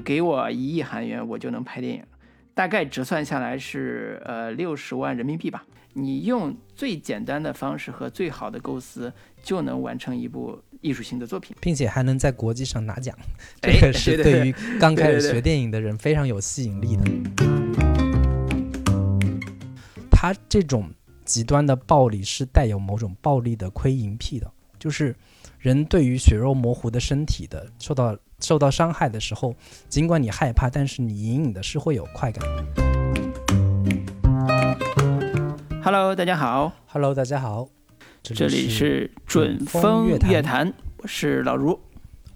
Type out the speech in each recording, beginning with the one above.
你给我一亿韩元，我就能拍电影，大概折算下来是呃六十万人民币吧。你用最简单的方式和最好的构思，就能完成一部艺术性的作品，并且还能在国际上拿奖，哎这个是对于刚开始学电影的人非常有吸引力的。他这种极端的暴力是带有某种暴力的窥淫癖的，就是人对于血肉模糊的身体的受到受到伤害的时候，尽管你害怕，但是你隐隐的是会有快感。Hello，大家好，Hello，大家好，这里是是准风风乐坛乐坛，我是老如，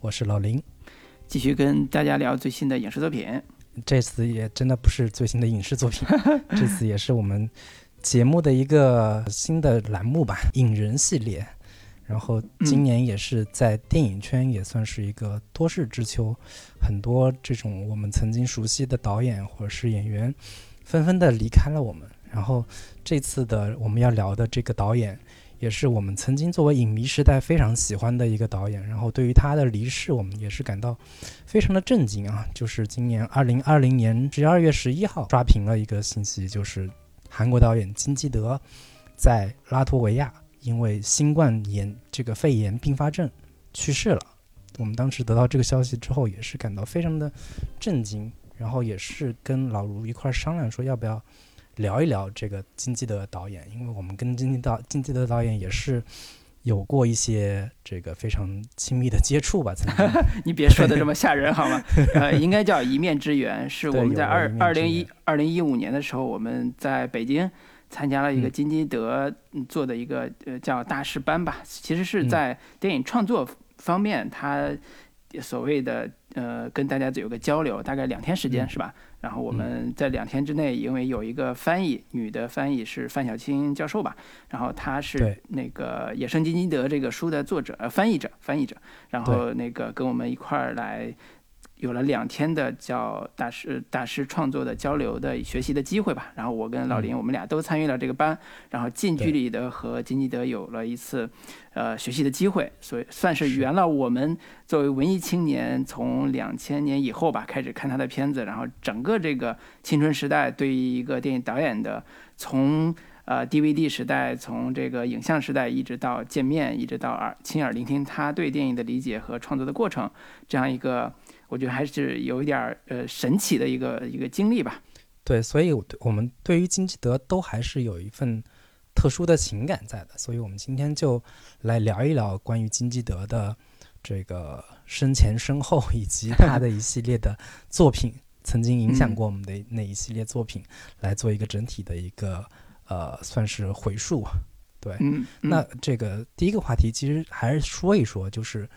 我是老林。继续跟大家聊最新的影视作品。这次也真的不是最新的影视作品，这次也是我们节目的一个新的栏目吧，影人系列。然后今年也是在电影圈也算是一个多事之秋，很多这种我们曾经熟悉的导演或者是演员，纷纷的离开了我们。然后这次的我们要聊的这个导演，也是我们曾经作为影迷时代非常喜欢的一个导演。然后对于他的离世，我们也是感到非常的震惊啊！就是今年二零二零年十二月十一号刷屏了一个信息，就是韩国导演金基德在拉脱维亚因为新冠炎这个肺炎并发症去世了。我们当时得到这个消息之后，也是感到非常的震惊，然后也是跟老卢一块儿商量说要不要聊一聊这个金基德导演，因为我们跟金基导金基德导演也是有过一些这个非常亲密的接触吧，曾经。你别说的这么吓人好吗？呃，应该叫一面之缘，是我们在二二零一二零一五年的时候，我们在北京参加了一个嗯。金基德嗯做的一个呃叫大师班吧，其实是嗯。在电影创作方面，他所谓的呃跟大家有个交流，大概两天时间嗯。是吧？然后我们在两天之内，因为有一个翻译，女的翻译是范小青教授吧，然后她是那个《野生金基德》这个书的作者，呃，翻译者，翻译者，然后那个跟我们一块儿来，有了两天的叫大师大师创作的交流的学习的机会吧。然后我跟老林，嗯。我们俩都参与了这个班，然后近距离的和金基德有了一次，呃，学习的机会，所以算是是。圆了我们作为文艺青年从两千年以后吧开始看他的片子，然后整个这个青春时代对于一个电影导演的从呃 DVD 时代，从这个影像时代一直到见面，一直到耳亲耳聆听他对电影的理解和创作的过程，这样一个我觉得还是有一点儿呃神奇的一个一个经历吧。对，所以我我们对于金基德都还是有一份特殊的情感在的，所以我们今天就来聊一聊关于金基德的这个生前身后，以及他的一系列的作品，曾经影响嗯过我们的那一系列作品，来做一个整体的一个呃，算是回述。对，嗯，嗯那这个第一个话题其实还是说一说，就是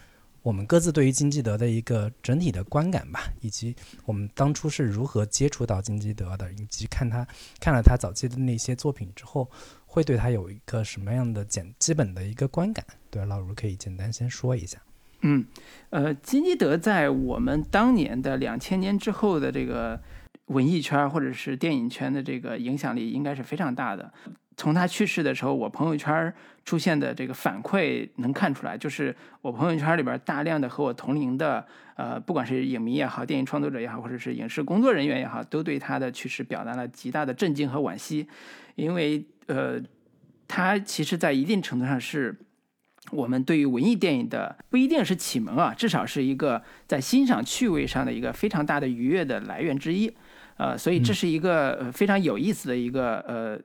我们各自对于金基德的一个整体的观感吧，以及我们当初是如何接触到金基德的，以及看他看了他早期的那些作品之后，会对他有一个什么样的简基本的一个观感。对，老卢可以简单先说一下。嗯，呃，金基德在我们当年的两千年之后的这个文艺圈或者是电影圈的这个影响力应该是非常大的。从他去世的时候，我朋友圈出现的这个反馈能看出来，就是我朋友圈里边大量的和我同龄的，呃，不管是影迷也好，电影创作者也好，或者是影视工作人员也好，都对他的去世表达了极大的震惊和惋惜，因为呃，他其实在一定程度上是我们对于文艺电影的不一定是启蒙啊，至少是一个在欣赏趣味上的一个非常大的愉悦的来源之一。呃，所以这是一个非常有意思的一个呃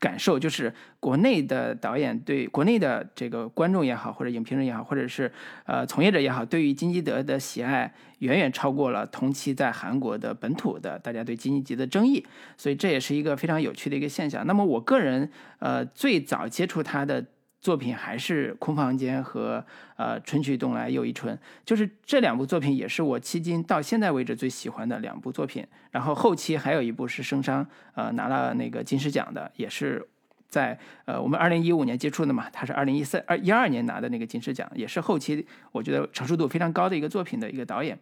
感受，就是国内的导演对国内的这个观众也好，或者影评人也好，或者是呃从业者也好，对于金基德的喜爱远远超过了同期在韩国的本土的大家对金基德的争议，所以这也是一个非常有趣的一个现象。那么我个人呃最早接触他的。作品还是《空房间》和呃《春去冬来又一春》，就是这两部作品也是我迄今到现在为止最喜欢的两部作品。然后后期还有一部是生商，呃拿了那个金狮奖的，也是在呃我们二零一五年接触的嘛，他是二零一三二一二年拿的那个金狮奖，也是后期我觉得成熟度非常高的一个作品的一个导演。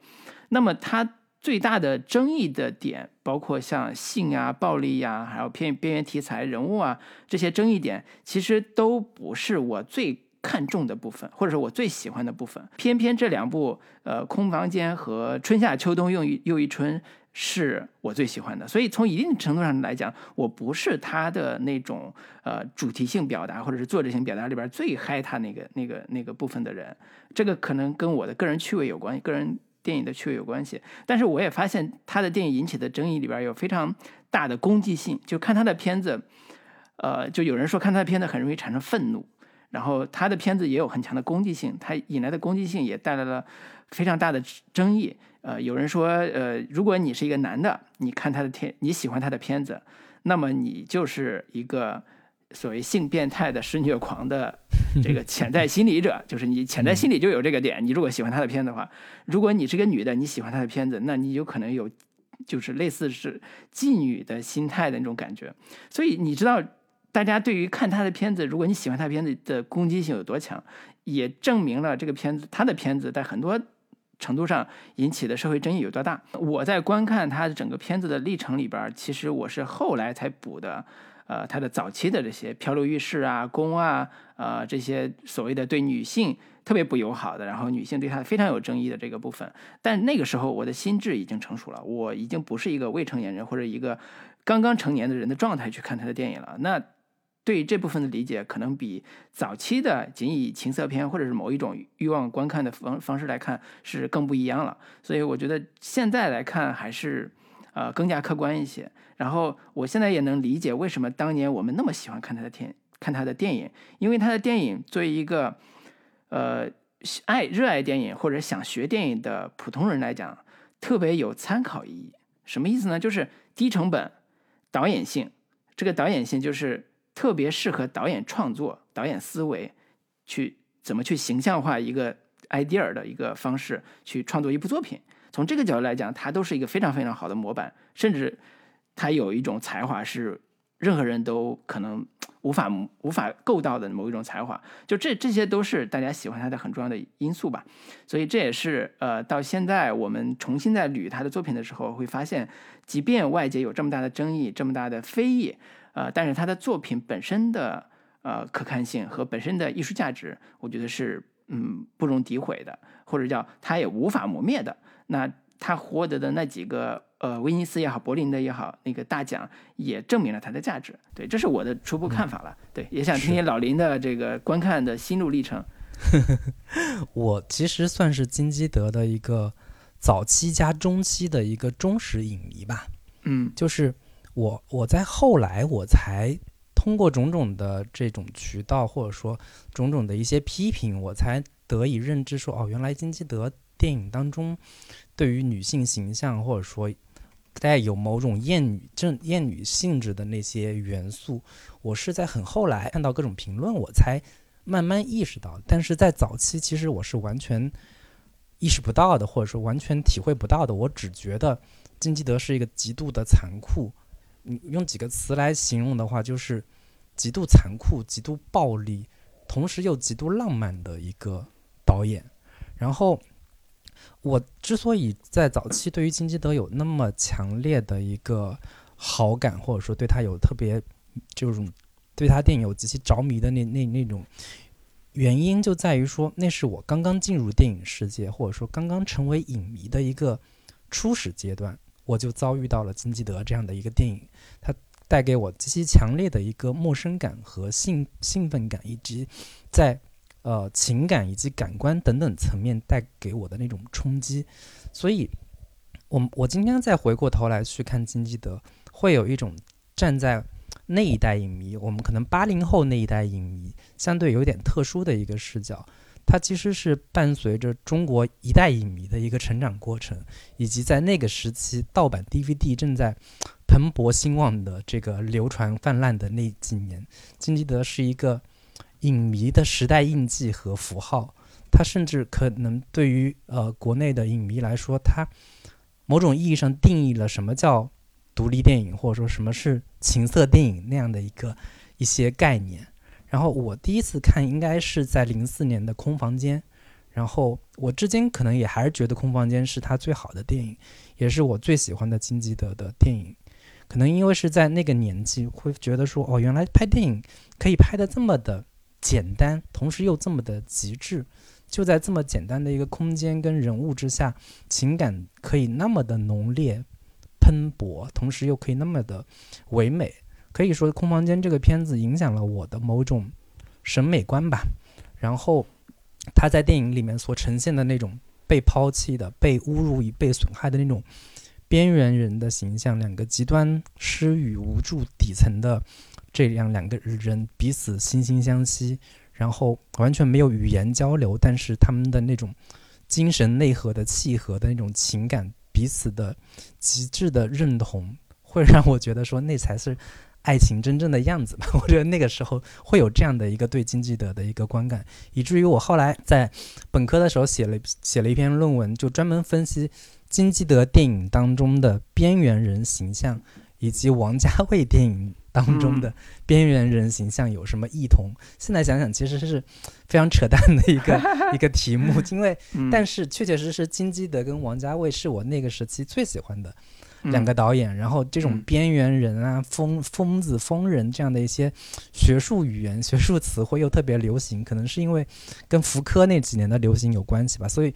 那么他最大的争议的点，包括像性啊、暴力呀、还有偏边缘题材人物啊这些争议点，其实都不是我最看重的部分，或者是我最喜欢的部分。偏偏这两部，呃，《空房间》和《春夏秋冬又一又一春》是我最喜欢的。所以从一定程度上来讲，我不是他的那种呃主题性表达或者是作者性表达里边最嗨他那个那个那个部分的人。这个可能跟我的个人趣味有关，个人电影的趣味有关系。但是我也发现他的电影引起的争议里边有非常大的攻击性，就看他的片子。呃，就有人说看他的片子很容易产生愤怒，然后他的片子也有很强的攻击性，他引来的攻击性也带来了非常大的争议。呃，有人说，呃，如果你是一个男的，你看他的片，你喜欢他的片子，那么你就是一个所谓性变态的施虐狂的 这个潜在心理者，就是你潜在心理就有这个点。你如果喜欢他的片子的话，如果你是个女的，你喜欢他的片子，那你有可能有就是类似是妓女的心态的那种感觉。所以你知道。大家对于看他的片子，如果你喜欢他片子的攻击性有多强，也证明了这个片子他的片子在很多程度上引起的社会争议有多大。我在观看他的整个片子的历程里边，其实我是后来才补的，呃，他的早期的这些漂流浴室啊、宫啊，呃，这些所谓的对女性特别不友好的，然后女性对他非常有争议的这个部分。但那个时候我的心智已经成熟了，我已经不是一个未成年人或者一个刚刚成年的人的状态去看他的电影了。那对这部分的理解，可能比早期的仅以情色片或者是某一种欲望观看的方方式来看是更不一样了。所以我觉得现在来看还是，呃，更加客观一些。然后我现在也能理解为什么当年我们那么喜欢看他的电看他的电影，因为他的电影作为一个，呃，爱热爱电影或者想学电影的普通人来讲，特别有参考意义。什么意思呢？就是低成本，导演性。这个导演性就是。特别适合导演创作、导演思维，去怎么去形象化一个 idea 的一个方式，去创作一部作品。从这个角度来讲，它都是一个非常非常好的模板，甚至他有一种才华是任何人都可能无法无法够到的某一种才华。就这这些都是大家喜欢他的很重要的因素吧。所以这也是呃，到现在我们重新在捋他的作品的时候，会发现，即便外界有这么大的争议、这么大的非议。呃，但是他的作品本身的呃可看性和本身的艺术价值，我觉得是嗯不容诋毁的，或者叫他也无法磨灭的。那他获得的那几个呃威尼斯也好，柏林的也好，那个大奖也证明了它的价值。对，这是我的初步看法了。对，也想听听老林的这个观看的心路历程。我其实算是金基德的一个早期加中期的一个忠实影迷吧。嗯，就是。我我在后来我才通过种种的这种渠道，或者说种种的一些批评，我才得以认知说，哦，原来金基德电影当中对于女性形象，或者说带有某种厌女正厌女性质的那些元素，我是在很后来看到各种评论，我才慢慢意识到。但是在早期，其实我是完全意识不到的，或者说完全体会不到的。我只觉得金基德是一个极度的残酷。用几个词来形容的话，就是极度残酷、极度暴力，同时又极度浪漫的一个导演。然后，我之所以在早期对于金基德有那么强烈的一个好感，或者说对他有特别这种对他电影有极其着迷的那那那种原因，就在于说，那是我刚刚进入电影世界，或者说刚刚成为影迷的一个初始阶段。我就遭遇到了金基德这样的一个电影，它带给我极其强烈的一个陌生感和兴兴奋感，以及在呃情感以及感官等等层面带给我的那种冲击。所以，我我今天再回过头来去看金基德，会有一种站在那一代影迷，我们可能八零后那一代影迷相对有点特殊的一个视角。它其实是伴随着中国一代影迷的一个成长过程，以及在那个时期盗版 DVD 正在蓬勃兴旺的这个流传泛滥的那几年，金基德是一个影迷的时代印记和符号。它甚至可能对于呃国内的影迷来说，它某种意义上定义了什么叫独立电影，或者说什么是情色电影那样的一个一些概念。然后我第一次看应该是在零四年的《空房间》，然后我至今可能也还是觉得《空房间》是他最好的电影，也是我最喜欢的金基德的电影。可能因为是在那个年纪，会觉得说，哦，原来拍电影可以拍的这么的简单，同时又这么的极致，就在这么简单的一个空间跟人物之下，情感可以那么的浓烈、喷薄，同时又可以那么的唯美。可以说，《空房间》这个片子影响了我的某种审美观吧。然后，他在电影里面所呈现的那种被抛弃的、被侮辱与被损害的那种边缘人的形象，两个极端失语、无助、底层的。这样两个人彼此惺惺相惜，然后完全没有语言交流，但是他们的那种精神内核的契合的那种情感，彼此的极致的认同，会让我觉得说那才是爱情真正的样子吧。我觉得那个时候会有这样的一个对金基德的一个观感，以至于我后来在本科的时候写了写了一篇论文，就专门分析金基德电影当中的边缘人形象，以及王家卫电影。当中的边缘人形象有什么异同？现在想想，其实是非常扯淡的一个 一个题目。因为，但是确确实实，金基德跟王家卫是我那个时期最喜欢的两个导演。然后，这种边缘人啊、疯疯子、疯人这样的一些学术语言、学术词汇又特别流行，可能是因为跟福柯那几年的流行有关系吧。所以，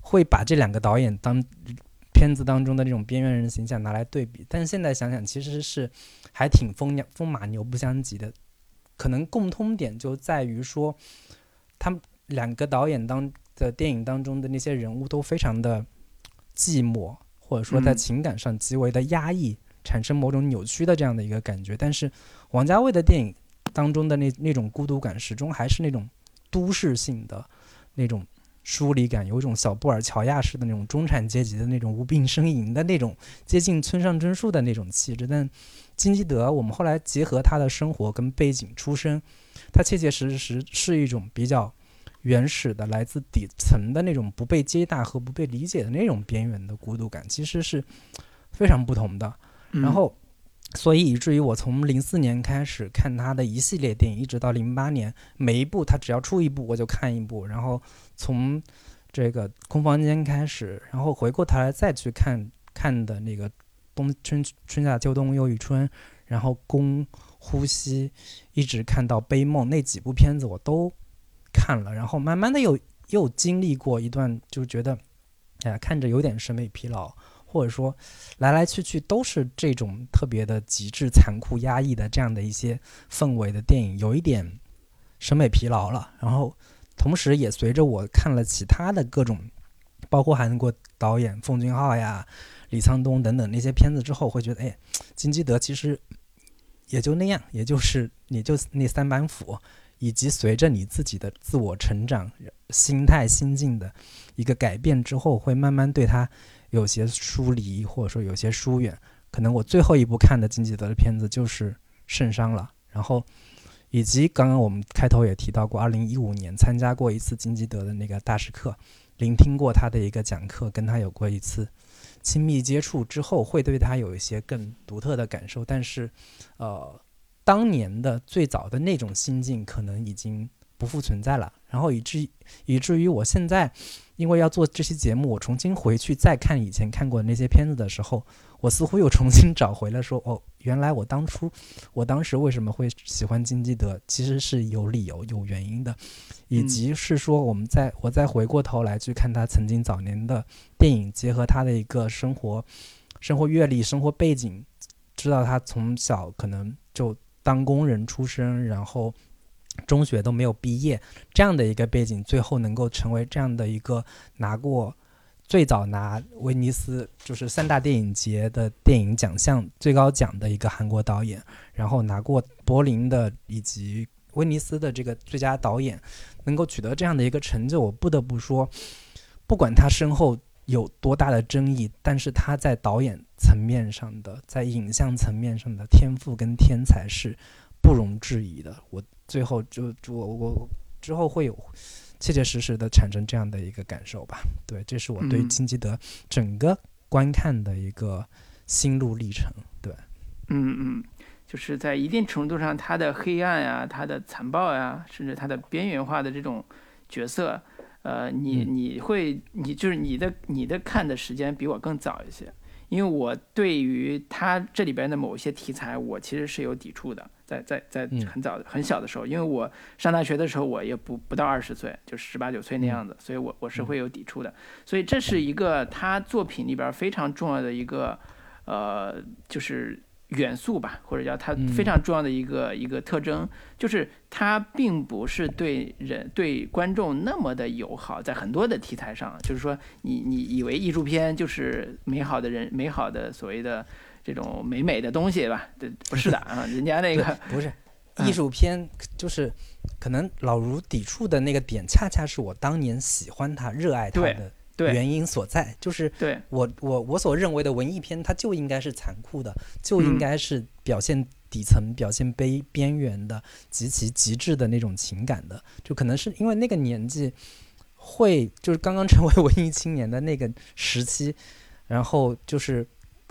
会把这两个导演当。片子当中的这种边缘人形象拿来对比，但是现在想想，其实是还挺风风马牛不相及的。可能共通点就在于说，他们两个导演当的电影当中的那些人物都非常的寂寞，或者说在情感上极为的压抑，产生某种扭曲的这样的一个感觉。但是王家卫的电影当中的那那种孤独感，始终还是那种都市性的那种。疏离感，有一种小布尔乔亚式的那种中产阶级的那种无病呻吟的那种接近村上春树的那种气质。但金基德，我们后来结合他的生活跟背景出身，他切切实实是一种比较原始的、来自底层的那种不被接纳和不被理解的那种边缘的孤独感，其实是非常不同的。然后。所以以至于我从零四年开始看他的一系列电影，一直到零八年，每一部他只要出一部我就看一部。然后从这个空房间开始，然后回过头来再去看看的那个冬春春夏秋冬又一春，然后宫呼吸，一直看到悲梦那几部片子我都看了。然后慢慢的又又经历过一段，就觉得哎呀看着有点审美疲劳。或者说，来来去去都是这种特别的极致、残酷、压抑的这样的一些氛围的电影，有一点审美疲劳了。然后，同时也随着我看了其他的各种，包括韩国导演奉俊昊呀、李沧东等等那些片子之后，会觉得，哎，金基德其实也就那样，也就是你就那三板斧，以及随着你自己的自我成长、心态、心境的一个改变之后，会慢慢对他。有些疏离，或者说有些疏远，可能我最后一部看的金基德的片子就是《圣殇》了。然后，以及刚刚我们开头也提到过，二零一五年参加过一次金基德的那个大师课，聆听过他的一个讲课，跟他有过一次亲密接触之后，会对他有一些更独特的感受。但是，呃，当年的最早的那种心境可能已经不复存在了。然后以至于以至于我现在。因为要做这期节目，我重新回去再看以前看过的那些片子的时候，我似乎又重新找回了说，哦，原来我当初，我当时为什么会喜欢金基德，其实是有理由、有原因的，以及是说，我们在我再回过头来去看他曾经早年的电影，结合他的一个生活、生活阅历、生活背景，知道他从小可能就当工人出身，然后。中学都没有毕业，这样的一个背景，最后能够成为这样的一个拿过最早拿威尼斯就是三大电影节的电影奖项最高奖的一个韩国导演，然后拿过柏林的以及威尼斯的这个最佳导演，能够取得这样的一个成就，我不得不说，不管他身后有多大的争议，但是他在导演层面上的，在影像层面上的天赋跟天才是不容置疑的。我。最后就我我之后会有切切实实的产生这样的一个感受吧。对，这是我对金基德整个观看的一个心路历程。对，嗯嗯，就是在一定程度上，他的黑暗啊，他的残暴呀，甚至他的边缘化的这种角色，呃，你你会你就是你的你的看的时间比我更早一些，因为我对于他这里边的某一些题材，我其实是有抵触的，在在在嗯。很早很小的时候，因为我上大学的时候我也不不到二十岁，就十八九岁那样子，所以我我是会有抵触的。所以这是一个他作品里边非常重要的一个呃，就是元素吧，或者叫它嗯非常重要的一个、一个特征，就是它并不是对人对观众那么的友好，在很多的题材上，就是说你你以为艺术片就是美好的人美好的所谓的这种美美的东西吧？对，不是的啊，人家那个不是嗯艺术片，就是可能老如抵触的那个点，恰恰是我当年喜欢它、热爱它的对原因所在。就是对我我我所认为的文艺片，它就应该是残酷的，就应嗯该是表现底层、表现边边缘的、极其极致的那种情感的。就可能是因为那个年纪，会就是刚刚成为文艺青年的那个时期，然后就是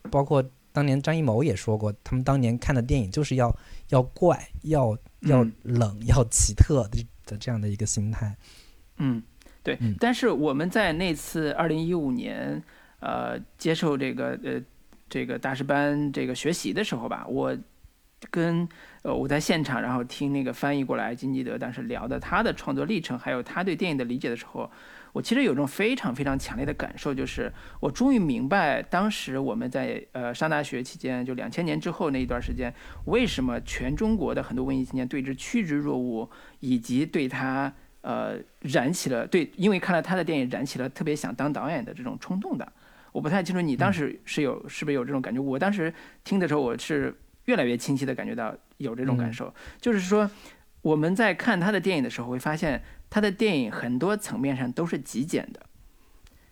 包括当年张艺谋也说过，他们当年看的电影就是要要怪、要要嗯冷、要奇特的的这样的一个心态。嗯，对。嗯但是我们在那次二零一五年，呃，接受这个呃这个大师班这个学习的时候吧，我跟呃我在现场，然后听那个翻译过来金基德当时聊的他的创作历程，还有他对电影的理解的时候，我其实有一种非常非常强烈的感受，就是我终于明白当时我们在呃上大学期间，就两千年之后那一段时间，为什么全中国的很多文艺青年对之趋之若鹜，以及对他呃燃起了对，因为看了他的电影燃起了特别想当导演的这种冲动的。我不太清楚你当时是有、是不是有这种感觉？我当时听的时候，我是越来越清晰的感觉到有这种感受，就是说我们在看他的电影的时候，会发现他的电影很多层面上都是极简的，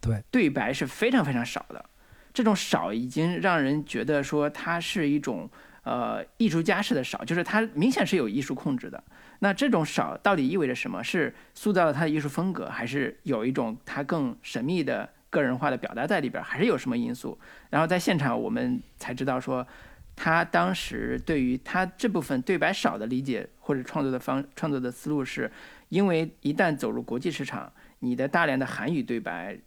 对，对白是非常非常少的，这种少已经让人觉得说它是一种呃艺术家式的少，就是他明显是有艺术控制的。那这种少到底意味着什么？是塑造了他的艺术风格，还是有一种他更神秘的个人化的表达在里边，还是有什么因素？然后在现场我们才知道说，他当时对于他这部分对白少的理解或者创作的方创作的思路是，因为一旦走入国际市场，你的大量的韩语对白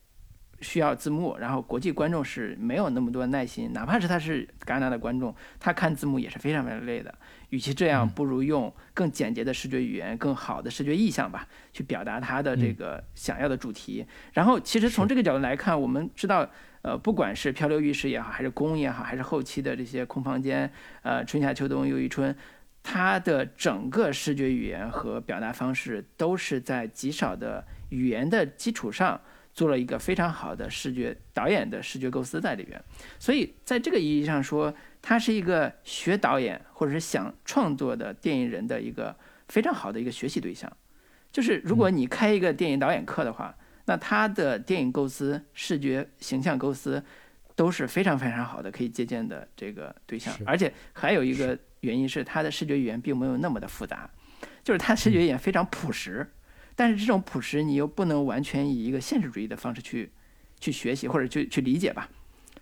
需要字幕，然后国际观众是没有那么多耐心，哪怕是他是戛纳的观众，他看字幕也是非常非常累的。与其这样，不如用更简洁的视觉语言、更好的视觉意象吧，去表达他的这个想要的主题。然后，其实从这个角度来看，我们知道，呃，不管是漂流浴室也好，还是宫也好，还是后期的这些空房间，呃，春夏秋冬又一春，它的整个视觉语言和表达方式都是在极少的语言的基础上。做了一个非常好的视觉导演的视觉构思在里边，所以在这个意义上说，他是一个学导演或者是想创作的电影人的一个非常好的一个学习对象。就是如果你开一个电影导演课的话，那他的电影构思、视觉形象构思都是非常非常好的可以借鉴的这个对象。而且还有一个原因是他的视觉语言并没有那么的复杂，就是他视觉语言非常朴实。但是这种朴实，你又不能完全以一个现实主义的方式去去学习或者去去理解吧？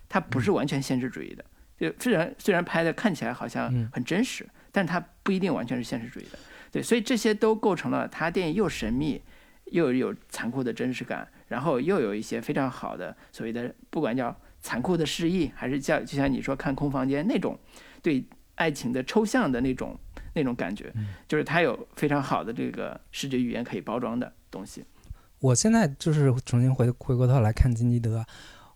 它不是完全现实主义的。就虽然虽然拍的看起来好像很真实，但它不一定完全是现实主义的。对，所以这些都构成了他电影又神秘，又有残酷的真实感，然后又有一些非常好的所谓的不管叫残酷的示意，还是叫就像你说看空房间那种对爱情的抽象的那种。那种感觉，就是它有非常好的这个视觉语言可以包装的东西。我现在就是重新回回过头来看金基德，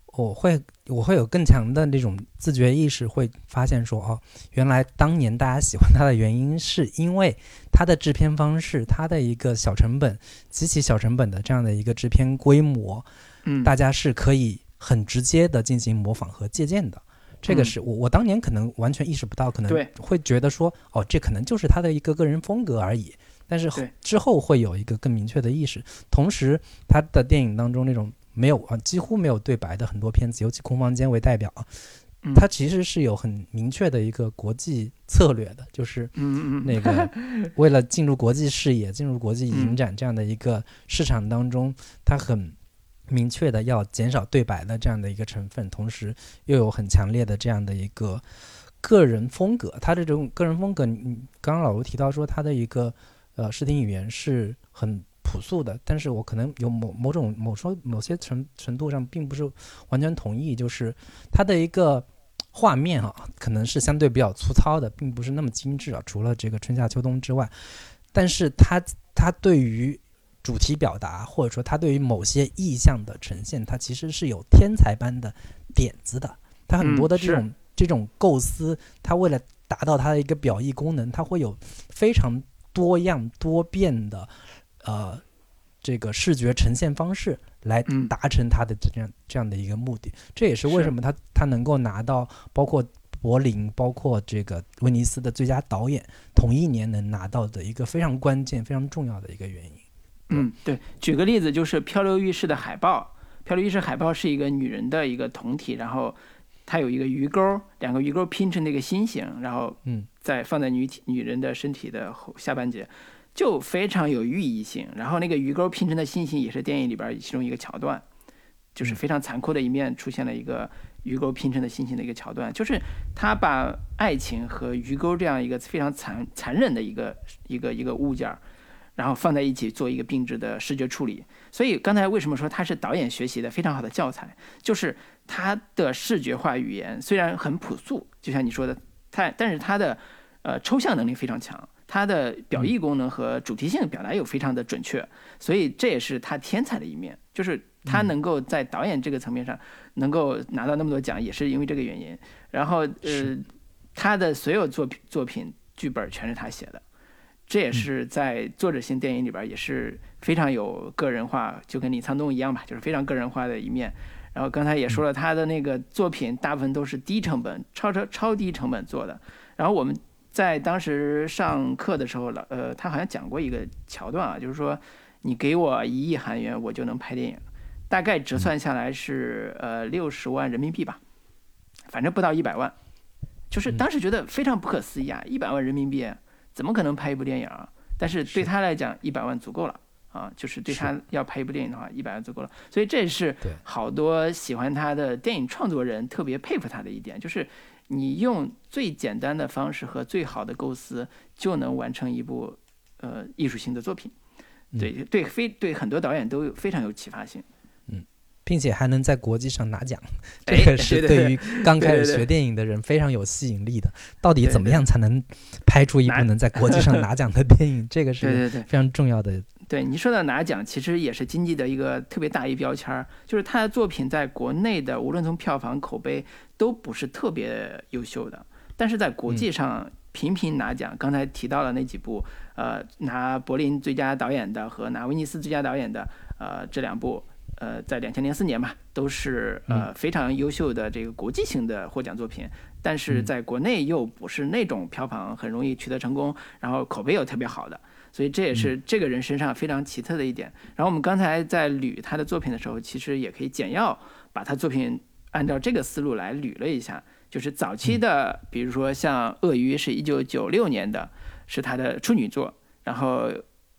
我会我会有更强的那种自觉意识，会发现说哦，原来当年大家喜欢他的原因，是因为他的制片方式，他的一个小成本、极其小成本的这样的一个制片规模，嗯，大家是可以很直接的进行模仿和借鉴的。这个是我我当年可能完全意识不到，可能会觉得说，哦，这可能就是他的一个个人风格而已。但是之后会有一个更明确的意识。同时，他的电影当中那种没有啊几乎没有对白的很多片子，尤其《空房间》为代表，他其实是有很明确的一个国际策略的，就是那个为了进入国际视野、进入国际影展这样的一个市场当中，他很。明确的要减少对白的这样的一个成分，同时又有很强烈的这样的一个个人风格。他这种个人风格，你刚刚老卢提到说他的一个呃视听语言是很朴素的，但是我可能有某某种某说某些程程度上并不是完全同意，就是它的一个画面啊，可能是相对比较粗糙的，并不是那么精致啊。除了这个春夏秋冬之外，但是它它对于主题表达，或者说他对于某些意象的呈现，他其实是有天才般的点子的。他很多的这种这种构思，他为了达到他的一个表意功能，他会有非常多样多变的呃这个视觉呈现方式来达成他的这样这样的一个目的。这也是为什么他他能够拿到包括柏林、包括这个威尼斯的最佳导演同一年能拿到的一个非常关键、非常重要的一个原因。嗯，对。举个例子，就是《漂流浴室》的海报，《漂流浴室》海报是一个女人的一个酮体，然后。它有一个鱼钩，两个鱼钩拼成那个心形，然后嗯，再放在女体女人的身体的后下半截，就非常有寓意性。然后那个鱼钩拼成的心形也是电影里边其中一个桥段，就是非常残酷的一面出现了一个鱼钩拼成的心形的一个桥段，就是他把爱情和鱼钩这样一个非常残残忍的一个一个一个物件儿。然后放在一起做一个并置的视觉处理，所以刚才为什么说它是导演学习的非常好的教材？就是它的视觉化语言虽然很朴素，就像你说的，它但是它的呃抽象能力非常强，它的表意功能和主题性表达又非常的准确，所以这也是他天才的一面，就是他能够在导演这个层面上能够拿到那么多奖，也是因为这个原因。然后呃，他的所有作品作品剧本全是他写的。这也是在作者性电影里边也是非常有个人化，就跟李沧东一样吧，就是非常个人化的一面。然后刚才也说了，他的那个作品大部分都是低成本、超超超低成本做的。然后我们在当时上课的时候，老呃，他好像讲过一个桥段啊，就是说你给我一亿韩元，我就能拍电影，大概折算下来是呃六十万人民币吧，反正不到一百万。就是当时觉得非常不可思议啊，一百万人民币。怎么可能拍一部电影啊？但是对他来讲，一百万足够了啊！就是对他要拍一部电影的话，一百万足够了。所以这是好多喜欢他的电影创作人特别佩服他的一点，就是你用最简单的方式和最好的构思，就能完成一部呃艺术性的作品。对对，非对很多导演都有非常有启发性。并且还能在国际上拿奖，这个是对于刚开始学电影的人非常有吸引力的。到底怎么样才能拍出一部 能在国际上拿奖的电影？这个是 非常重要的。对你说到拿奖，其实也是经济的一个特别大一标签儿，就是他的作品在国内的无论从票房、口碑都不是特别优秀的，但是在国际上频频拿奖。刚才提到了那几部，呃，拿柏林最佳导演的和拿威尼斯最佳导演的，呃，这两部。呃，在两千零四年吧，都是呃非常优秀的这个国际性的获奖作品，但是在国内又不是那种票房很容易取得成功，然后口碑又特别好的，所以这也是这个人身上非常奇特的一点。然后我们刚才在捋他的作品的时候，其实也可以简要把他作品按照这个思路来捋了一下，就是早期的，比如说像《鳄鱼》是一九九六年的，是他的处女作，然后。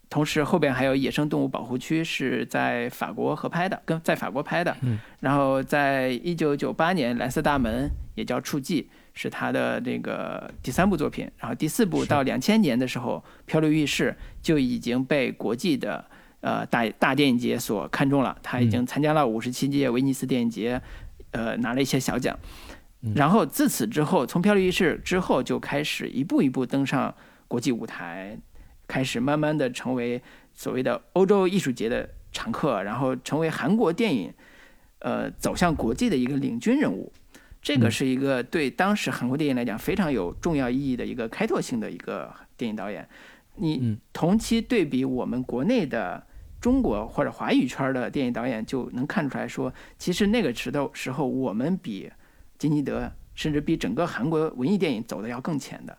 同时后边还有野生动物保护区是在法国合拍的，跟在法国拍的。嗯。然后在一九九八年，蓝色大门也叫触记，是他的这个第三部作品。然后第四部到两千年的时候，漂流浴室就已经被国际的呃大大电影节所看中了。他已经参加了五十七届威尼斯电影节，呃，拿了一些小奖。然后自此之后，从漂流浴室之后就开始一步一步登上国际舞台。开始慢慢的成为所谓的欧洲艺术节的常客，然后成为韩国电影，呃，走向国际的一个领军人物。这个是一个对当时韩国电影来讲非常有重要意义的一个开拓性的一个电影导演。你同期对比我们国内的中国或者华语圈的电影导演，就能看出来说，其实那个时的时候，我们比金基德，甚至比整个韩国文艺电影走的要更前的。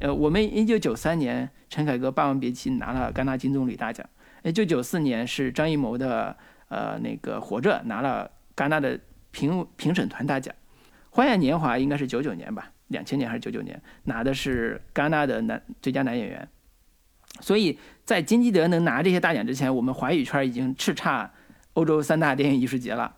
呃，我们一九九三年陈凯歌《霸王别姬》拿了戛纳金棕榈大奖，一九九四年是张艺谋的呃那个《活着》拿了戛纳的评评审团大奖，《花样年华》应该是九九年吧，两千年还是九九年拿的是戛纳的男最佳男演员，所以在金基德能拿这些大奖之前，我们华语圈已经叱咤欧洲三大电影艺术节了，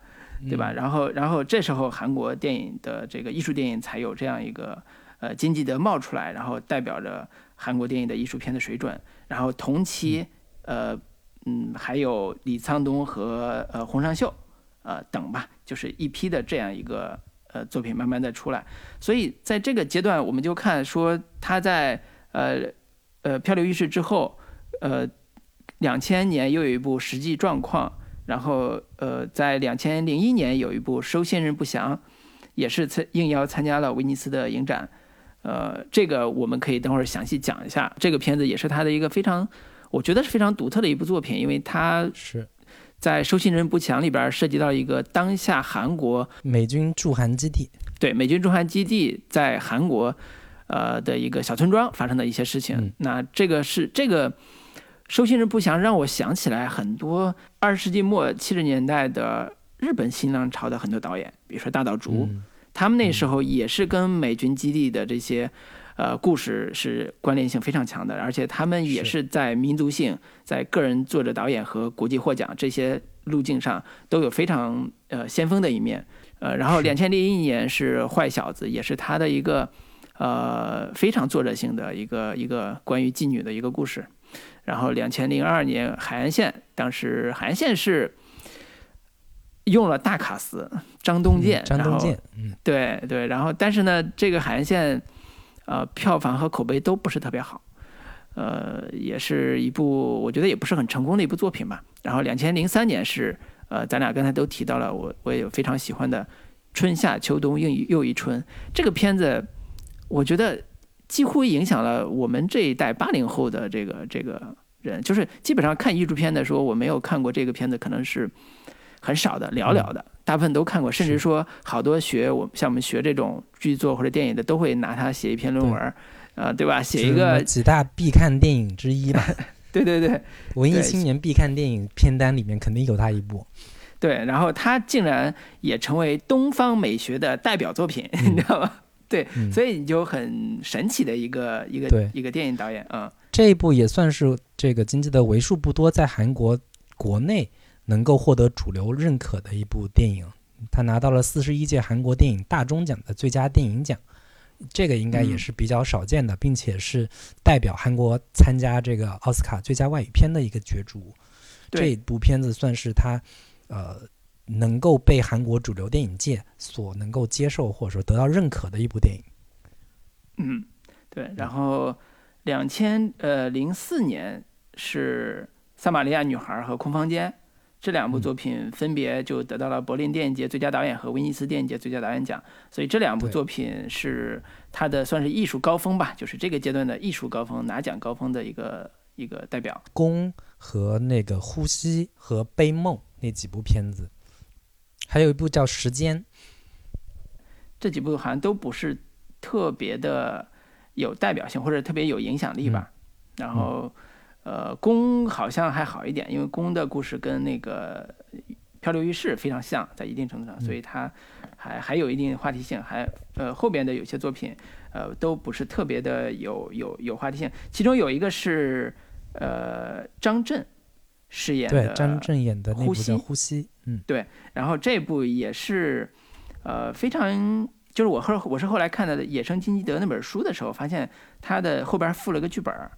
对吧？然后然后这时候韩国电影的这个艺术电影才有这样一个。呃，经济的冒出来，然后代表着韩国电影的艺术片的水准。然后同期，呃，嗯，还有李沧东和呃洪尚秀，呃等吧，就是一批的这样一个呃作品慢慢的出来。所以在这个阶段，我们就看说他在呃呃漂流浴室之后，呃两千年又有一部实际状况，然后呃在两千零一年有一部收信人不详，也是参应邀参加了威尼斯的影展。呃，这个我们可以等会儿详细讲一下。这个片子也是他的一个非常，我觉得是非常独特的一部作品，因为他是在《收信人不详》里边涉及到一个当下韩国美军驻韩基地，对美军驻韩基地在韩国呃的一个小村庄发生的一些事情。嗯那这个是这个《收信人不详》让我想起来很多二十世纪末七十年代的日本新浪潮的很多导演，比如说大岛渚。嗯他们那时候也是跟美军基地的这些呃故事是关联性非常强的，而且他们也是是在民族性、在个人作者导演和国际获奖这些路径上都有非常呃先锋的一面。呃，然后是两千零一年是《坏小子》，也是他的一个呃非常作者性的一个一个关于妓女的一个故事。然后两千零二年《海岸线》，当时海岸线是用了大卡司张东健，嗯张东健，嗯，对对，然后但是呢，这个海岸线，呃，票房和口碑都不是特别好，呃，也是一部我觉得也不是很成功的一部作品吧。然后两千零三年是，呃，咱俩刚才都提到了，我我也有非常喜欢的《春夏秋冬又一又一春》这个片子，我觉得几乎影响了我们这一代八零后的这个这个人，就是基本上看艺术片的说我没有看过这个片子，可能是很少的，寥寥的，大部分都看过，甚至说好多学我像我们学这种剧作或者电影的，都会拿它写一篇论文儿，呃，对吧？写一个，几大必看电影之一吧，对对对。文艺青年必看电影片单里面肯定有他一部。对，然后他竟然也成为东方美学的代表作品，你知道吗？对，嗯。所以你就很神奇的一个一个一个电影导演啊、这一部也算是这个经济的为数不多在韩国国内能够获得主流认可的一部电影。他拿到了四十一届韩国电影大钟奖的最佳电影奖，这个应该也嗯是比较少见的，并且是代表韩国参加这个奥斯卡最佳外语片的一个角逐。这部片子算是他呃能够被韩国主流电影界所能够接受或者说得到认可的一部电影。嗯，对，然后两千呃零四年是《撒玛利亚女孩》和《空房间》这两部嗯。作品，分别就得到了柏林电影节最佳导演和威尼斯电影节最佳导演奖，所以这两部作品是他的算是艺术高峰吧，就是这个阶段的艺术高峰、拿奖高峰的一个一个代表。宫和那个呼吸和悲梦那几部片子，还有一部叫《时间》，这几部好像都不是特别的有代表性或者特别有影响力吧。然后，呃，宫好像还好一点，因为宫的故事跟那个漂流浴室非常像，在一定程度上，所以它还还有一定话题性。还呃后边的有些作品，呃都不是特别的有有有话题性。其中有一个是呃张震饰演的对，张震演的那部叫呼吸《呼吸》，嗯，然后这部也是，呃，非常就是我后我是后来看的《野生金基德》那本书的时候，发现他的后边附了个剧本儿，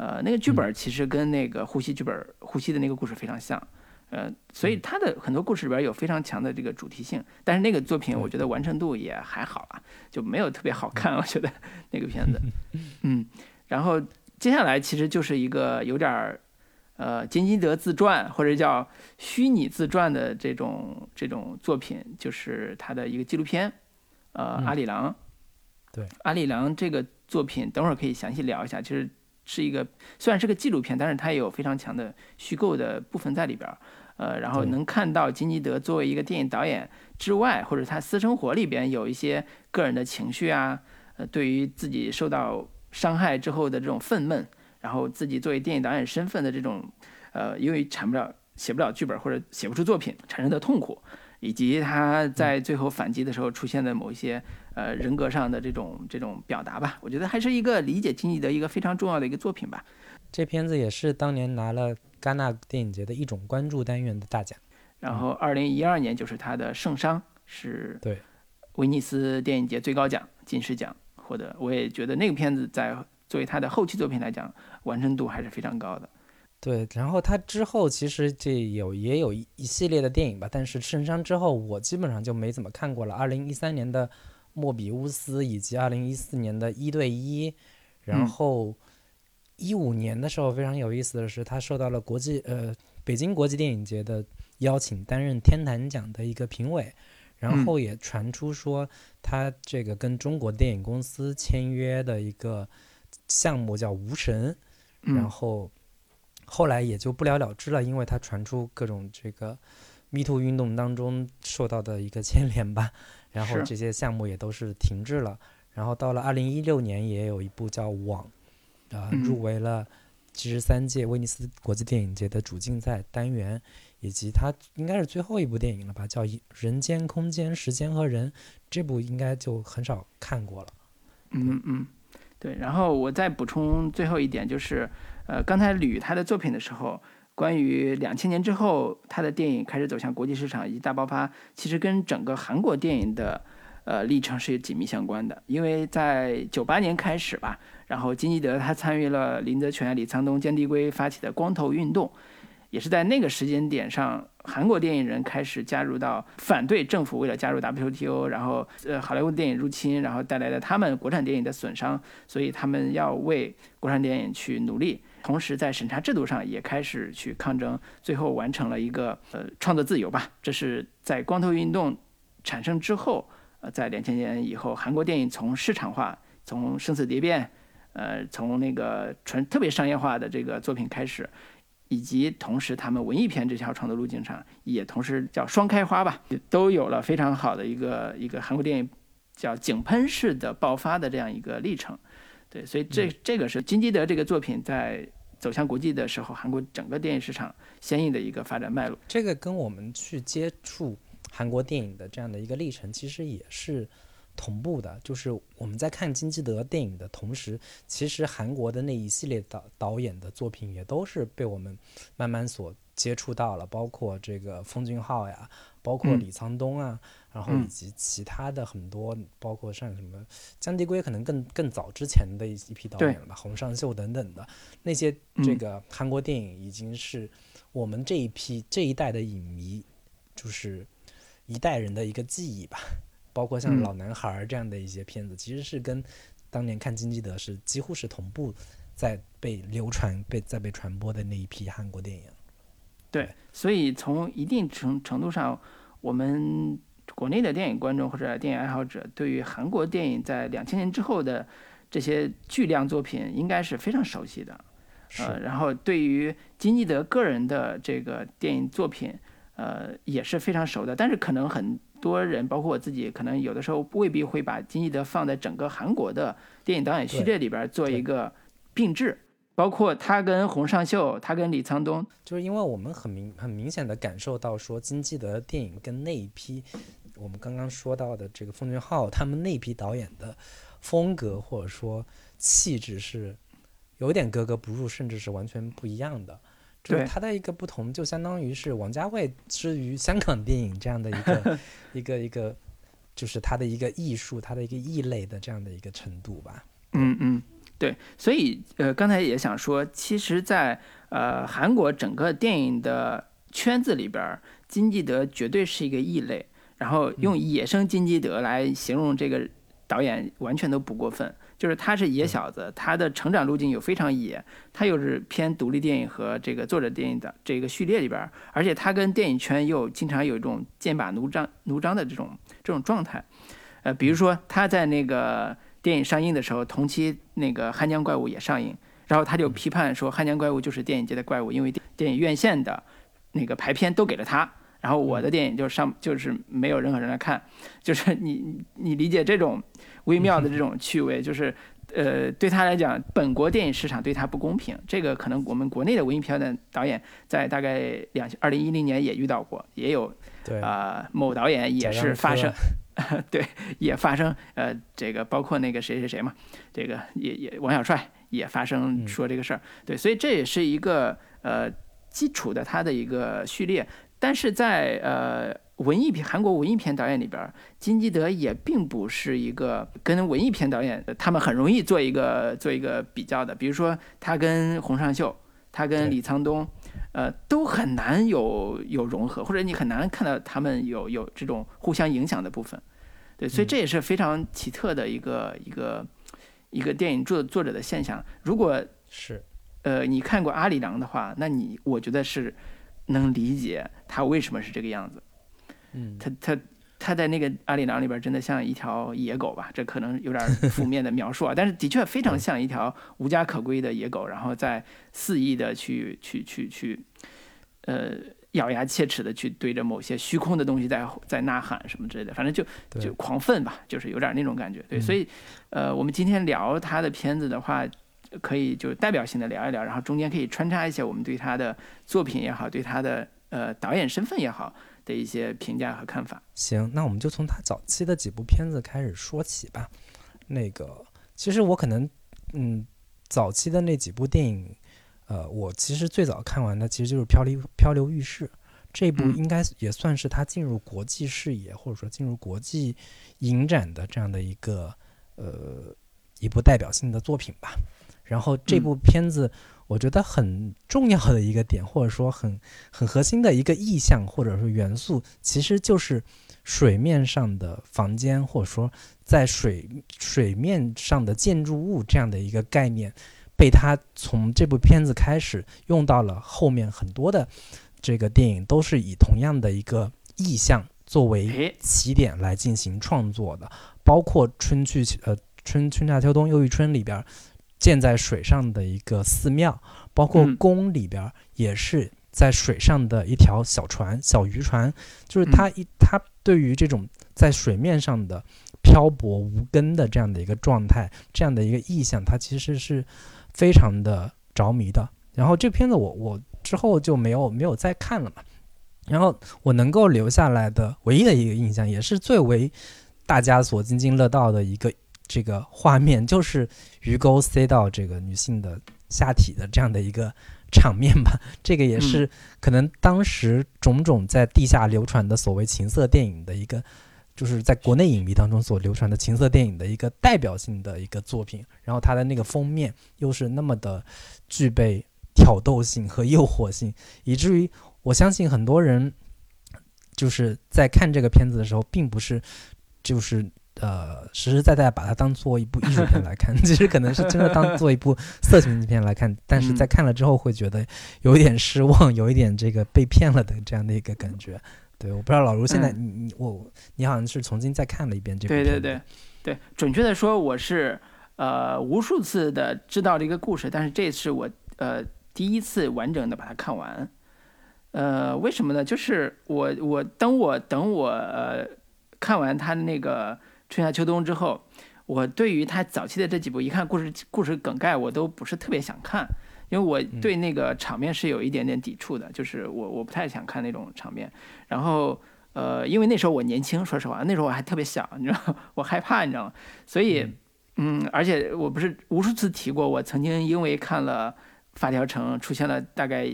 呃，那个剧本其实跟那个呼吸剧本呼吸的那个故事非常像，呃，所以他的很多故事里边有非常强的这个主题性，但是那个作品我觉得完成度也还好啊，就没有特别好看，我觉得那个片子，嗯，然后接下来其实就是一个有点儿。呃，金基德自传或者叫虚拟自传的这种这种作品，就是他的一个纪录片，呃，嗯阿里郎。对，阿里郎这个作品，等会儿可以详细聊一下。其实是一个虽然是个纪录片，但是它也有非常强的虚构的部分在里边儿。呃，然后能看到金基德作为一个电影导演之外，或者他私生活里边有一些个人的情绪啊，呃，对于自己受到伤害之后的这种愤懑，然后自己作为电影导演身份的这种，呃，因为产不了、写不了剧本或者写不出作品产生的痛苦，以及他在最后反击的时候出现的某一些呃人格上的这种这种表达吧，我觉得还是一个理解经济的一个非常重要的一个作品吧。这片子也是当年拿了戛纳电影节的一种关注单元的大奖。然后二零一二年就是他的《圣殇》是对威尼斯电影节最高奖金狮奖获得，我也觉得那个片子在作为他的后期作品来讲，完成度还是非常高的。对，然后他之后其实这有也有一一系列的电影吧，但是《圣殇》之后我基本上就没怎么看过了。二零一三年的《莫比乌斯》以及二零一四年的一对一，然后一五年的时候非常有意思的是，他受到了国际呃北京国际电影节的邀请，担任天坛奖的一个评委，然后也传出说他这个跟中国电影公司签约的一个项目叫《无神》，然后。后来也就不了了之了，因为他传出各种这个 “me too” 运动当中受到的一个牵连吧，然后这些项目也都是停滞了。然后到了二零一六年，也有一部叫《网》，啊，入围了七十三届威尼斯国际电影节的主竞赛单元，以及它应该是最后一部电影了吧，叫《人间空间时间和人》，这部应该就很少看过了。嗯嗯，对。然后我再补充最后一点就是。呃，刚才捋他的作品的时候，关于两千年之后他的电影开始走向国际市场以及大爆发，其实跟整个韩国电影的呃历程是紧密相关的。因为在九八年开始吧，然后金基德他参与了林则全、李沧东、姜帝圭发起的光头运动，也是在那个时间点上，韩国电影人开始加入到反对政府为了加入 WTO，然后呃好莱坞电影入侵，然后带来的他们国产电影的损伤，所以他们要为国产电影去努力。同时，在审查制度上也开始去抗争，最后完成了一个呃创作自由吧。这是在光头运动产生之后，呃，在两千年以后，韩国电影从市场化，从生死蝶变，呃，从那个纯特别商业化的这个作品开始，以及同时他们文艺片这条创作路径上，也同时叫双开花吧，都有了非常好的一个一个韩国电影叫井喷式的爆发的这样一个历程。对，所以这这个是金基德这个作品在走向国际的时候，韩国整个电影市场相应的一个发展脉络。这个跟我们去接触韩国电影的这样的一个历程，其实也是同步的。就是我们在看金基德电影的同时，其实韩国的那一系列导导演的作品也都是被我们慢慢所接触到了，包括这个奉俊昊呀，包括李沧东啊。然后以及其他的很多，包括像什么姜迪圭，可能更更早之前的一一批导演了吧，洪尚秀等等的那些，这个韩国电影已经是我们这一批这一代的影迷，就是一代人的一个记忆吧。包括像老男孩这样的一些片子，其实是跟当年看金基德是几乎是同步在被流传、被在被传播的那一批韩国电影。对，所以从一定程程度上，我们。国内的电影观众或者电影爱好者，对于韩国电影在两千年之后的这些巨量作品，应该是非常熟悉的。呃，然后对于金基德个人的这个电影作品，呃，也是非常熟的。但是可能很多人，包括我自己，可能有的时候未必会把金基德放在整个韩国的电影导演序列里边做一个并置。包括他跟洪尚秀，他跟李沧东，就是因为我们很明很明显的感受到说，金基德电影跟那一批。我们刚刚说到的这个奉俊昊，他们那批导演的风格或者说气质是有点格格不入，甚至是完全不一样的。就是他的一个不同，就相当于是王家卫之于香港电影这样的一个 一个一个，就是他的一个艺术，他的一个异类的这样的一个程度吧。嗯嗯，对。所以呃，刚才也想说，其实，在呃韩国整个电影的圈子里边，金基德绝对是一个异类。然后用“野生金基德”来形容这个导演，完全都不过分。就是他是野小子，他的成长路径有非常野，他又是偏独立电影和这个作者电影的这个序列里边，而且他跟电影圈又经常有一种剑拔弩张、弩张的这种这种状态。呃，比如说他在那个电影上映的时候，同期那个《汉江怪物》也上映，然后他就批判说，《汉江怪物》就是电影界的怪物，因为电影院线的那个排片都给了他。然后我的电影就上就是没有任何人来看，就是 你你理解这种微妙的这种趣味，就是呃对他来讲，本国电影市场对他不公平。这个可能我们国内的文艺片的导演在大概两二零一零年也遇到过，也有啊某导演也是发生，对也发生呃这个包括那个谁谁谁嘛，这个也也王小帅也发生说这个事儿，对，所以这也是一个呃基础的他的一个序列。但是在呃文艺片韩国文艺片导演里边，金基德也并不是一个跟文艺片导演他们很容易做一个做一个比较的。比如说他跟洪尚秀，他跟李沧东，呃，都很难有有融合，或者你很难看到他们有有这种互相影响的部分。对，所以嗯这也是非常奇特的一个一个一个电影作作者的现象。如果是，呃你看过阿里郎的话，那你我觉得是能理解他为什么是这个样子。嗯，他他他在那个阿里郎里边真的像一条野狗吧？这可能有点负面的描述啊，但是的确非常像一条无家可归的野狗，然后在肆意的去去去去，呃，咬牙切齿的去对着某些虚空的东西在在呐喊什么之类的，反正就就狂愤吧，就是有点那种感觉。对，嗯所以呃，我们今天聊他的片子的话。可以就代表性的聊一聊，然后中间可以穿插一些我们对他的作品也好，对他的呃导演身份也好的一些评价和看法。行，那我们就从他早期的几部片子开始说起吧。那个，其实我可能，嗯，早期的那几部电影，呃，我其实最早看完的其实就是《漂流漂流浴室》这部，嗯应该也算是他进入国际视野或者说进入国际影展的这样的一个呃一部代表性的作品吧。然后这嗯。部片子，我觉得很重要的一个点，或者说很很核心的一个意象或者说元素，其实就是水面上的房间，或者说在水水面上的建筑物这样的一个概念，被他从这部片子开始用到了后面很多的这个电影，都是以同样的一个意象作为，起点来进行创作的，包括春去呃春春夏秋冬又一春里边儿建在水上的一个寺庙，包括嗯宫里边儿也是在水上的一条小船、小渔船，就是它一它对于这种在水面上的漂泊无根的这样的一个状态，这样的一个意象，它其实是非常的着迷的。然后这片子我我之后就没有没有再看了嘛。然后我能够留下来的唯一的一个印象，也是最为大家所津津乐道的一个这个画面，就是鱼钩塞到这个女性的下体的这样的一个场面吧。这个也是可能当时种种在地下流传的所谓情色电影的一个，就是在国内影迷当中所流传的情色电影的一个代表性的一个作品。然后它的那个封面又是那么的具备挑逗性和诱惑性，以至于我相信很多人就是在看这个片子的时候，并不是就是呃实实在在把它当做一部艺术片来看，其实可能是真的当做一部色情片来看，但是在看了之后会觉得有一点失望，有一点这个被骗了的这样的一个感觉。对，我不知道老卢现在你你我你好像是重新再看了一遍这部对对对对，准确的说，我是呃无数次的知道这个故事，但是这是我呃第一次完整的把它看完。呃，为什么呢？就是我我等我等我呃看完他的那个春夏秋冬之后，我对于他早期的这几部，一看故事故事梗概，我都不是特别想看，因为我对那个场面是有一点点抵触的，就是我我不太想看那种场面。然后呃，因为那时候我年轻，说实话，那时候我还特别小，你知道，我害怕，你知道吗？所以嗯，而且我不是无数次提过，我曾经因为看了《发条城》，出现了大概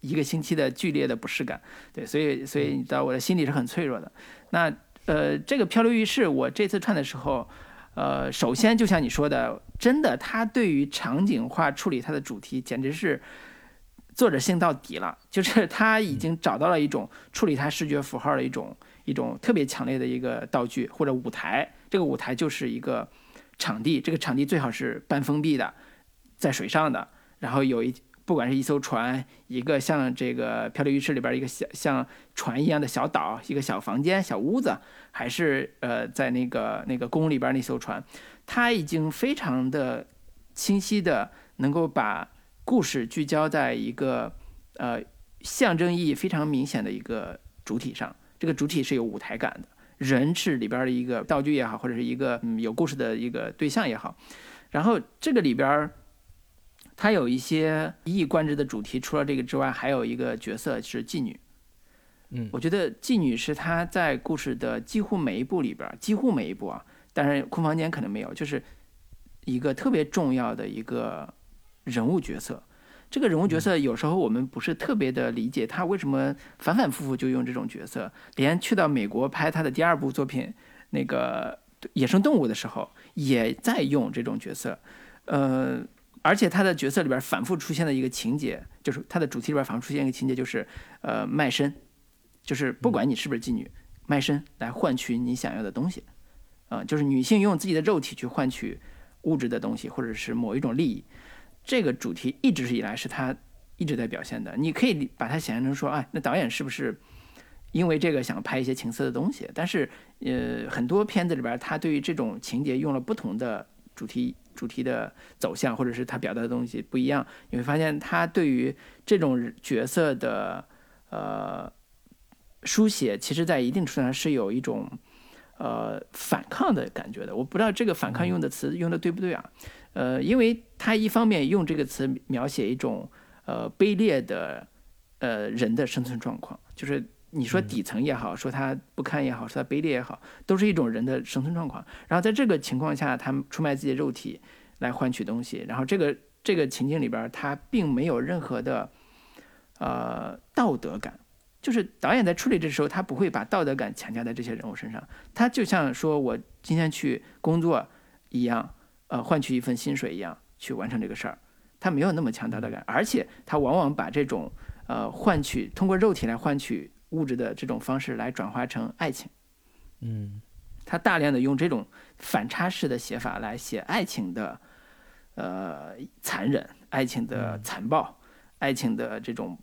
一个星期的剧烈的不适感。对，所以所以你知道我的心理是很脆弱的。那呃，这个漂流浴室，我这次串的时候，呃，首先就像你说的，真的，他对于场景化处理它的主题，简直是作者性到底了。就是 他已经找到了一种处理它视觉符号的一种一种特别强烈的一个道具或者舞台。这个舞台就是一个场地，这个场地最好是半封闭的，在水上的，然后有一不管是一艘船，一个像这个漂流浴室里边一个小像船一样的小岛，一个小房间、小屋子，还是呃在那个那个宫里边那艘船，它已经非常的清晰的能够把故事聚焦在一个呃象征意义非常明显的一个主体上，这个主体是有舞台感的，人是里边的一个道具也好，或者是一个嗯有故事的一个对象也好，然后这个里边。它有一些一以贯之的主题，除了这个之外，还有一个角色是妓女。嗯我觉得妓女是他在故事的几乎每一部里边，几乎每一部啊，当然空房间可能没有，就是一个特别重要的一个人物角色。这个人物角色有时候我们不是特别的理解，他为什么反反复复就用这种角色，连去到美国拍他的第二部作品那个野生动物的时候，也在用这种角色。呃，而且他的角色里边反复出现的一个情节，就是他的主题里边反复出现一个情节，就是呃卖身，就是不管你是不是妓女，卖身来换取你想要的东西，啊、就是女性用自己的肉体去换取物质的东西，或者是某一种利益。这个主题一直以来是他一直在表现的。你可以把它想象成说，哎，那导演是不是因为这个想拍一些情色的东西？但是，呃，很多片子里边，他对于这种情节用了不同的主题。主题的走向，或者是他表达的东西不一样，你会发现他对于这种角色的呃书写，其实在一定程度上是有一种呃反抗的感觉的。我不知道这个反抗用的词用的对不对啊？呃，因为他一方面用这个词描写一种呃卑劣的呃人的生存状况，就是你说底层也好，说他不堪也好，说他卑劣也好，都是一种人的生存状况。然后在这个情况下，他出卖自己的肉体来换取东西，然后这个这个情境里边，他并没有任何的呃道德感。就是导演在处理这时候，他不会把道德感强加在这些人物身上，他就像说我今天去工作一样，呃，换取一份薪水一样去完成这个事儿，他没有那么强大的感，而且他往往把这种呃换取通过肉体来换取物质的这种方式来转化成爱情，嗯，他大量的用这种反差式的写法来写爱情的呃残忍、爱情的残暴、爱情的这种。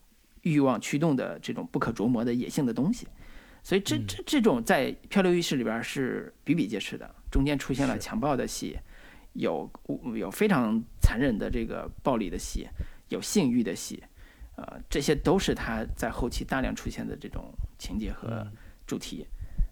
欲望驱动的这种不可琢磨的野性的东西，所以这这这种在《漂流浴室》里边是比比皆是的。中间出现了强暴的戏，有有非常残忍的这个暴力的戏，有性欲的戏，呃，这些都是他在后期大量出现的这种情节和主题。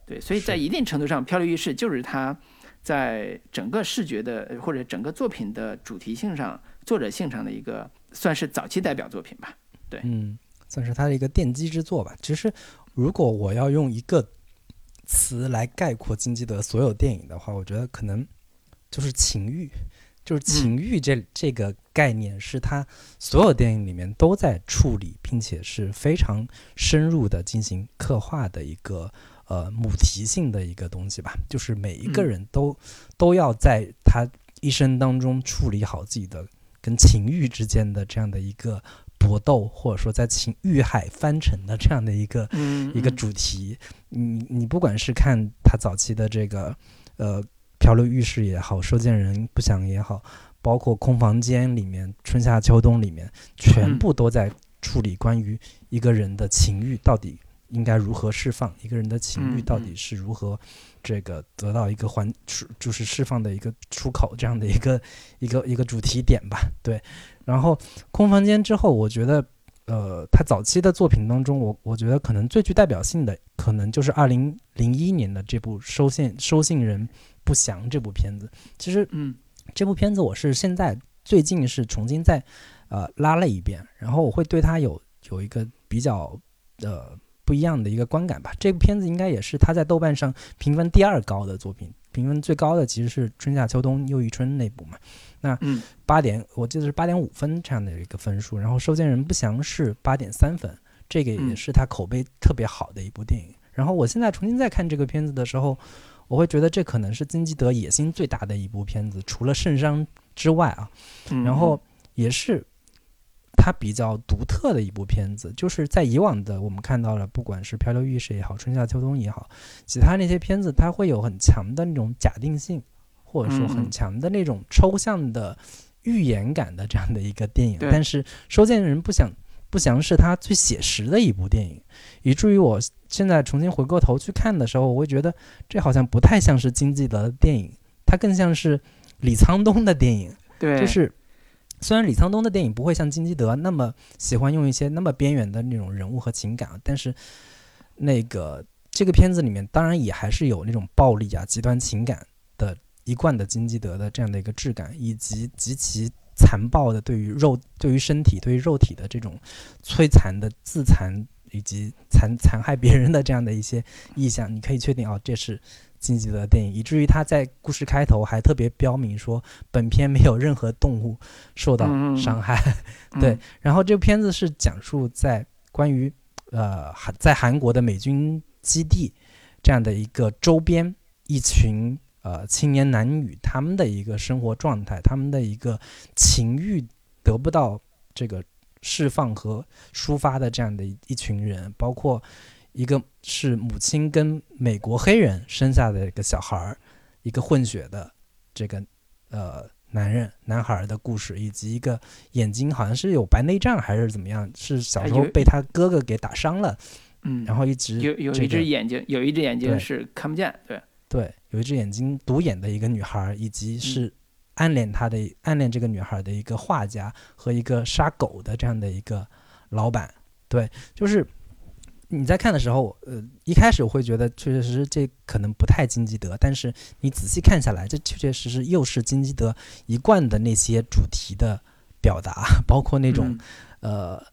对，所以在一定程度上，《漂流浴室》就是他在整个视觉的或者整个作品的主题性上、作者性上的一个算是早期代表作品吧。对，嗯。算是他的一个奠基之作吧。其实，如果我要用一个词来概括金基德所有电影的话，我觉得可能就是情欲，就是情欲这这个概念是他所有电影里面都在处理，并且是非常深入的进行刻画的一个呃母题性的一个东西吧。就是每一个人都都要在他一生当中处理好自己的跟情欲之间的这样的一个。搏斗，或者说在情欲海翻沉的这样的一个一个主题，你你不管是看他早期的这个呃漂流浴室也好，收件人不想也好，包括空房间里面春夏秋冬里面，全部都在处理关于一个人的情欲到底应该如何释放，一个人的情欲到底是如何这个得到一个还就是释放的一个出口这样的一个一个一个主题点吧，对。然后空房间之后，我觉得，呃，他早期的作品当中，我我觉得可能最具代表性的，可能就是二零零一年的这部《收信收信人不详》这部片子。其实，嗯，这部片子我是现在最近是重新再呃拉了一遍，然后我会对他有有一个比较呃不一样的一个观感吧。这部片子应该也是他在豆瓣上评分第二高的作品，评分最高的其实是《春夏秋冬又一春》那部嘛。那八点，我记得是八点五分这样的一个分数，然后收件人不详是八点三分，这个也是他口碑特别好的一部电影。然后我现在重新再看这个片子的时候，我会觉得这可能是金基德野心最大的一部片子，除了圣殇之外啊，然后也是他比较独特的一部片子。就是在以往的我们看到了，不管是漂流浴室也好，春夏秋冬也好，其他那些片子，它会有很强的那种假定性。或者说很强的那种抽象的预言感的这样的一个电影，但是《收件人不想不详》是他最写实的一部电影，以至于我现在重新回过头去看的时候，我会觉得这好像不太像是金基德的电影，它更像是李沧东的电影。对，就是虽然李沧东的电影不会像金基德那么喜欢用一些那么边缘的那种人物和情感，但是那个这个片子里面当然也还是有那种暴力啊、极端情感的。一贯的金基德的这样的一个质感，以及极其残暴的对于肉、对于身体、对于肉体的这种摧残的自残，以及残残害别人的这样的一些意象，你可以确定哦，这是金基德的电影，以至于他在故事开头还特别标明说，本片没有任何动物受到伤害。对，然后这部片子是讲述在关于呃韩在韩国的美军基地这样的一个周边一群。呃青年男女他们的一个生活状态，他们的一个情欲得不到这个释放和抒发的这样的一群人，包括一个是母亲跟美国黑人生下的一个小孩儿，一个混血的这个呃。男人、男孩的故事，以及一个眼睛好像是有白内障还是怎么样，是小时候被他哥哥给打伤了，嗯，然后一直有有一只眼睛，有一只眼睛是看不见，对对，有一只眼睛独眼的一个女孩，以及是暗恋她的暗恋这个女孩的一个画家和一个杀狗的这样的一个老板，对，就是。你在看的时候，呃，一开始我会觉得确确实实这可能不太金基德，但是你仔细看下来，这确确实实又是金基德一贯的那些主题的表达，包括那种，呃，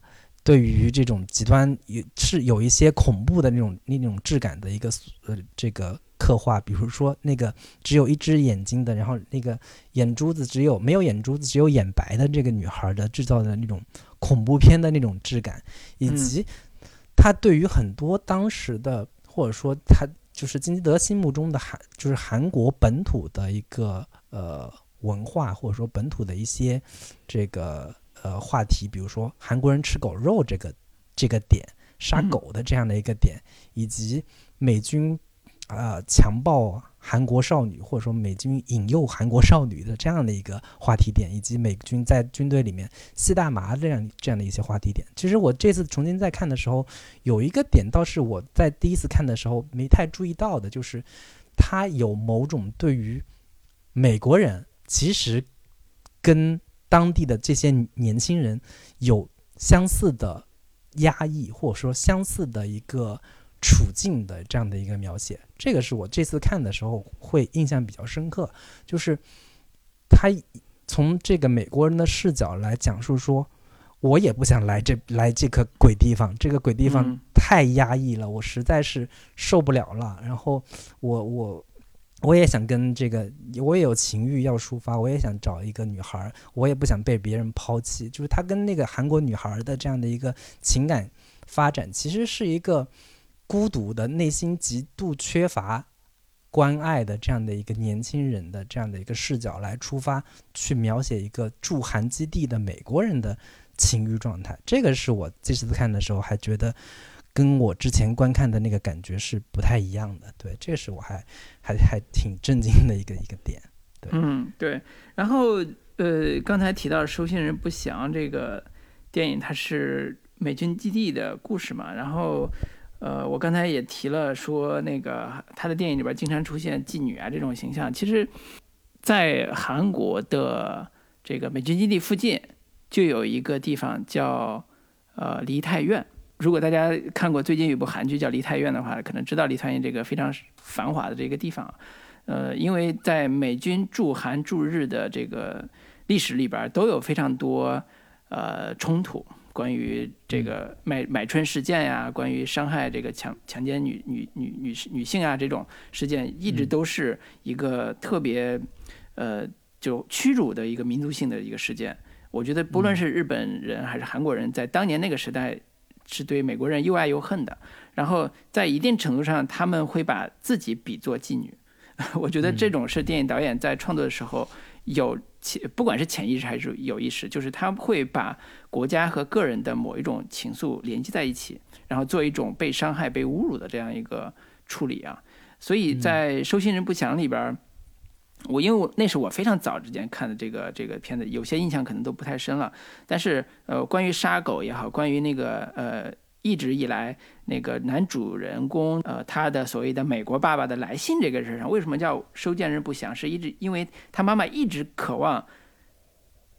对于这种极端有是有一些恐怖的那种那种质感的一个呃这个刻画，比如说那个只有一只眼睛的，然后那个眼珠子只有没有眼珠子只有眼白的这个女孩的制造的那种恐怖片的那种质感，以及。他对于很多当时的，或者说他就是金基德心目中的韩，就是韩国本土的一个呃文化，或者说本土的一些这个呃话题，比如说韩国人吃狗肉这个这个点，杀狗的这样的一个点，以及美军。呃，强暴韩国少女，或者说美军引诱韩国少女的这样的一个话题点，以及美军在军队里面吸大麻这样这样的一些话题点，其实我这次重新再看的时候，有一个点倒是我在第一次看的时候没太注意到的，就是他有某种对于美国人其实跟当地的这些年轻人有相似的压抑，或者说相似的一个。处境的这样的一个描写，这个是我这次看的时候会印象比较深刻，就是他从这个美国人的视角来讲述说，我也不想来这来这个鬼地方，这个鬼地方太压抑了，我实在是受不了了。然后我我我也想跟这个，我也有情欲要抒发，我也想找一个女孩，我也不想被别人抛弃。就是他跟那个韩国女孩的这样的一个情感发展，其实是一个。孤独的内心极度缺乏关爱的这样的一个年轻人的这样的一个视角来出发，去描写一个驻韩基地的美国人的情欲状态。这个是我这次看的时候还觉得跟我之前观看的那个感觉是不太一样的。对，这是我还还还挺震惊的一个一个点。对，嗯，对。然后呃，刚才提到收信人不详这个电影，它是美军基地的故事嘛，然后。呃，我刚才也提了，说那个他的电影里边经常出现妓女啊这种形象。其实，在韩国的这个美军基地附近，就有一个地方叫呃梨泰院。如果大家看过最近有部韩剧叫《梨泰院》的话，可能知道梨泰院这个非常繁华的这个地方。呃，因为在美军驻韩驻日的这个历史里边，都有非常多呃冲突。关于这个买买春事件呀，关于伤害这个强强奸女女女女女性啊这种事件，一直都是一个特别，呃，就屈辱的一个民族性的一个事件。我觉得不论是日本人还是韩国人，在当年那个时代，是对美国人又爱又恨的。然后在一定程度上，他们会把自己比作妓女。我觉得这种是电影导演在创作的时候有。潜不管是潜意识还是有意识，就是他会把国家和个人的某一种情愫联系在一起，然后做一种被伤害、被侮辱的这样一个处理啊。所以在《收信人不详》里边，我因为我那是我非常早之前看的这个这个片子，有些印象可能都不太深了。但是呃，关于杀狗也好，关于那个呃。一直以来，那个男主人公，呃，他的所谓的美国爸爸的来信这个事上，为什么叫收件人不详？是一直因为他妈妈一直渴望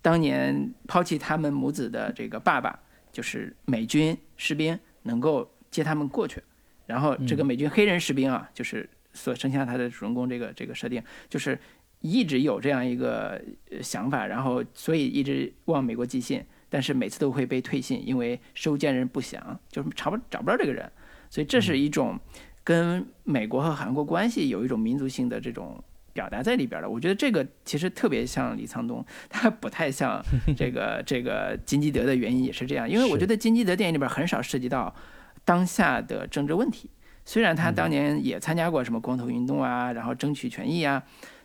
当年抛弃他们母子的这个爸爸，就是美军士兵能够接他们过去。然后这个美军黑人士兵啊，就是所生下他的主人公这个这个设定，就是一直有这样一个想法，然后所以一直往美国寄信。但是每次都会被退信，因为收件人不详，就是查不找不着这个人，所以这是一种跟美国和韩国关系有一种民族性的这种表达在里边的。我觉得这个其实特别像李沧东，他不太像这个 这个金基德的原因也是这样，因为我觉得金基德电影里边很少涉及到当下的政治问题，虽然他当年也参加过什么光头运动啊，然后争取权益啊，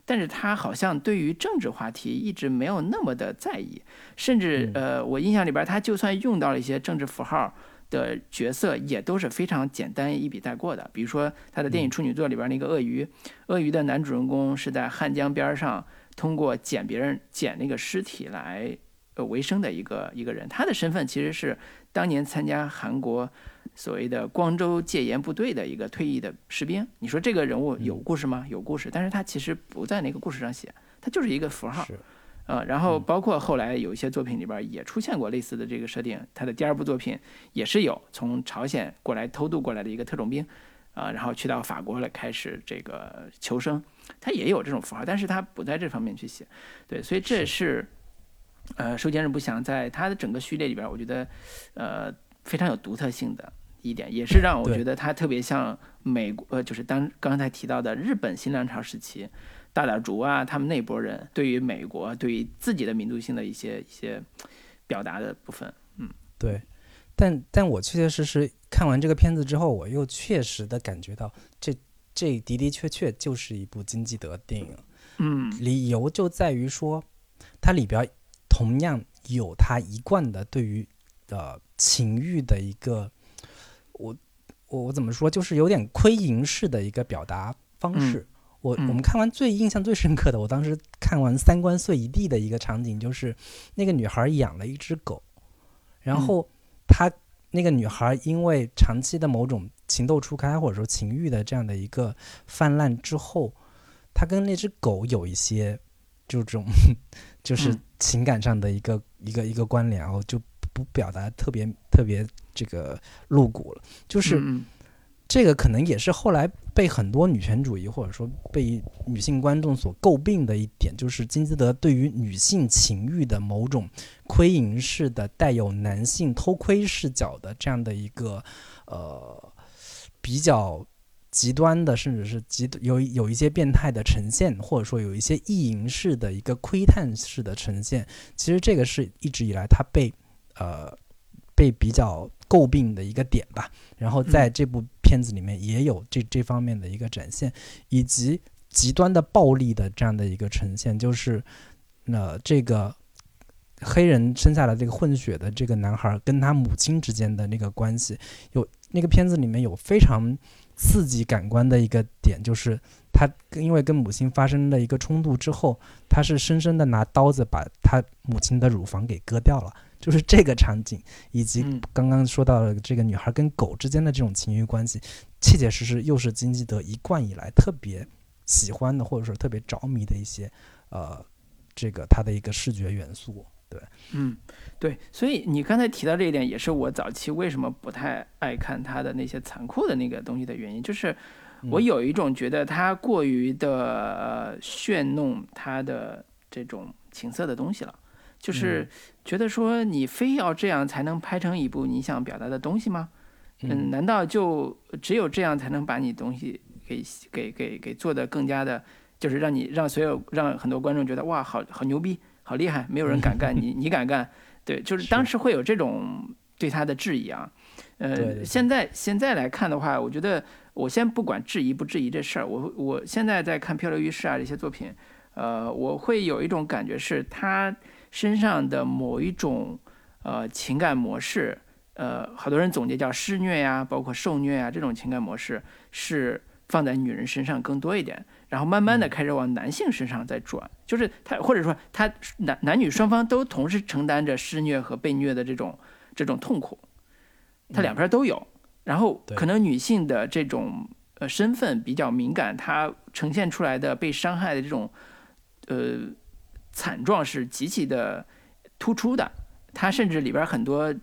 但是他好像对于政治话题一直没有那么的在意，甚至呃，我印象里边他就算用到了一些政治符号的角色，也都是非常简单一笔带过的。比如说他的电影处女作里边那个鳄鱼，鳄鱼的男主人公是在汉江边上通过捡别人捡那个尸体来呃为生的一个一个人，他的身份其实是当年参加韩国。所谓的光州戒严部队的一个退役的士兵，你说这个人物有故事吗？有故事，但是他其实不在那个故事上写，他就是一个符号。呃，然后包括后来有一些作品里边也出现过类似的这个设定。他的第二部作品也是有从朝鲜过来偷渡过来的一个特种兵，啊，然后去到法国来开始这个求生，他也有这种符号，但是他不在这方面去写。对，所以这是，呃，收监人不详在他的整个序列里边，我觉得，呃，非常有独特性的。一点也是让我觉得它特别像美国，呃，就是当刚才提到的日本新浪潮时期，大岛竹啊，他们那波人对于美国、对于自己的民族性的一些一些表达的部分，嗯，对。但但我确确实实看完这个片子之后，我又确实的感觉到，这这的的确确就是一部金基德电影，嗯，理由就在于说，它里边同样有他一贯的对于呃情欲的一个。我我我怎么说，就是有点窥淫式的一个表达方式。我我们看完最印象最深刻的，我当时看完三观碎一地的一个场景，就是那个女孩养了一只狗，然后她那个女孩因为长期的某种情窦初开或者说情欲的这样的一个泛滥之后，她跟那只狗有一些就这种 就是情感上的一个一个一个关联，然后就不表达特别特别。这个露骨了，就是这个可能也是后来被很多女权主义或者说被女性观众所诟病的一点，就是金基德对于女性情欲的某种窥淫式的、带有男性偷窥视角的这样的一个呃比较极端的，甚至是极有有一些变态的呈现，或者说有一些意淫式的一个窥探式的呈现。其实这个是一直以来他被呃被比较。诟病的一个点吧，然后在这部片子里面也有这这方面的一个展现，以及极端的暴力的这样的一个呈现，就是那这个黑人生下来这个混血的这个男孩跟他母亲之间的那个关系，有那个片子里面有非常刺激感官的一个点，就是他因为跟母亲发生了一个冲突之后，他是深深的拿刀子把他母亲的乳房给割掉了。就是这个场景，以及刚刚说到了这个女孩跟狗之间的这种情欲关系，切切实实又是金基德一贯以来特别喜欢的，或者说特别着迷的一些，呃，这个他的一个视觉元素。对，嗯，对，所以你刚才提到这一点，也是我早期为什么不太爱看他的那些残酷的那个东西的原因，就是我有一种觉得他过于的炫弄他的这种情色的东西了。就是觉得说你非要这样才能拍成一部你想表达的东西吗？嗯，难道就只有这样才能把你东西给给给给做的更加的，就是让你让所有让很多观众觉得哇，好好牛逼，好厉害，没有人敢干，你你敢干？对，就是当时会有这种对他的质疑啊。呃，现在现在来看的话，我觉得我先不管质疑不质疑这事儿，我我现在在看《漂流浴室》啊这些作品，呃，我会有一种感觉是他。身上的某一种呃情感模式，呃，好多人总结叫施虐呀，包括受虐啊，这种情感模式是放在女人身上更多一点，然后慢慢的开始往男性身上在转，就是他或者说他男男女双方都同时承担着施虐和被虐的这种这种痛苦，他两边都有，然后可能女性的这种呃身份比较敏感，她呈现出来的被伤害的这种呃。惨状是极其的突出的，它甚至里边很多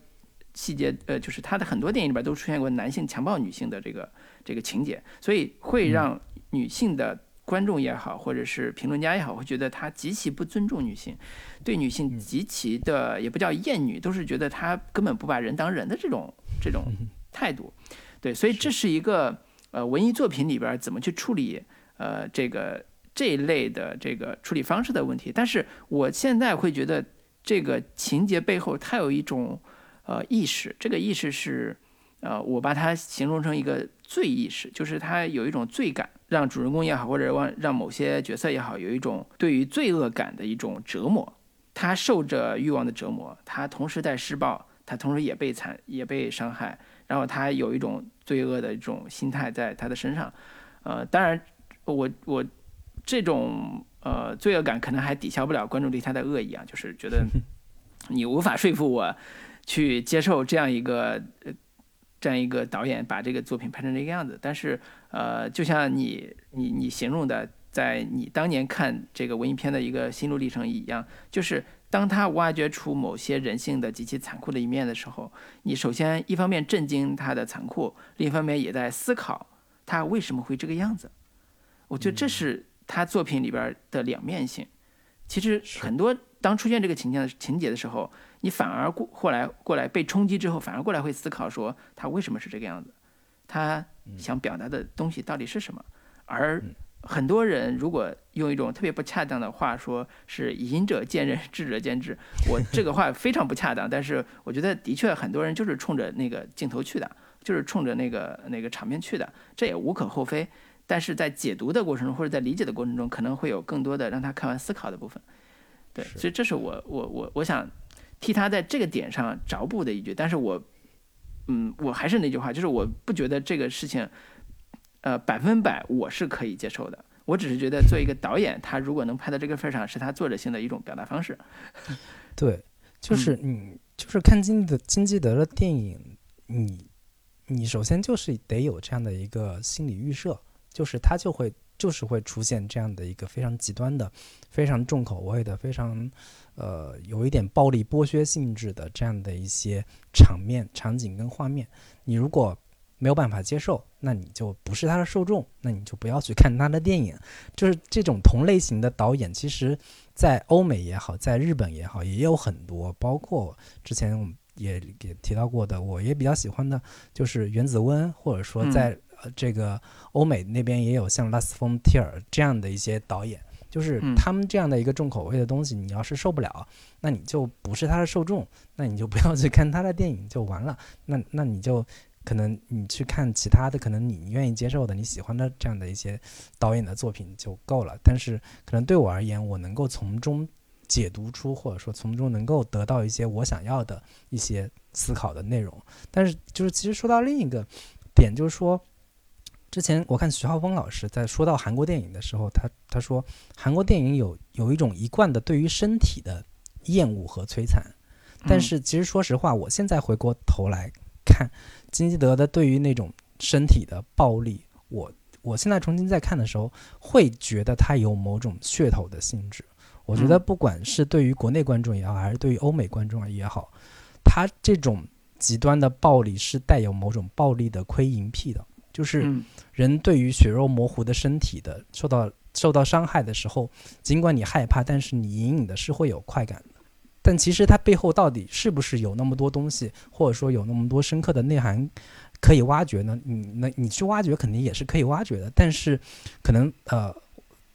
细节，呃，就是它的很多电影里边都出现过男性强暴女性的这个这个情节，所以会让女性的观众也好，或者是评论家也好，会觉得他极其不尊重女性，对女性极其的也不叫厌女，都是觉得他根本不把人当人的这种这种 态度。对，所以这是一个呃文艺作品里边怎么去处理呃这个。这一类的这个处理方式的问题，但是我现在会觉得这个情节背后它有一种呃意识，这个意识是呃，我把它形容成一个罪意识，就是它有一种罪感，让主人公也好，或者让让某些角色也好，有一种对于罪恶感的一种折磨。他受着欲望的折磨，他同时在施暴，他同时也被惨，也被伤害，然后他有一种罪恶的一种心态在他的身上。呃，当然，我我这种呃罪恶感可能还抵消不了观众对他的恶意啊，就是觉得 你无法说服我去接受这样一个呃这样一个导演把这个作品拍成这个样子。但是呃，就像你你你形容的。在你当年看这个文艺片的一个心路历程一样，就是当他挖掘出某些人性的极其残酷的一面的时候，你首先一方面震惊他的残酷，另一方面也在思考他为什么会这个样子。我觉得这是他作品里边的两面性。其实很多当出现这个情境情节的时候，你反而过后来过来被冲击之后，反而过来会思考说他为什么是这个样子，他想表达的东西到底是什么，而。很多人如果用一种特别不恰当的话说，是隐者见仁，智者见智。我这个话非常不恰当，但是我觉得的确很多人就是冲着那个镜头去的，就是冲着那个那个场面去的，这也无可厚非。但是在解读的过程中，或者在理解的过程中，可能会有更多的让他看完思考的部分。对，所以这是我我我我想替他在这个点上着补的一句。但是我，嗯，我还是那句话，就是我不觉得这个事情。呃，百分百我是可以接受的。我只是觉得，做一个导演，他如果能拍到这个份上，是他作者性的一种表达方式。对，就是你，就是看金的金基德的电影，你，你首先就是得有这样的一个心理预设，就是他就会就是会出现这样的一个非常极端的、非常重口味的、非常呃有一点暴力剥削性质的这样的一些场面、场景跟画面。你如果没有办法接受，那你就不是他的受众，那你就不要去看他的电影。就是这种同类型的导演，其实，在欧美也好，在日本也好，也有很多。包括之前我们也也提到过的，我也比较喜欢的，就是原子温，或者说在这个欧美那边也有像拉斯冯提尔这样的一些导演。就是他们这样的一个重口味的东西，你要是受不了，那你就不是他的受众，那你就不要去看他的电影就完了。那那你就。可能你去看其他的，可能你愿意接受的、你喜欢的这样的一些导演的作品就够了。但是，可能对我而言，我能够从中解读出，或者说从中能够得到一些我想要的一些思考的内容。但是，就是其实说到另一个点，就是说，之前我看徐浩峰老师在说到韩国电影的时候，他他说韩国电影有有一种一贯的对于身体的厌恶和摧残。但是，其实说实话，我现在回过头来看。金基德的对于那种身体的暴力，我我现在重新再看的时候，会觉得他有某种噱头的性质。我觉得不管是对于国内观众也好，还是对于欧美观众也好，他这种极端的暴力是带有某种暴力的窥淫癖的，就是人对于血肉模糊的身体的受到受到伤害的时候，尽管你害怕，但是你隐隐的是会有快感的。但其实它背后到底是不是有那么多东西，或者说有那么多深刻的内涵可以挖掘呢？你那你去挖掘肯定也是可以挖掘的，但是可能呃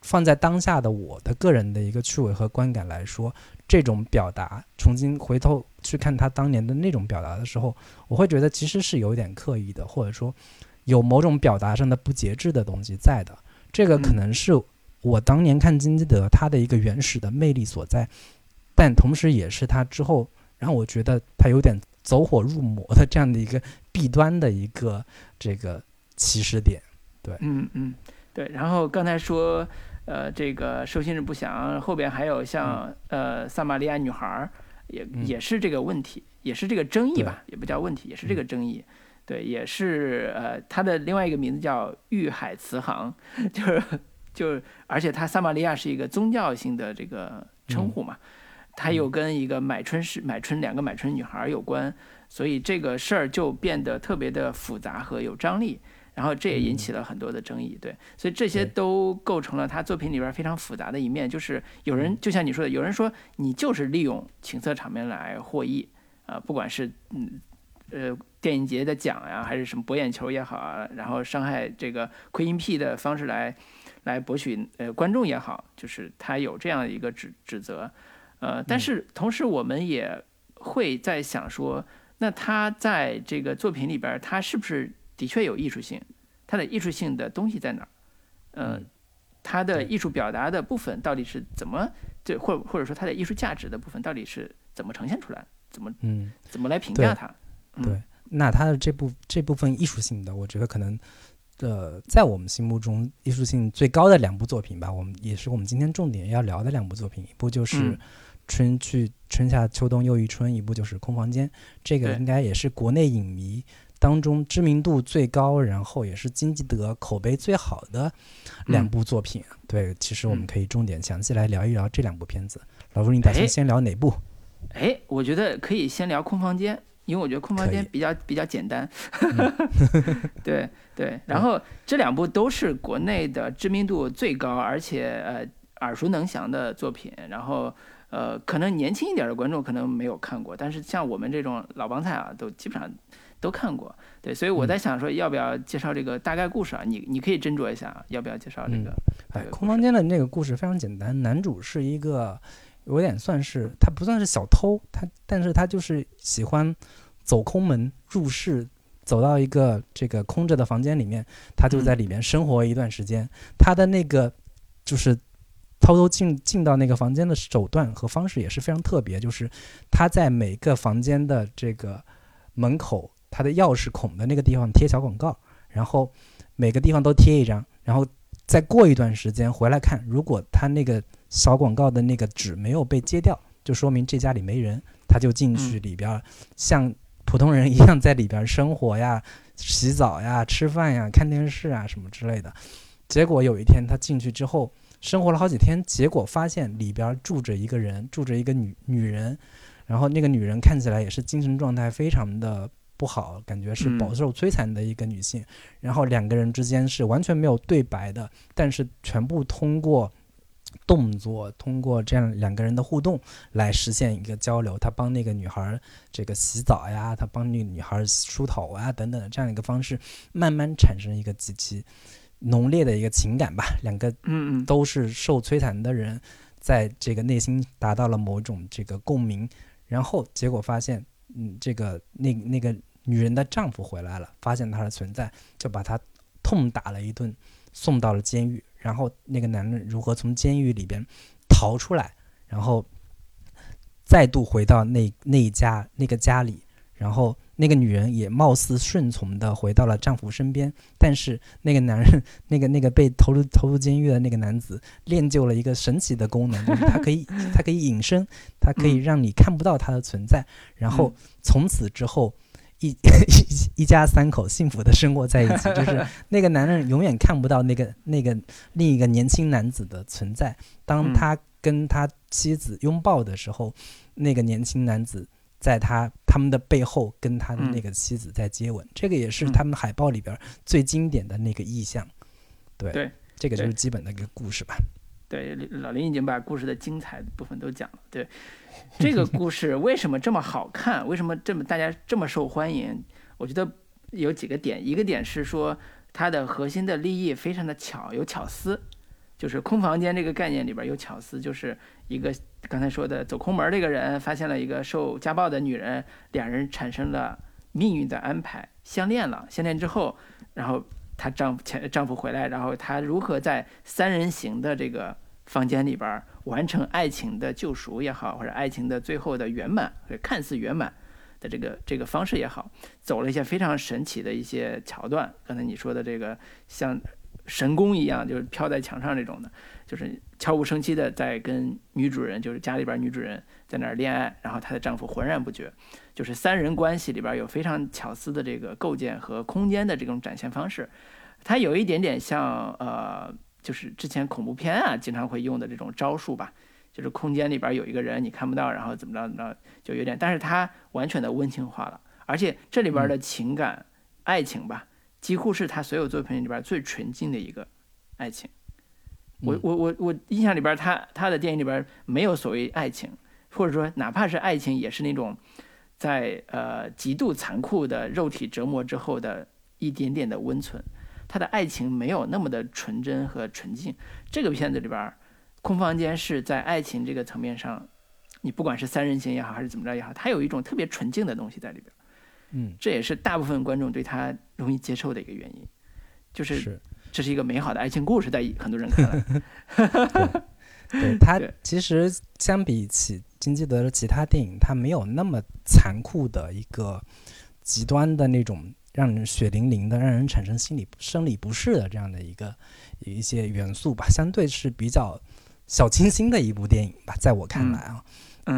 放在当下的我的个人的一个趣味和观感来说，这种表达重新回头去看他当年的那种表达的时候，我会觉得其实是有点刻意的，或者说有某种表达上的不节制的东西在的。这个可能是我当年看金基德他的一个原始的魅力所在。但同时，也是他之后让我觉得他有点走火入魔的这样的一个弊端的一个这个起始点。对，嗯嗯，对。然后刚才说，呃，这个收心日不详，后边还有像呃撒玛利亚女孩，也也是这个问题，也是这个争议吧，也不叫问题，也是这个争议。对，也是呃，他的另外一个名字叫玉海慈航，就是就是，而且他撒玛利亚是一个宗教性的这个称呼嘛。他又跟一个买春是买春两个买春女孩有关，所以这个事儿就变得特别的复杂和有张力，然后这也引起了很多的争议。对，所以这些都构成了他作品里边非常复杂的一面。就是有人就像你说的，有人说你就是利用情色场面来获益，啊，不管是嗯呃电影节的奖呀，还是什么博眼球也好啊，然后伤害这个窥淫癖的方式来来博取呃观众也好，就是他有这样一个指指责。呃，但是同时我们也会在想说，那他在这个作品里边，他是不是的确有艺术性？他的艺术性的东西在哪儿？呃，他的艺术表达的部分到底是怎么？这或或者说他的艺术价值的部分到底是怎么呈现出来？怎么嗯，怎么来评价它？对，那他的这部这部分艺术性的，我觉得可能，呃，在我们心目中艺术性最高的两部作品吧，我们也是我们今天重点要聊的两部作品，一部就是《春去春夏秋冬又一春》，一部就是《空房间》。这个应该也是国内影迷当中知名度最高，然后也是金基德口碑最好的两部作品。对，其实我们可以重点详细来聊一聊这两部片子。老朱，你打算先聊哪部？哎，我觉得可以先聊空房间，因为我觉得空房间比较比较简单。对对，然后这两部都是国内的知名度最高，而且呃耳熟能详的作品。然后呃，可能年轻一点的观众可能没有看过，但是像我们这种老帮菜啊，都基本上都看过。对，所以我在想说，要不要介绍这个大概故事啊？你你可以斟酌一下，要不要介绍这个？哎，空房间的那个故事非常简单，男主是一个。有点算是他不算是小偷，他但是他就是喜欢走空门入室，走到一个这个空着的房间里面，他就在里面生活一段时间。他的那个就是偷偷进进到那个房间的手段和方式也是非常特别，就是他在每个房间的这个门口，他的钥匙孔的那个地方贴小广告，然后每个地方都贴一张，然后再过一段时间回来看，如果他那个。小广告的那个纸没有被揭掉，就说明这家里没人，他就进去里边，像普通人一样在里边生活呀、洗澡呀、吃饭呀、看电视啊什么之类的。结果有一天他进去之后，生活了好几天，结果发现里边住着一个人，住着一个女女人，然后那个女人看起来也是精神状态非常的不好，感觉是饱受摧残的一个女性。然后两个人之间是完全没有对白的，但是全部通过。动作通过这样两个人的互动来实现一个交流，他帮那个女孩这个洗澡呀，他帮那个女孩梳头啊等等的这样一个方式，慢慢产生一个极其浓烈的一个情感吧。两个嗯嗯都是受摧残的人，在这个内心达到了某种这个共鸣，然后结果发现，嗯，这个那那个女人的丈夫回来了，发现她的存在，就把她痛打了一顿，送到了监狱。然后那个男人如何从监狱里边逃出来，然后再度回到那那一家那个家里，然后那个女人也貌似顺从的回到了丈夫身边，但是那个男人那个那个被投入投入监狱的那个男子练就了一个神奇的功能，就是他可以他可以隐身，他可以让你看不到他的存在，然后从此之后。一 一一家三口幸福的生活在一起，就是那个男人永远看不到那个那个另一个年轻男子的存在。当他跟他妻子拥抱的时候，那个年轻男子在他他们的背后跟他的那个妻子在接吻。这个也是他们海报里边最经典的那个意象。对，这个就是基本的一个故事吧。对，老林已经把故事的精彩部分都讲了。对，这个故事为什么这么好看？为什么这么大家这么受欢迎？我觉得有几个点，一个点是说它的核心的立意非常的巧，有巧思，就是空房间这个概念里边有巧思，就是一个刚才说的走空门这个人发现了一个受家暴的女人，两人产生了命运的安排，相恋了，相恋之后，然后。她丈夫前丈夫回来，然后她如何在三人行的这个房间里边完成爱情的救赎也好，或者爱情的最后的圆满，或者看似圆满的这个这个方式也好，走了一些非常神奇的一些桥段。刚才你说的这个像神功一样，就是飘在墙上这种的，就是悄无声息的在跟女主人，就是家里边女主人在那儿恋爱，然后她的丈夫浑然不觉。就是三人关系里边有非常巧思的这个构建和空间的这种展现方式，它有一点点像呃，就是之前恐怖片啊经常会用的这种招数吧，就是空间里边有一个人你看不到，然后怎么着怎么着，就有点，但是它完全的温情化了，而且这里边的情感爱情吧，几乎是他所有作品里边最纯净的一个爱情。我我我我印象里边，他他的电影里边没有所谓爱情，或者说哪怕是爱情，也是那种。在呃极度残酷的肉体折磨之后的一点点的温存，他的爱情没有那么的纯真和纯净。这个片子里边，空房间是在爱情这个层面上，你不管是三人行也好，还是怎么着也好，它有一种特别纯净的东西在里边。嗯，这也是大部分观众对他容易接受的一个原因，就是是，这是一个美好的爱情故事，在很多人看来，对他对其实相比起金基德的其他电影，他没有那么残酷的一个极端的那种让人血淋淋的、让人产生心理生理不适的这样的一个一些元素吧，相对是比较小清新的一部电影吧，在我看来啊。嗯，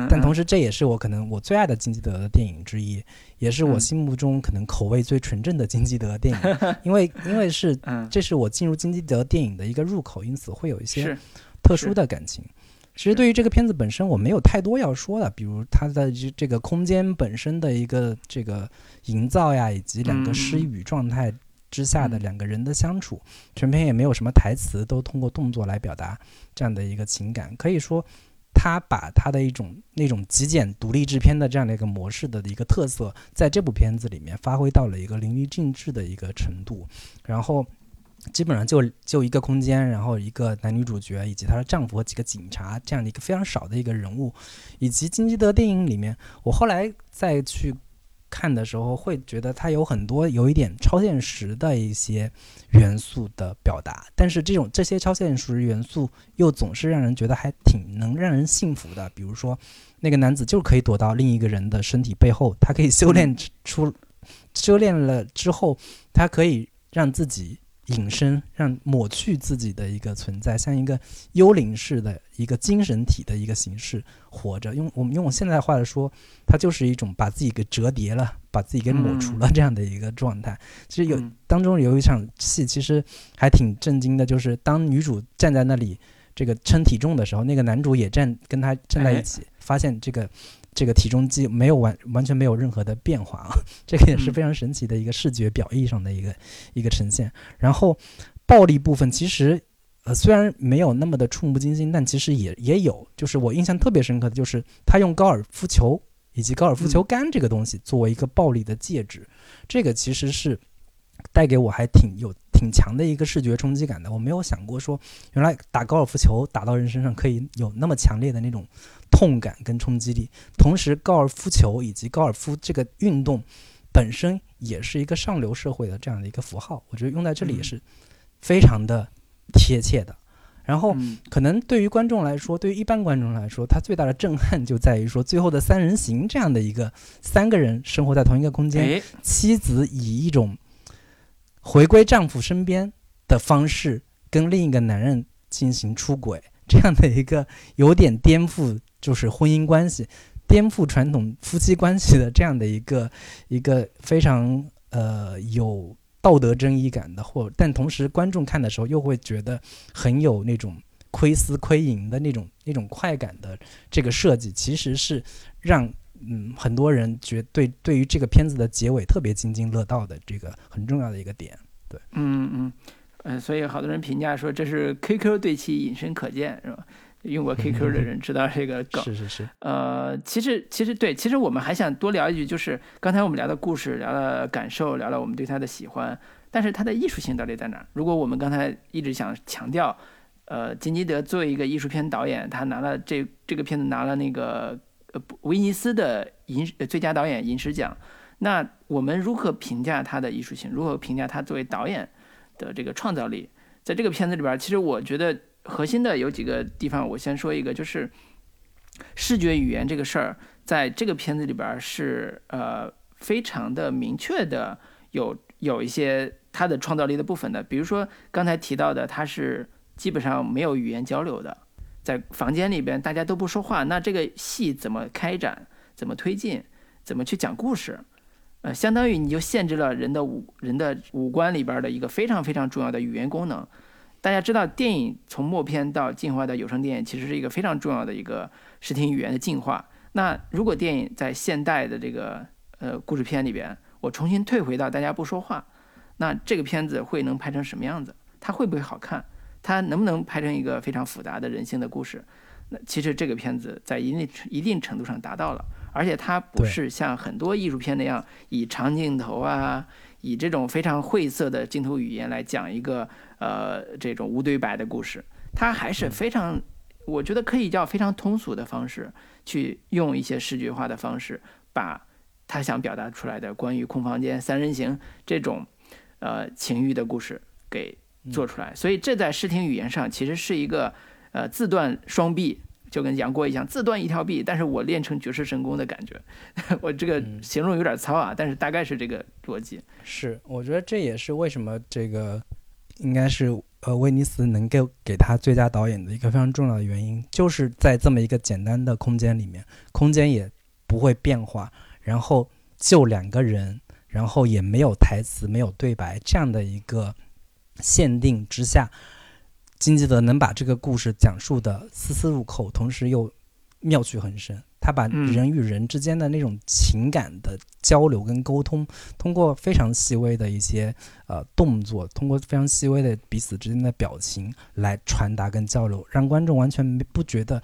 但同时，这也是我可能我最爱的金基德的电影之一，也是我嗯。心目中可能口味最纯正的金基德电影，因为 因为是嗯，这是我进入金基德电影的一个入口，因此会有一些特殊的感情。其实对于这个片子本身，我没有太多要说的，比如它的这这个空间本身的一个这个营造呀，以及两个失语状态之下的嗯。两个人的相处，全片也没有什么台词，都通过动作来表达这样的一个情感。可以说，他把他的一种那种极简独立制片的这样的一个模式的一个特色，在这部片子里面发挥到了一个淋漓尽致的一个程度，然后。基本上就就一个空间，然后一个男女主角以及她的丈夫和几个警察这样的一个非常少的一个人物，以及金基德电影里面，我后来再去看的时候，会觉得它有很多有一点超现实的一些元素的表达，但是这种这些超现实元素又总是让人觉得还挺能让人信服的。比如说，那个男子就可以躲到另一个人的身体背后，他可以修炼出修炼了之后，他可以让自己。隐身，让抹去自己的一个存在，像一个幽灵似的一个精神体的一个形式活着。用我们用我现在话来说，它就是一种把自己给折叠了，把自己给抹除了这样的一个状态。其实有嗯当中有一场戏，其实还挺震惊的，就是当女主站在那里这个称体重的时候，那个男主也站跟她站在一起，发现这个。这个体重计没有完完全没有任何的变化啊，这个也是非常神奇的一个视觉表意上的一个一个呈现。然后暴力部分其实呃虽然没有那么的触目惊心，但其实也也有。就是我印象特别深刻的就是他用高尔夫球以及高尔夫球杆这个东西作为一个暴力的介质，这个其实是带给我还挺有挺强的一个视觉冲击感的。我没有想过说原来打高尔夫球打到人身上可以有那么强烈的那种。痛感跟冲击力，同时高尔夫球以及高尔夫这个运动本身也是一个上流社会的这样的一个符号，我觉得用在这里也是非常的贴切的。然后，可能对于观众来说，对于一般观众来说，他最大的震撼就在于说，最后的三人行这样的一个三个人生活在同一个空间，妻子以一种回归丈夫身边的方式跟另一个男人进行出轨，这样的一个有点颠覆。就是婚姻关系颠覆传统夫妻关系的这样的一个一个非常呃有道德争议感的，或但同时观众看的时候又会觉得很有那种窥私窥淫的那种那种快感的这个设计，其实是让嗯很多人觉对对于这个片子的结尾特别津津乐道的这个很重要的一个点。对，嗯嗯呃，所以好多人评价说这是 QQ 对其隐身可见，是吧？用过 QQ 的人知道这个梗，是是是。呃，其实其实对，其实我们还想多聊一句，就是刚才我们聊的故事，聊了感受，聊了我们对他的喜欢，但是他的艺术性到底在哪儿？如果我们刚才一直想强调，呃，金基德作为一个艺术片导演，他拿了这这个片子拿了那个呃威尼斯的银最佳导演银狮奖，那我们如何评价他的艺术性？如何评价他作为导演的这个创造力？在这个片子里边，其实我觉得。核心的有几个地方，我先说一个，就是视觉语言这个事儿，在这个片子里边是呃非常的明确的，有有一些它的创造力的部分的。比如说刚才提到的，它是基本上没有语言交流的，在房间里边大家都不说话，那这个戏怎么开展，怎么推进，怎么去讲故事？呃，相当于你就限制了人的五人的五官里边的一个非常非常重要的语言功能。大家知道，电影从默片到进化到有声电影，其实是一个非常重要的一个视听语言的进化。那如果电影在现代的这个呃故事片里边，我重新退回到大家不说话，那这个片子会能拍成什么样子？它会不会好看？它能不能拍成一个非常复杂的人性的故事？那其实这个片子在一定一定程度上达到了，而且它不是像很多艺术片那样以长镜头啊，以这种非常晦涩的镜头语言来讲一个。呃，这种无对白的故事，它还是非常，我觉得可以叫非常通俗的方式，去用一些视觉化的方式，把他想表达出来的关于空房间、三人行这种呃情欲的故事给做出来。所以这在视听语言上其实是一个呃自断双臂，就跟杨过一样自断一条臂，但是我练成绝世神功的感觉。我这个形容有点糙啊，但是大概是这个逻辑。是，我觉得这也是为什么这个应该是呃威尼斯能够给他最佳导演的一个非常重要的原因，就是在这么一个简单的空间里面，空间也不会变化，然后就两个人，然后也没有台词、没有对白这样的一个限定之下，金基德能把这个故事讲述的丝丝入扣，同时又妙趣横生。他把人与人之间的那种情感的交流跟沟通，通过非常细微的一些呃动作，通过非常细微的彼此之间的表情来传达跟交流，让观众完全不觉得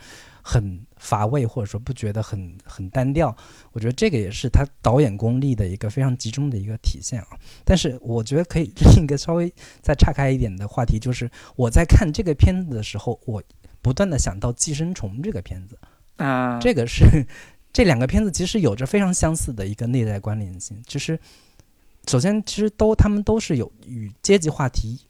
很乏味，或者说不觉得很很单调。我觉得这个也是他导演功力的一个非常集中的一个体现啊。但是我觉得可以另一个稍微再岔开一点的话题，就是我在看这个片子的时候，我不断的想到《寄生虫》这个片子。啊，这个是这两个片子其实有着非常相似的一个内在关联性。其实，首先其实都他们都是有与阶级话题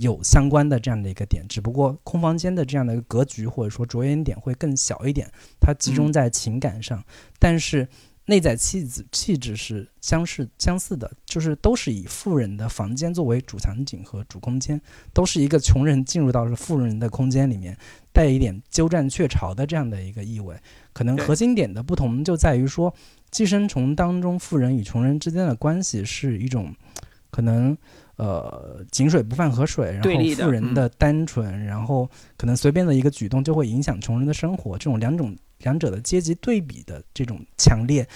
有相关的这样的一个点，只不过空房间的这样的一个格局或者说着眼点会更小一点，它集中在情感上，但是内在气质气质是相似相似的，就是都是以富人的房间作为主场景和主空间，都是一个穷人进入到了富人的空间里面。带一点鸠占鹊巢的这样的一个意味，可能核心点的不同就在于说，寄生虫当中富人与穷人之间的关系是一种，可能呃井水不犯河水，然后富人的单纯，然后可能随便的一个举动就会影响穷人的生活，这种两种两者的阶级对比的这种强烈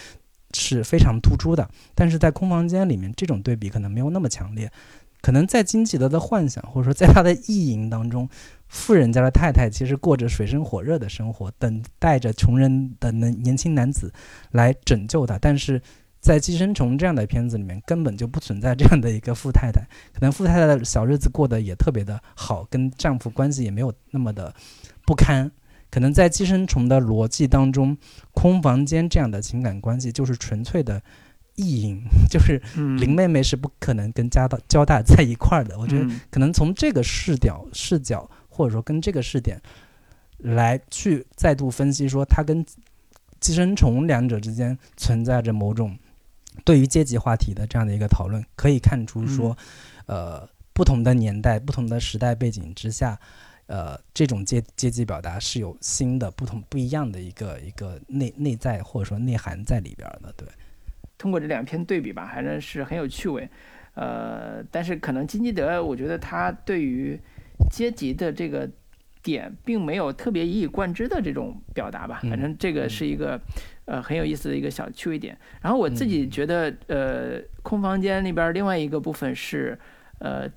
是非常突出的，但是在空房间里面，这种对比可能没有那么强烈，可能在金吉德的幻想或者说在他的意淫当中。富人家的太太其实过着水深火热的生活，等待着穷人的年年轻男子来拯救她。但是在《寄生虫》这样的片子里面，根本就不存在这样的一个富太太。可能富太太的小日子过得也特别的好，跟丈夫关系也没有那么的不堪。可能在《寄生虫》的逻辑当中，空房间这样的情感关系就是纯粹的意淫，就是林妹妹是不可能跟家大交大在一块儿的。我觉得可能从这个视角视角。或者说跟这个视点来去再度分析，说它跟寄生虫两者之间存在着某种对于阶级话题的这样的一个讨论，可以看出说，呃，不同的年代、不同的时代背景之下，呃，这种阶阶级表达是有新的、不同、不一样的一个一个内内在或者说内涵在里边的。对，通过这两篇对比吧，还是是很有趣味。呃，但是可能金基德，我觉得他对于阶级的这个点并没有特别一以贯之的这种表达吧，反正这个是一个呃很有意思的一个小趣味点。然后我自己觉得，呃，空房间那边另外一个部分是，呃，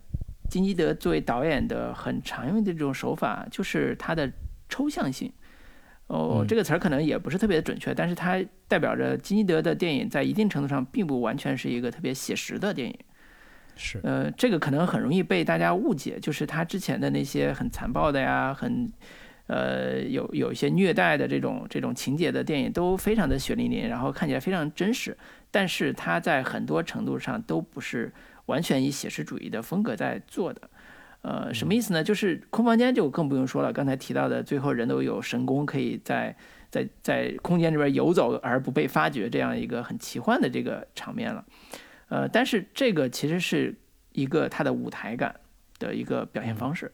金基德作为导演的很常用的这种手法，就是他的抽象性。哦，这个词儿可能也不是特别的准确，但是它代表着金基德的电影在一定程度上并不完全是一个特别写实的电影。是，呃，这个可能很容易被大家误解，就是他之前的那些很残暴的呀，很，呃，有有一些虐待的这种这种情节的电影，都非常的血淋淋，然后看起来非常真实，但是它在很多程度上都不是完全以写实主义的风格在做的，呃，什么意思呢？就是空房间就更不用说了，刚才提到的最后人都有神功，可以在在在空间里边游走而不被发觉，这样一个很奇幻的这个场面了。呃，但是这个其实是一个它的舞台感的一个表现方式，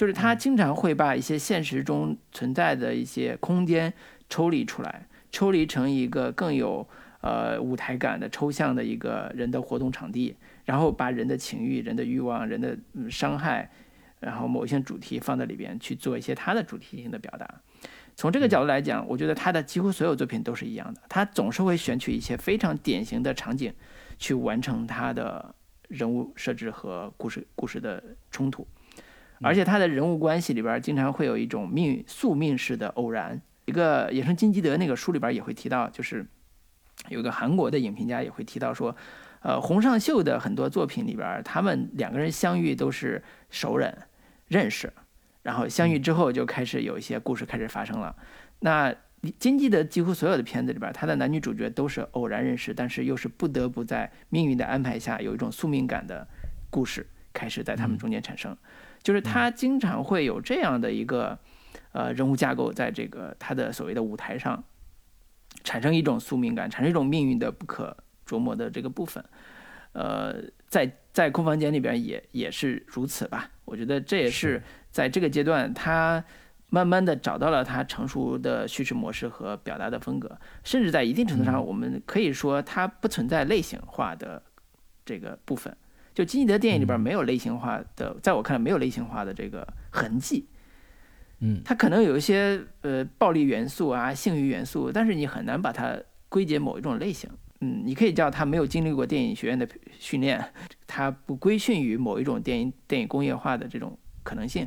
就是他经常会把一些现实中存在的一些空间抽离出来，抽离成一个更有呃舞台感的抽象的一个人的活动场地，然后把人的情欲、人的欲望、人的伤害，然后某些主题放在里边去做一些他的主题性的表达。从这个角度来讲，我觉得他的几乎所有作品都是一样的，他总是会选取一些非常典型的场景。去完成他的人物设置和故事故事的冲突，而且他的人物关系里边经常会有一种命宿命式的偶然。一个野生金基德那个书里边也会提到，就是有个韩国的影评家也会提到说，呃，洪尚秀的很多作品里边，他们两个人相遇都是熟人认识，然后相遇之后就开始有一些故事开始发生了。那金基德几乎所有的片子里边，他的男女主角都是偶然认识，但是又是不得不在命运的安排下，有一种宿命感的故事开始在他们中间产生。就是他经常会有这样的一个呃人物架构，在这个他的所谓的舞台上产生一种宿命感，产生一种命运的不可琢磨的这个部分。呃，在在空房间里边也也是如此吧。我觉得这也是在这个阶段他。慢慢的找到了他成熟的叙事模式和表达的风格，甚至在一定程度上，我们可以说它不存在类型化的这个部分。就金基德电影里边没有类型化的，在我看来没有类型化的这个痕迹。嗯，它可能有一些呃暴力元素啊、性欲元素，但是你很难把它归结某一种类型。嗯，你可以叫他没有经历过电影学院的训练，他不规训于某一种电影电影工业化的这种可能性。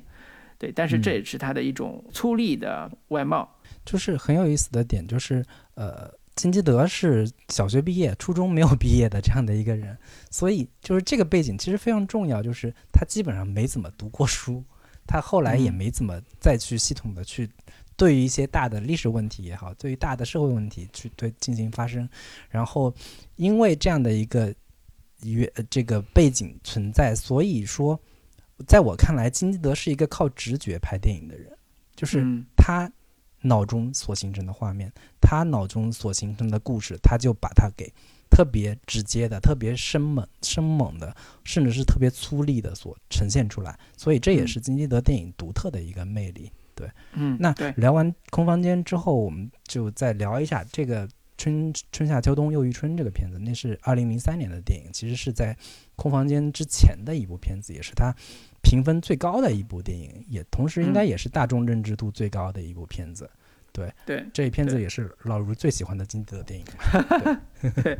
对，但是这也是他的一种粗粝的外貌。就是很有意思的点，就是呃，金基德是小学毕业、初中没有毕业的这样的一个人，所以就是这个背景其实非常重要。就是他基本上没怎么读过书，他后来也没怎么再去系统的去对于一些大的历史问题也好，对于大的社会问题去对进行发生。然后因为这样的一个原这个背景存在，所以说。在我看来，金基德是一个靠直觉拍电影的人，就是他脑中所形成的画面，他脑中所形成的故事，他就把它给特别直接的、特别生猛、生猛的，甚至是特别粗粝的所呈现出来。所以这也是金基德电影独特的一个魅力。对，嗯，那聊完空房间之后，我们就再聊一下这个春春夏秋冬又一春这个片子。那是二零零三年的电影，其实是在空房间之前的一部片子，也是他。评分最高的一部电影，也同时应该也是大众认知度最高的一部片子。对对，这一片子也是老卢最喜欢的金的电影。对，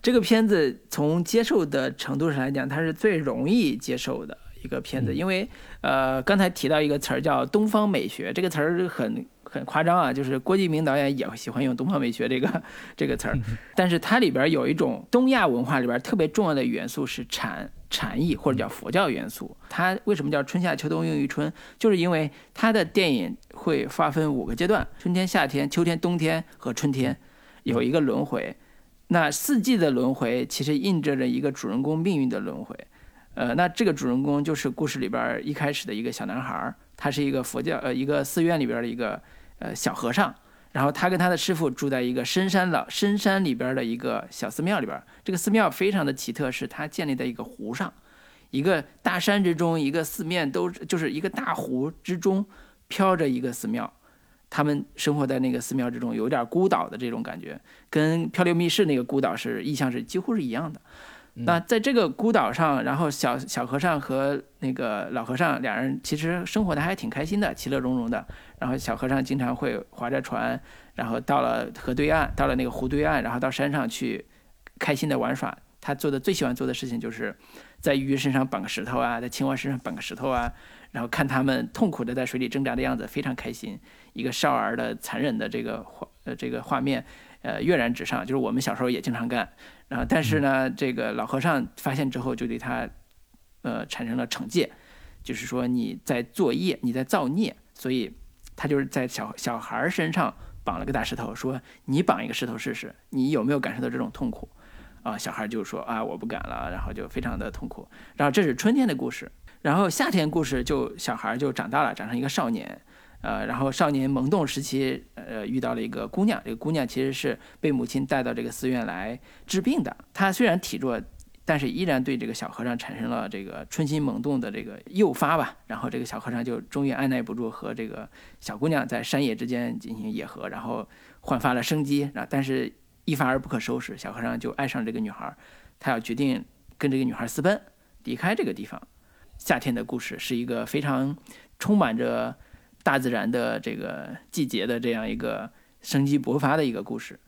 这个片子从接受的程度上来讲，它是最容易接受的一个片子，因为呃，刚才提到一个词儿叫“东方美学”，这个词儿很很夸张啊，就是郭敬明导演也喜欢用“东方美学”这个这个词儿，但是它里边有一种东亚文化里边特别重要的元素是禅。禅意或者叫佛教元素，它为什么叫春夏秋冬用于春？就是因为它的电影会划分五个阶段：春天、夏天、秋天、冬天和春天，有一个轮回。那四季的轮回其实印证着一个主人公命运的轮回。呃，那这个主人公就是故事里边一开始的一个小男孩，他是一个佛教呃一个寺院里边的一个呃小和尚。然后他跟他的师傅住在一个深山老深山里边的一个小寺庙里边。这个寺庙非常的奇特，是它建立在一个湖上，一个大山之中，一个四面都就是一个大湖之中飘着一个寺庙。他们生活在那个寺庙之中，有点孤岛的这种感觉，跟《漂流密室》那个孤岛是意象是几乎是一样的。那在这个孤岛上，然后小小和尚和那个老和尚两人其实生活的还挺开心的，其乐融融的。然后小和尚经常会划着船，然后到了河对岸，到了那个湖对岸，然后到山上去开心的玩耍。他做的最喜欢做的事情就是在鱼身上绑个石头啊，在青蛙身上绑个石头啊，然后看他们痛苦的在水里挣扎的样子，非常开心。一个少儿的残忍的这个画呃这个画面，呃跃然纸上，就是我们小时候也经常干。然后，但是呢，这个老和尚发现之后，就对他，呃，产生了惩戒，就是说你在作业，你在造孽，所以他就是在小小孩身上绑了个大石头，说你绑一个石头试试，你有没有感受到这种痛苦？啊，小孩就说啊，我不敢了，然后就非常的痛苦。然后这是春天的故事，然后夏天故事就小孩就长大了，长成一个少年。呃，然后少年萌动时期，呃，遇到了一个姑娘。这个姑娘其实是被母亲带到这个寺院来治病的。她虽然体弱，但是依然对这个小和尚产生了这个春心萌动的这个诱发吧。然后这个小和尚就终于按耐不住和这个小姑娘在山野之间进行野合，然后焕发了生机。然后但是一发而不可收拾，小和尚就爱上这个女孩，他要决定跟这个女孩私奔，离开这个地方。夏天的故事是一个非常充满着。大自然的这个季节的这样一个生机勃发的一个故事。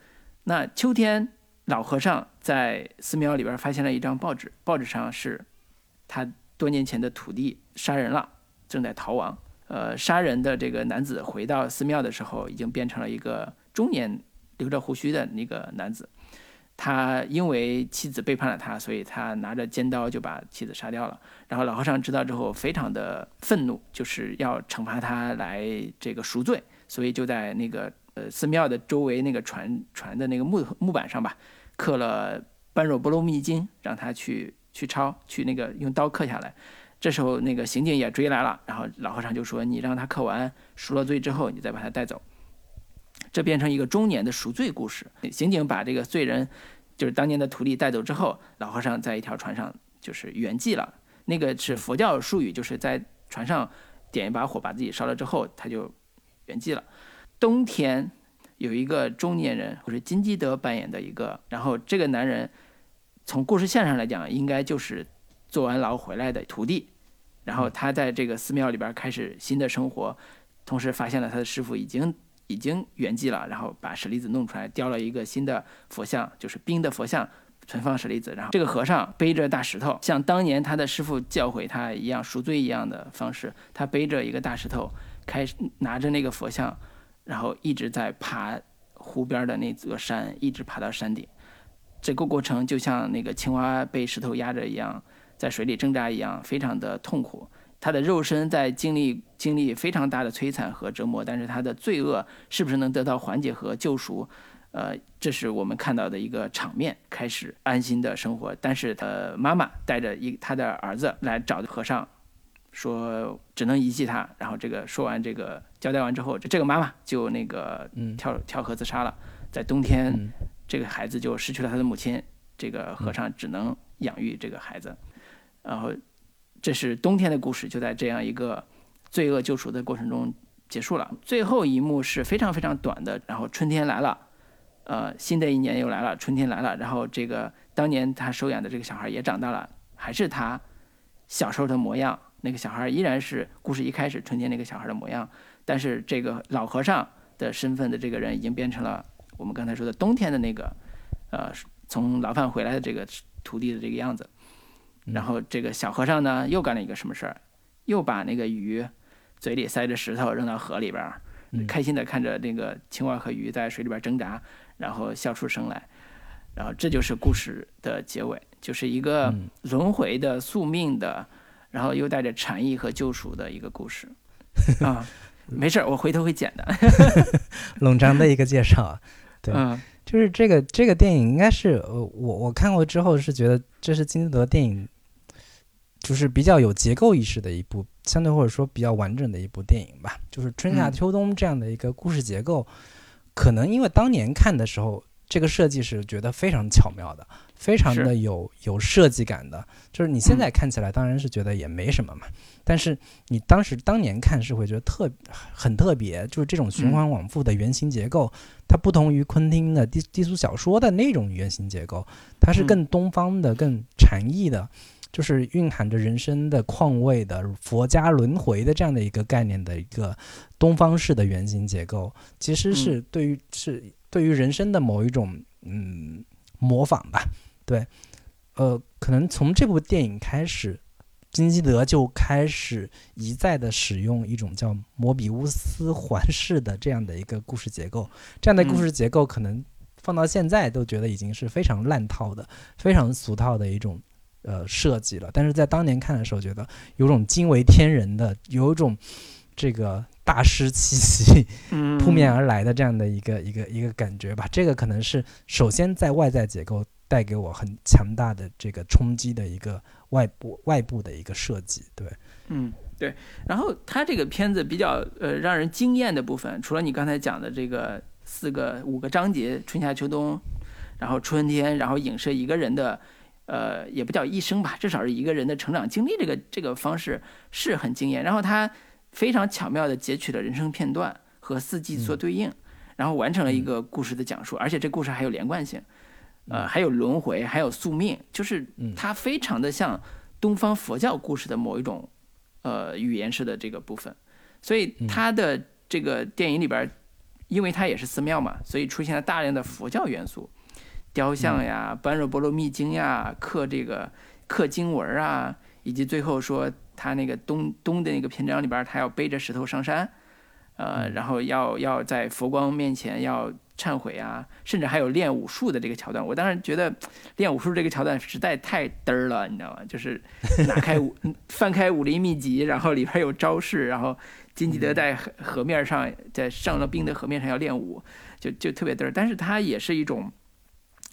那秋天，老和尚在寺庙里边发现了一张报纸，报纸上是他多年前的徒弟杀人了，正在逃亡。呃，杀人的这个男子回到寺庙的时候，已经变成了一个中年留着胡须的那个男子。他因为妻子背叛了他，所以他拿着尖刀就把妻子杀掉了。然后老和尚知道之后非常的愤怒，就是要惩罚他来这个赎罪，所以就在那个呃寺庙的周围那个船船的那个木木板上吧，刻了《般若波罗蜜经》，让他去去抄，去那个用刀刻下来。这时候那个刑警也追来了，然后老和尚就说：“你让他刻完赎了罪之后，你再把他带走。”这变成一个中年的赎罪故事。刑警把这个罪人，就是当年的徒弟带走之后，老和尚在一条船上就是圆寂了。那个是佛教术语，就是在船上点一把火把自己烧了之后，他就圆寂了。冬天有一个中年人，或者金基德扮演的一个，然后这个男人从故事线上来讲，应该就是坐完牢回来的徒弟。然后他在这个寺庙里边开始新的生活，同时发现了他的师傅已经已经圆寂了，然后把舍利子弄出来，雕了一个新的佛像，就是冰的佛像，存放舍利子。然后这个和尚背着大石头，像当年他的师傅教诲他一样赎罪一样的方式，他背着一个大石头，开始拿着那个佛像，然后一直在爬湖边的那座山，一直爬到山顶。这个过程就像那个青蛙被石头压着一样。在水里挣扎一样，非常的痛苦。他的肉身在经历经历非常大的摧残和折磨，但是他的罪恶是不是能得到缓解和救赎？呃，这是我们看到的一个场面，开始安心的生活。但是，呃，妈妈带着一他的儿子来找和尚，说只能遗弃他。然后这个说完这个交代完之后，这个妈妈就那个跳跳河自杀了。在冬天，这个孩子就失去了他的母亲，这个和尚只能养育这个孩子。然后，这是冬天的故事，就在这样一个罪恶救赎的过程中结束了。最后一幕是非常非常短的，然后春天来了，呃，新的一年又来了，春天来了。然后这个当年他收养的这个小孩也长大了，还是他小时候的模样。那个小孩依然是故事一开始春天那个小孩的模样，但是这个老和尚的身份的这个人已经变成了我们刚才说的冬天的那个，呃，从牢饭回来的这个徒弟的这个样子。然后这个小和尚呢，又干了一个什么事儿？又把那个鱼嘴里塞着石头扔到河里边儿，开心的看着那个青蛙和鱼在水里边挣扎，然后笑出声来。然后这就是故事的结尾，就是一个轮回的宿命的，然后又带着禅意和救赎的一个故事。啊，没事儿，我回头会剪的。冗长的一个介绍，对。就是这个这个电影应该是呃我我看过之后是觉得这是金基德电影。就是比较有结构意识的一部，相对或者说比较完整的一部电影吧。就是春夏秋冬这样的一个故事结构，可能因为当年看的时候，这个设计是觉得非常巧妙的，非常的有有设计感的。就是你现在看起来当然是觉得也没什么嘛，但是你当时当年看是会觉得特很特别。就是这种循环往复的原型结构，它不同于昆汀的低低俗小说的那种原型结构，它是更东方的、更禅意的。就是蕴含着人生的况味的佛家轮回的这样的一个概念的一个东方式的原型结构，其实是对于是对于人生的某一种嗯模仿吧。对，呃，可能从这部电影开始，金基德就开始一再的使用一种叫摩比乌斯环式的这样的一个故事结构，这样的故事结构可能放到现在都觉得已经是非常烂套的、非常俗套的一种。呃，设计了，但是在当年看的时候，觉得有种惊为天人的，有一种这个大师气息 扑面而来的这样的一个一个一个感觉吧。这个可能是首先在外在结构带给我很强大的这个冲击的一个外部外部的一个设计。对，嗯，对。然后他这个片子比较呃让人惊艳的部分，除了你刚才讲的这个四个五个章节，春夏秋冬，然后春天，然后影射一个人的。呃，也不叫一生吧，至少是一个人的成长经历，这个这个方式是很惊艳。然后他非常巧妙地截取了人生片段和四季做对应，然后完成了一个故事的讲述，而且这故事还有连贯性，呃，还有轮回，还有宿命，就是它非常的像东方佛教故事的某一种呃语言式的这个部分。所以他的这个电影里边，因为它也是寺庙嘛，所以出现了大量的佛教元素。雕像呀，般若波罗蜜经呀，刻这个刻经文啊，以及最后说他那个东东的那个篇章里边，他要背着石头上山，呃，然后要要在佛光面前要忏悔啊，甚至还有练武术的这个桥段。我当时觉得练武术这个桥段实在太嘚儿了，你知道吗？就是 拿开武翻开武林秘籍，然后里边有招式，然后金基德在河河面上，在上了冰的河面上要练武，就就特别嘚儿。但是它也是一种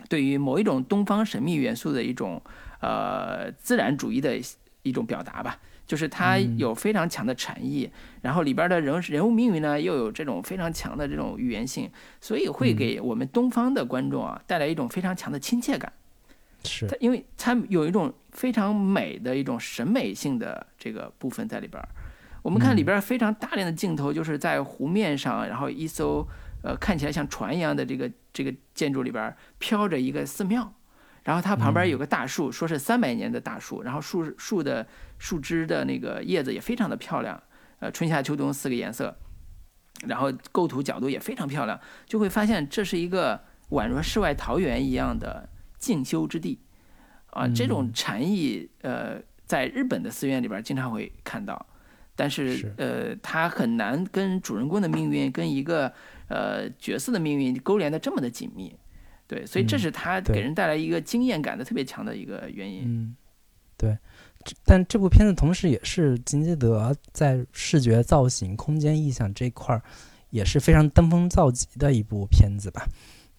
对于某一种东方神秘元素的一种呃自然主义的一种表达吧。就是它有非常强的禅意，然后里边的人人物命运呢又有这种非常强的这种语言性，所以会给我们东方的观众啊带来一种非常强的亲切感。是，它因为它有一种非常美的一种审美性的这个部分在里边。我们看里边非常大量的镜头，就是在湖面上，然后一艘呃看起来像船一样的这个这个建筑里边飘着一个寺庙。然后它旁边有个大树，说是三百年的大树，然后树树的树枝的那个叶子也非常的漂亮，呃，春夏秋冬四个颜色，然后构图角度也非常漂亮，就会发现这是一个宛若世外桃源一样的静修之地，啊，这种禅意，呃，在日本的寺院里边经常会看到，但是。呃，它很难跟主人公的命运跟一个呃角色的命运勾连的这么的紧密。对，所以这是他给人带来一个惊艳感的特别强的一个原因。嗯，对。但这部片子同时也是金基德在视觉造型、空间意象这块儿也是非常登峰造极的一部片子吧？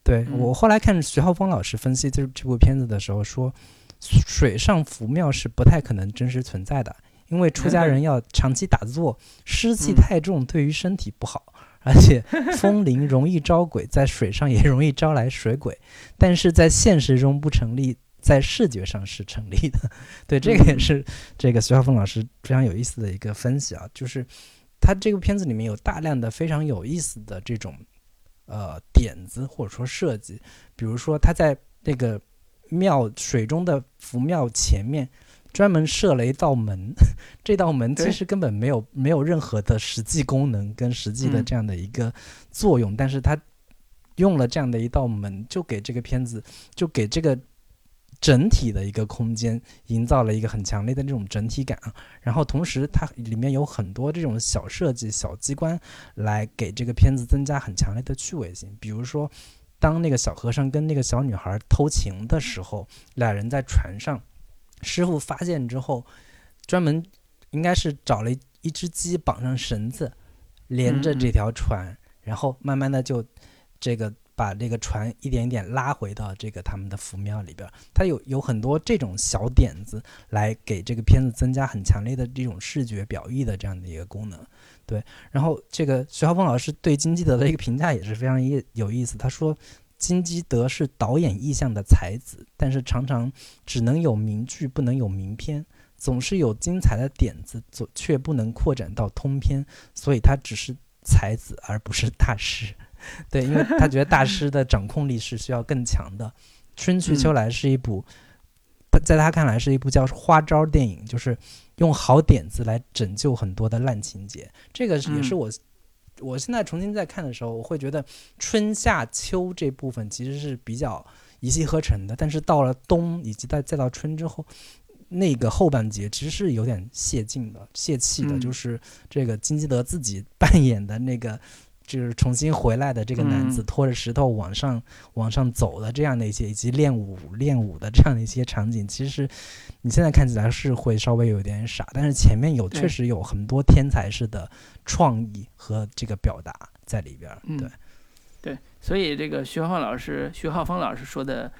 对我后来看徐浩峰老师分析这这部片子的时候说，水上浮庙是不太可能真实存在的，因为出家人要长期打坐，湿气太重，对于身体不好。而且风铃容易招鬼，在水上也容易招来水鬼，但是在现实中不成立，在视觉上是成立的。对，这个也是这个徐浩峰老师非常有意思的一个分析啊，就是他这个片子里面有大量的非常有意思的这种呃点子或者说设计，比如说他在那个庙水中的浮庙前面。专门设了一道门，这道门其实根本没有没有任何的实际功能跟实际的这样的一个作用，但是他用了这样的一道门，就给这个片子，就给这个整体的一个空间营造了一个很强烈的这种整体感。然后同时它里面有很多这种小设计、小机关，来给这个片子增加很强烈的趣味性。比如说，当那个小和尚跟那个小女孩偷情的时候，俩人在船上。师傅发现之后，专门应该是找了一只鸡绑上绳子，连着这条船，然后慢慢的就这个把这个船一点一点拉回到这个他们的佛庙里边。他有有很多这种小点子来给这个片子增加很强烈的这种视觉表意的这样的一个功能。对，然后这个徐浩峰老师对金基德的一个评价也是非常意有意思，他说。金基德是导演意向的才子，但是常常只能有名句，不能有名篇，总是有精彩的点子，总却不能扩展到通篇，所以他只是才子，而不是大师。对，因为他觉得大师的掌控力是需要更强的。《春去秋来》是一部，在他看来是一部叫花招电影，就是用好点子来拯救很多的烂情节。这个也是我。我现在重新再看的时候，我会觉得春夏秋这部分其实是比较一气呵成的，但是到了冬以及再再到春之后，那个后半节其实是有点泄劲的、泄气的，就是这个金基德自己扮演的那个。就是重新回来的这个男子拖着石头往上往上走的这样的一些，以及练武练武的这样的一些场景，其实你现在看起来是会稍微有点傻，但是前面有确实有很多天才式的创意和这个表达在里边。对，对，所以这个徐浩老师、徐浩峰老师说的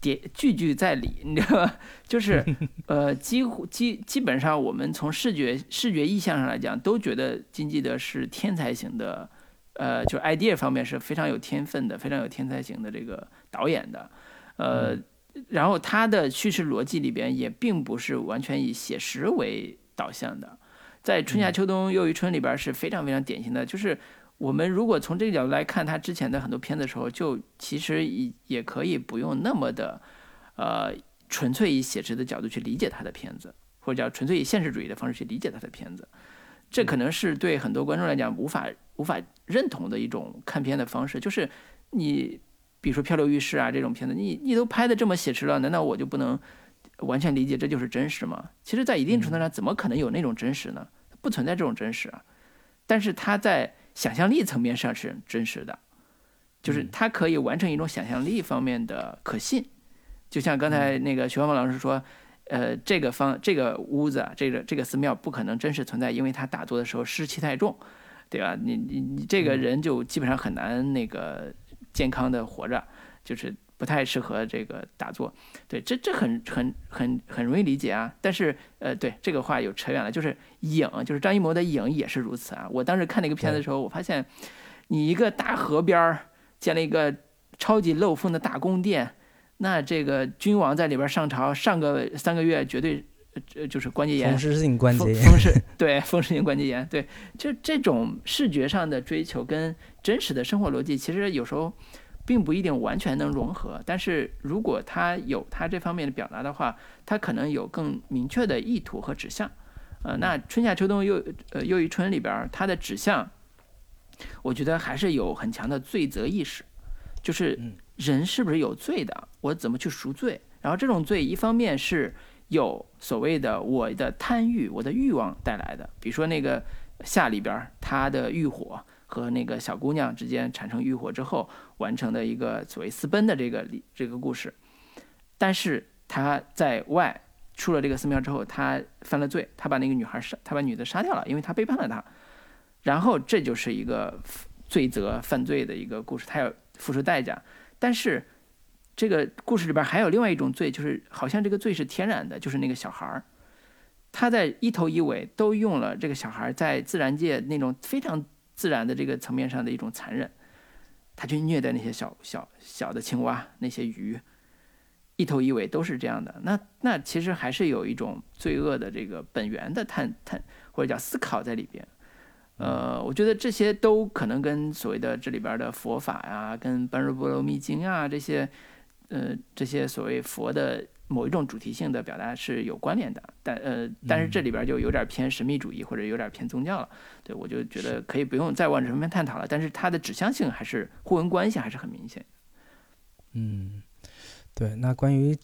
点句句在理，你知道吧？就是 呃，几乎基基本上我们从视觉视觉意象上来讲，都觉得金基德是天才型的。呃，就 idea 方面是非常有天分的，非常有天才型的这个导演的，呃，然后他的叙事逻辑里边也并不是完全以写实为导向的，在春夏秋冬又一春里边是非常非常典型的，就是我们如果从这个角度来看他之前的很多片子的时候，就其实也也可以不用那么的，呃，纯粹以写实的角度去理解他的片子，或者叫纯粹以现实主义的方式去理解他的片子。这可能是对很多观众来讲无法无法认同的一种看片的方式，就是你比如说《漂流浴室》啊这种片子，你你都拍的这么写实了，难道我就不能完全理解这就是真实吗？其实，在一定程度上，怎么可能有那种真实呢？不存在这种真实啊。但是它在想象力层面上是真实的，就是它可以完成一种想象力方面的可信。就像刚才那个徐芳芳老师说，呃，这个方这个屋子啊，这个这个寺庙不可能真实存在，因为它打坐的时候湿气太重，对吧？你你你这个人就基本上很难那个健康的活着，就是不太适合这个打坐。对，这这很很很很容易理解啊。但是呃，对这个话有扯远了，就是影，就是张艺谋的影也是如此啊。我当时看那个片子的时候，我发现你一个大河边儿建了一个超级漏风的大宫殿。那这个君王在里边上朝上个三个月，绝对呃就是关节炎，风湿性关节炎，风湿对风湿性关节炎，对，就这种视觉上的追求跟真实的生活逻辑，其实有时候并不一定完全能融合。但是如果他有他这方面的表达的话，他可能有更明确的意图和指向。呃，那春夏秋冬又呃又一春里边，它的指向，我觉得还是有很强的罪责意识，就是人是不是有罪的？我怎么去赎罪？然后这种罪，一方面是有所谓的我的贪欲、我的欲望带来的，比如说那个夏里边他的欲火和那个小姑娘之间产生欲火之后完成的一个所谓私奔的这个这个故事。但是他在外出了这个寺庙之后，他犯了罪，他把那个女孩杀，他把女的杀掉了，因为他背叛了他。然后这就是一个罪责、犯罪的一个故事，他要付出代价。但是。这个故事里边还有另外一种罪，就是好像这个罪是天然的，就是那个小孩儿，他在一头一尾都用了这个小孩在自然界那种非常自然的这个层面上的一种残忍，他去虐待那些小小小的青蛙、那些鱼，一头一尾都是这样的。那那其实还是有一种罪恶的这个本源的探探或者叫思考在里边。呃，我觉得这些都可能跟所谓的这里边的佛法呀，跟般若波罗蜜经啊这些。呃，这些所谓佛的某一种主题性的表达是有关联的，但呃，但是这里边就有点偏神秘主义或者有点偏宗教了。对我就觉得可以不用再往这方面探讨了，但是它的指向性还是互文关系还是很明显。嗯，对。那关于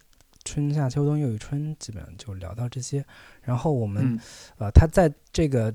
春夏秋冬又一春，基本上就聊到这些。然后我们呃，他在这个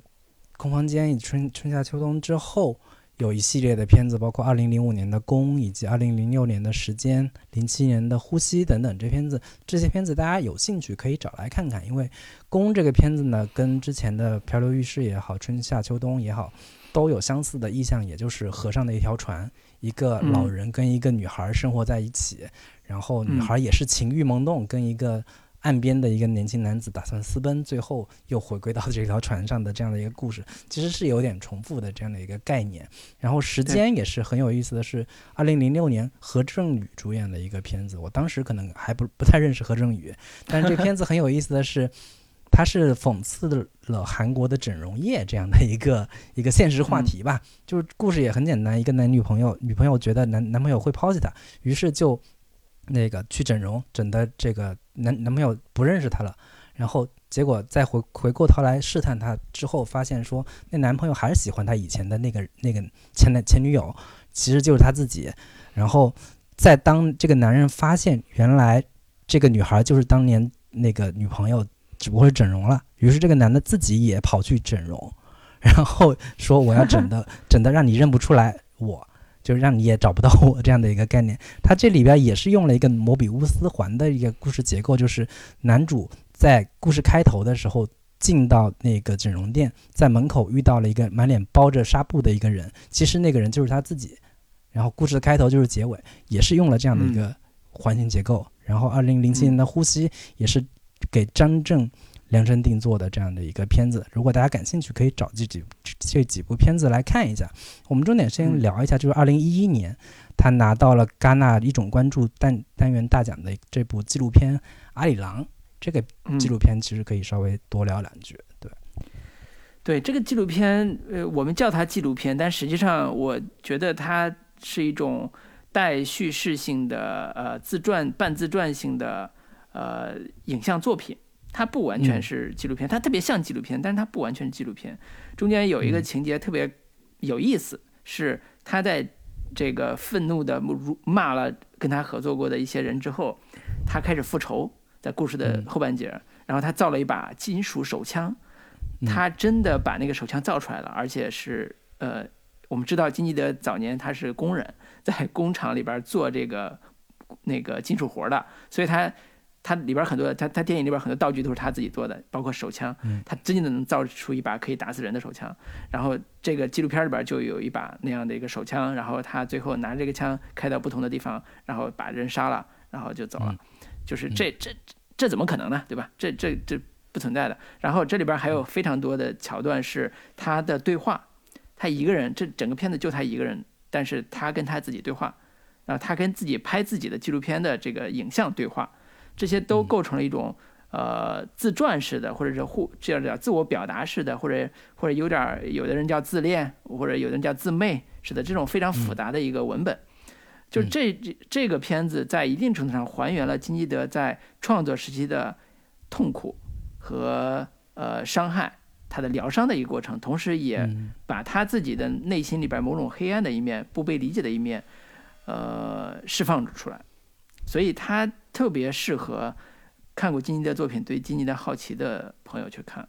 空房间以春春夏秋冬之后。有一系列的片子，包括二零零五年的《宫》，以及二零零六年的时间、零七年的《呼吸》等等。这片子，这些片子大家有兴趣可以找来看看。因为《宫》这个片子呢，跟之前的《漂流浴室》也好，《春夏秋冬》也好，都有相似的意象，也就是河上的一条船，一个老人跟一个女孩生活在一起，然后女孩也是情欲萌动，跟一个。岸边的一个年轻男子打算私奔，最后又回归到这条船上的这样的一个故事，其实是有点重复的这样的一个概念。然后时间也是很有意思的是，二零零六年何振宇主演的一个片子，我当时可能还不不太认识何振宇，但是这片子很有意思的是，它是讽刺了韩国的整容业这样的一个一个现实话题吧。就是故事也很简单，一个男女朋友，女朋友觉得男男朋友会抛弃她，于是就那个去整容，整的这个。男男朋友不认识她了，然后结果再回回过头来试探她之后，发现说那男朋友还是喜欢她以前的那个那个前男前女友，其实就是他自己。然后在当这个男人发现原来这个女孩就是当年那个女朋友，只不过是整容了，于是这个男的自己也跑去整容，然后说我要整的 整的让你认不出来我。就是让你也找不到我这样的一个概念，它这里边也是用了一个摩比乌斯环的一个故事结构，就是男主在故事开头的时候进到那个整容店，在门口遇到了一个满脸包着纱布的一个人，其实那个人就是他自己，然后故事的开头就是结尾，也是用了这样的一个环形结构，然后二零零七年的呼吸也是给张震。量身定做的这样的一个片子，如果大家感兴趣，可以找这几这几部片子来看一下。我们重点先聊一下，就是二零一一年他拿到了戛纳一种关注单单元大奖的这部纪录片《阿里郎》。这个纪录片其实可以稍微多聊两句。对，对这个纪录片，呃，我们叫它纪录片，但实际上我觉得它是一种带叙事性的呃自传、半自传性的呃影像作品。它不完全是纪录片，它特别像纪录片，但是它不完全是纪录片。中间有一个情节特别有意思，是他在这个愤怒的骂了跟他合作过的一些人之后，他开始复仇，在故事的后半截，然后他造了一把金属手枪，他真的把那个手枪造出来了，而且是呃我们知道金基德早年他是工人，在工厂里边做这个那个金属活的，所以他他里边很多他他电影里边很多道具都是他自己做的，包括手枪，他真的能造出一把可以打死人的手枪。然后这个纪录片里边就有一把那样的一个手枪，然后他最后拿着这个枪开到不同的地方，然后把人杀了，然后就走了。就是这这这怎么可能呢？对吧？这这这不存在的。然后这里边还有非常多的桥段是他的对话，他一个人，这整个片子就他一个人，但是他跟他自己对话，然后他跟自己拍自己的纪录片的这个影像对话，这些都构成了一种呃自传式的，或者是互这样叫自我表达式的，或者或者有点有的人叫自恋，或者有的人叫自媚似的这种非常复杂的一个文本。就这这这个片子在一定程度上还原了金基德在创作时期的痛苦和呃伤害，他的疗伤的一个过程，同时也把他自己的内心里边某种黑暗的一面、不被理解的一面，呃释放出来。所以他特别适合看过金妮的作品、对金妮的好奇的朋友去看。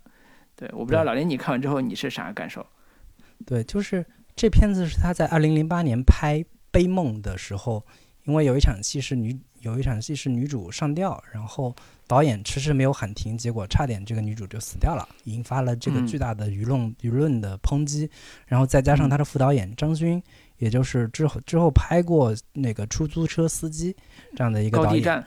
对，我不知道老林你看完之后你是啥感受？对，就是这片子是他在二零零八年拍。悲梦的时候，因为有一场戏是女有一场戏是女主上吊，然后导演迟迟没有喊停，结果差点这个女主就死掉了，引发了这个巨大的舆论舆论的抨击。然后再加上他的副导演张勋，也就是之后之后拍过那个出租车司机这样的一个导演，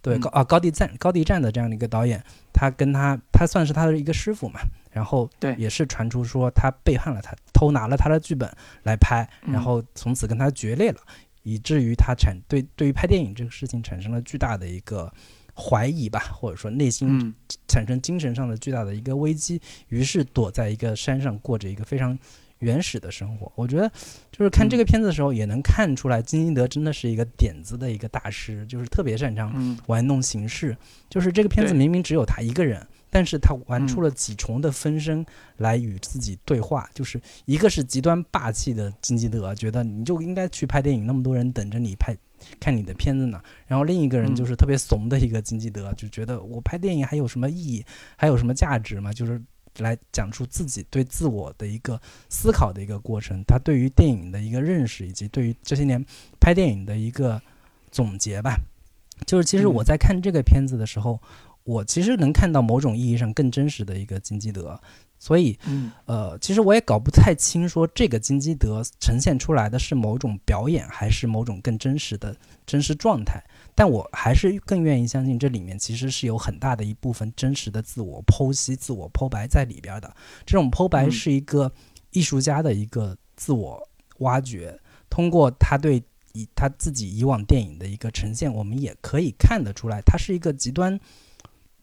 对高啊高地站高地站的这样的一个导演，他跟他他算是他的一个师傅嘛。然后对，也是传出说他背叛了他，偷拿了他的剧本来拍，然后从此跟他决裂了，以至于他产对对于拍电影这个事情产生了巨大的一个怀疑吧，或者说内心产生精神上的巨大的一个危机，于是躲在一个山上过着一个非常原始的生活。我觉得就是看这个片子的时候，也能看出来金基德真的是一个点子的一个大师，就是特别擅长玩弄形式。就是这个片子明明只有他一个人。但是他玩出了几重的分身来与自己对话，就是一个是极端霸气的金基德，觉得你就应该去拍电影，那么多人等着你拍看你的片子呢。然后另一个人就是特别怂的一个金基德，就觉得我拍电影还有什么意义，还有什么价值吗？就是来讲出自己对自我的一个思考的一个过程，他对于电影的一个认识，以及对于这些年拍电影的一个总结吧。就是其实我在看这个片子的时候。我其实能看到某种意义上更真实的一个金基德，所以，呃，其实我也搞不太清，说这个金基德呈现出来的是某种表演，还是某种更真实的真实状态。但我还是更愿意相信，这里面其实是有很大的一部分真实的自我剖析、自我剖白在里边的。这种剖白是一个艺术家的一个自我挖掘，通过他对以他自己以往电影的一个呈现，我们也可以看得出来，他是一个极端。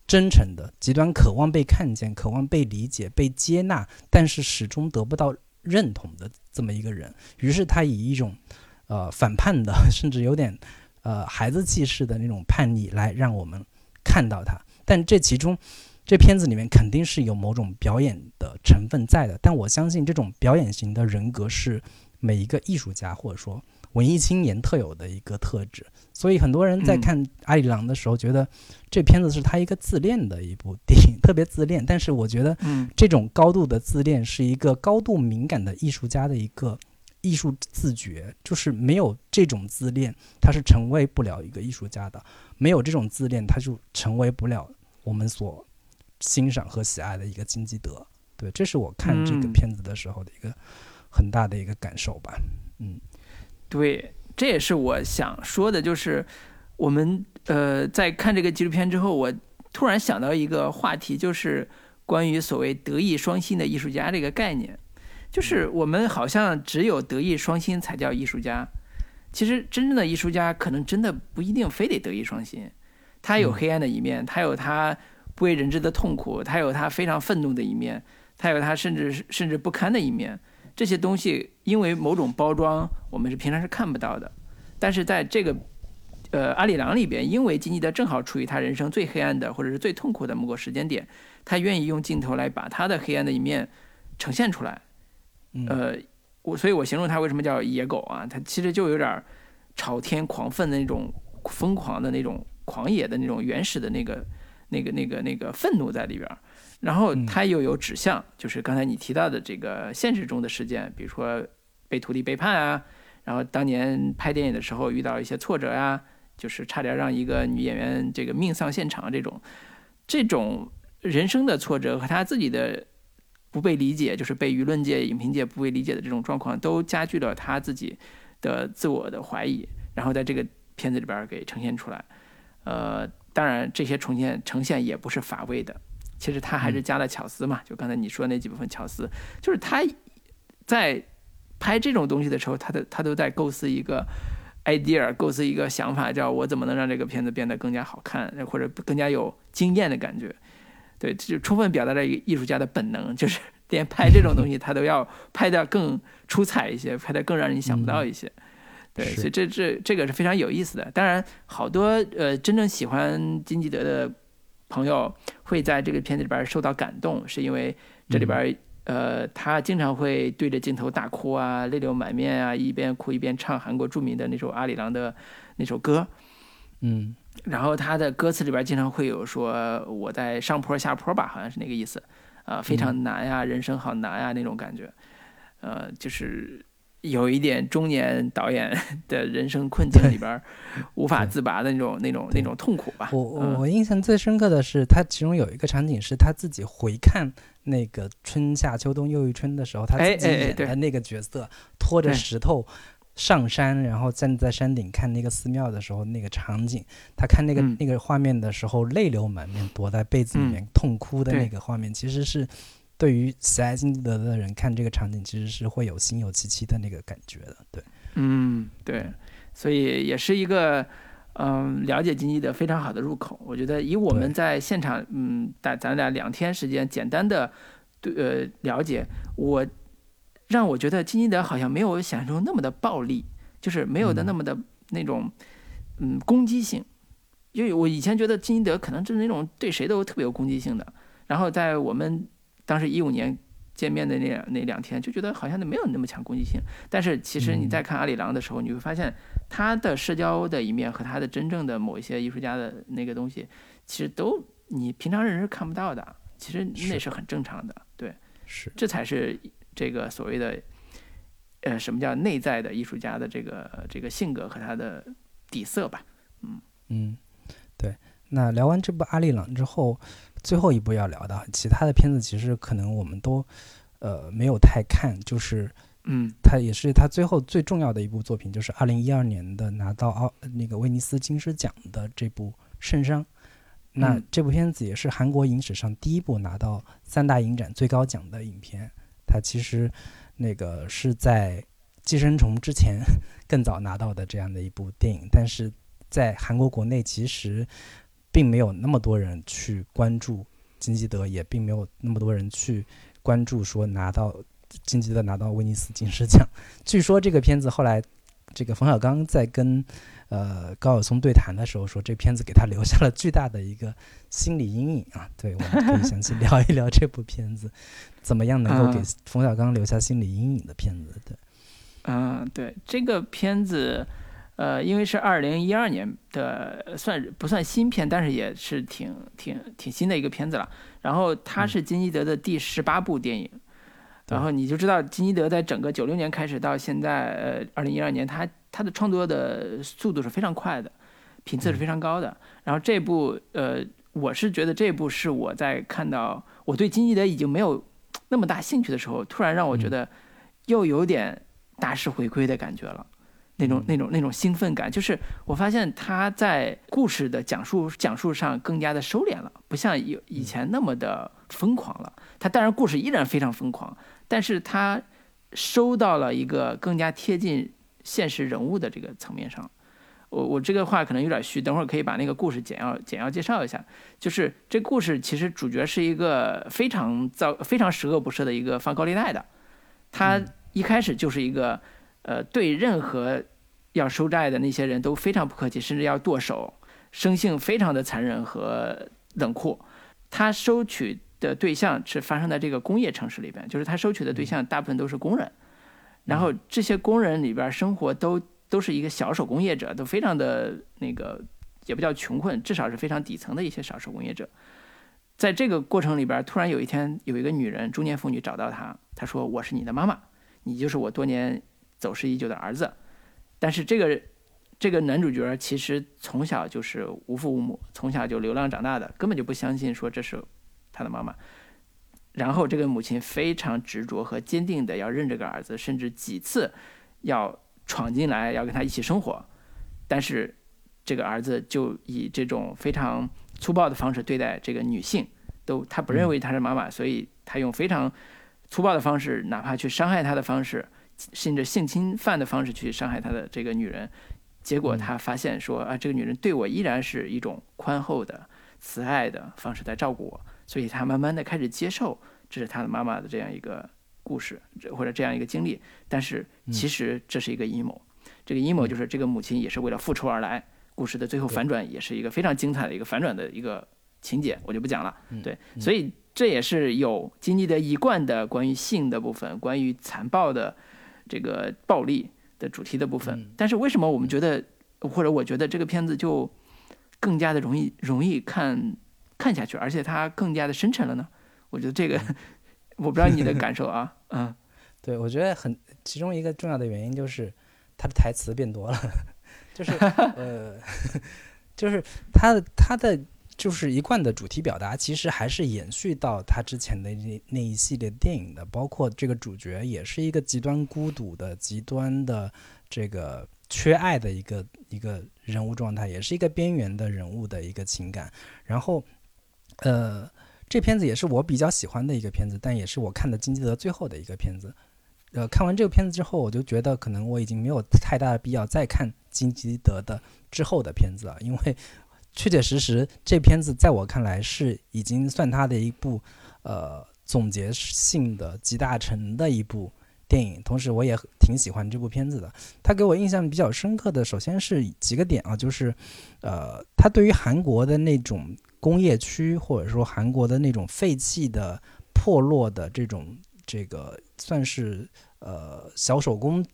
真诚的，极端渴望被看见、渴望被理解、被接纳，但是始终得不到认同的这么一个人。于是他以一种，呃，反叛的，甚至有点，呃，孩子气势的那种叛逆来让我们看到他。但这其中，这片子里面肯定是有某种表演的成分在的。但我相信这种表演型的人格是每一个艺术家或者说文艺青年特有的一个特质。所以很多人在看阿里郎的时候，觉得这片子是他一个自恋的一部电影，特别自恋。但是我觉得，这种高度的自恋是一个高度敏感的艺术家的一个艺术自觉，就是没有这种自恋，他是成为不了一个艺术家的。没有这种自恋，他就成为不了我们所欣赏和喜爱的一个金基德。对，这是我看这个片子的时候的一个很大的一个感受吧。嗯，对。这也是我想说的，就是我们呃在看这个纪录片之后，我突然想到一个话题，就是关于所谓德艺双馨的艺术家这个概念。就是我们好像只有德艺双馨才叫艺术家，其实真正的艺术家可能真的不一定非得德艺双馨，他有黑暗的一面，他有他不为人知的痛苦，他有他非常愤怒的一面，他有他甚至甚至不堪的一面。这些东西因为某种包装，我们是平常是看不到的。但是在这个，呃，阿里郎里边，因为金基德正好处于他人生最黑暗的或者是最痛苦的某个时间点，他愿意用镜头来把他的黑暗的一面呈现出来。呃，我所以，我形容他为什么叫野狗啊？他其实就有点朝天狂愤的那种疯狂的那种狂野的那种原始的那个那个那个那个愤怒在里边。然后他又有指向，就是刚才你提到的这个现实中的事件，比如说被徒弟背叛啊，然后当年拍电影的时候遇到一些挫折呀，就是差点让一个女演员这个命丧现场这种，这种人生的挫折和他自己的不被理解，就是被舆论界、影评界不被理解的这种状况，都加剧了他自己的自我的怀疑，然后在这个片子里边给呈现出来。呃，当然这些重现呈现也不是乏味的，其实他还是加了巧思嘛，就刚才你说那几部分巧思，就是他在拍这种东西的时候，他的他都在构思一个 idea，构思一个想法，叫我怎么能让这个片子变得更加好看，或者更加有惊艳的感觉。对，就充分表达了一个艺术家的本能，就是 连拍这种东西，他都要拍的更出彩一些，拍的更让人想不到一些。对，所以这这这个是非常有意思的。当然，好多呃真正喜欢金基德的朋友会在这个片子里边受到感动，是因为这里边呃他经常会对着镜头大哭啊，泪流满面啊，一边哭一边唱韩国著名的那首阿里郎的那首歌。嗯，然后他的歌词里边经常会有说我在上坡下坡吧，好像是那个意思。啊，非常难呀，人生好难呀那种感觉，呃，就是。有一点中年导演的人生困境里边无法自拔的那种、那种、那种痛苦吧。我我我印象最深刻的是，他其中有一个场景是他自己回看那个春夏秋冬又一春的时候，他自己演的那个角色拖着石头上山，然后站在山顶看那个寺庙的时候那个场景，他看那个那个画面的时候泪流满面，躲在被子里面痛哭的那个画面，其实是。对于喜爱金基德的人看这个场景，其实是会有心有戚戚的那个感觉的，对，嗯，对，所以也是一个，嗯，了解金基德非常好的入口。我觉得以我们在现场，嗯，咱咱俩两天时间简单的对呃了解，我让我觉得金基德好像没有想象中那么的暴力，就是没有的那么的那种嗯攻击性，因为我以前觉得金基德可能就是那种对谁都特别有攻击性的，然后在我们。当时一五年见面的那两那两天，就觉得好像没有那么强攻击性。但是其实你在看阿里郎的时候，你会发现他的社交的一面和他的真正的某一些艺术家的那个东西，其实都你平常人是看不到的。其实那是很正常的，对，是，这才是这个所谓的，呃，什么叫内在的艺术家的这个这个性格和他的底色吧。嗯嗯，对。那聊完这部阿里郎之后。最后一部要聊的，其他的片子其实可能我们都，呃，没有太看，就是，嗯，他也是他最后最重要的一部作品，就是二零一二年的拿到奥那个威尼斯金狮奖的这部《圣殇》。那这部片子也是韩国影史上第一部拿到三大影展最高奖的影片。它其实那个是在《寄生虫》之前 更早拿到的这样的一部电影，但是在韩国国内其实。并没有那么多人去关注金基德，也并没有那么多人去关注说拿到金基德拿到威尼斯金狮奖。据说这个片子后来，这个冯小刚在跟呃高晓松对谈的时候说，这片子给他留下了巨大的一个心理阴影啊。对，我们可以详细聊一聊这部片子，怎么样能够给冯小刚留下心理阴影的片子。对，嗯，对这个片子。呃，因为是二零一二年的，算不算新片，但是也是挺挺挺新的一个片子了。然后它是金基德的第十八部电影，然后你就知道金基德在整个九六年开始到现在，呃，二零一二年，他他的创作的速度是非常快的，频次是非常高的。然后这部，呃，我是觉得这部是我在看到我对金基德已经没有那么大兴趣的时候，突然让我觉得又有点大师回归的感觉了。那种那种那种兴奋感，就是我发现他在故事的讲述讲述上更加的收敛了，不像以以前那么的疯狂了。他当然故事依然非常疯狂，但是他收到了一个更加贴近现实人物的这个层面上。我我这个话可能有点虚，等会儿可以把那个故事简要简要介绍一下。就是这故事其实主角是一个非常糟、非常十恶不赦的一个放高利贷的，他一开始就是一个。呃，对任何要收债的那些人都非常不客气，甚至要剁手，生性非常的残忍和冷酷。他收取的对象是发生在这个工业城市里边，就是他收取的对象大部分都是工人，然后这些工人里边生活都都是一个小手工业者，都非常的那个也不叫穷困，至少是非常底层的一些小手工业者。在这个过程里边，突然有一天有一个女人，中年妇女找到他，她说：“我是你的妈妈，你就是我多年。”走失已久的儿子。但是这个这个男主角其实从小就是无父无母，从小就流浪长大的，根本就不相信说这是他的妈妈。然后这个母亲非常执着和坚定的要认这个儿子，甚至几次要闯进来要跟他一起生活，但是这个儿子就以这种非常粗暴的方式对待这个女性，都他不认为她是妈妈，所以他用非常粗暴的方式，哪怕去伤害她的方式。甚至性侵犯的方式去伤害她的这个女人，结果他发现说啊，这个女人对我依然是一种宽厚的、慈爱的方式在照顾我，所以他慢慢的开始接受这是他的妈妈的这样一个故事或者这样一个经历。但是其实这是一个阴谋，这个阴谋就是这个母亲也是为了复仇而来。故事的最后反转也是一个非常精彩的一个反转的一个情节，我就不讲了。对，所以这也是有金基德一贯的关于性的部分，关于残暴的。这个暴力的主题的部分，但是为什么我们觉得，或者我觉得这个片子就更加的容易容易看看下去，而且它更加的深沉了呢？我觉得这个 我不知道你的感受啊，嗯，对，我觉得很其中一个重要的原因就是他的台词变多了，就是呃，就是他的他的。就是一贯的主题表达，其实还是延续到他之前的那那一系列电影的，包括这个主角也是一个极端孤独的、极端的这个缺爱的一个一个人物状态，也是一个边缘的人物的一个情感。然后，呃，这片子也是我比较喜欢的一个片子，但也是我看的金基德最后的一个片子。呃，看完这个片子之后，我就觉得可能我已经没有太大的必要再看金基德的之后的片子了，因为。确确实实，这片子在我看来是已经算他的一部，呃，总结性的集大成的一部电影。同时，我也挺喜欢这部片子的。他给我印象比较深刻的，首先是几个点啊，就是，呃，他对于韩国的那种工业区，或者说韩国的那种废弃的、破落的这种这个，算是呃小手工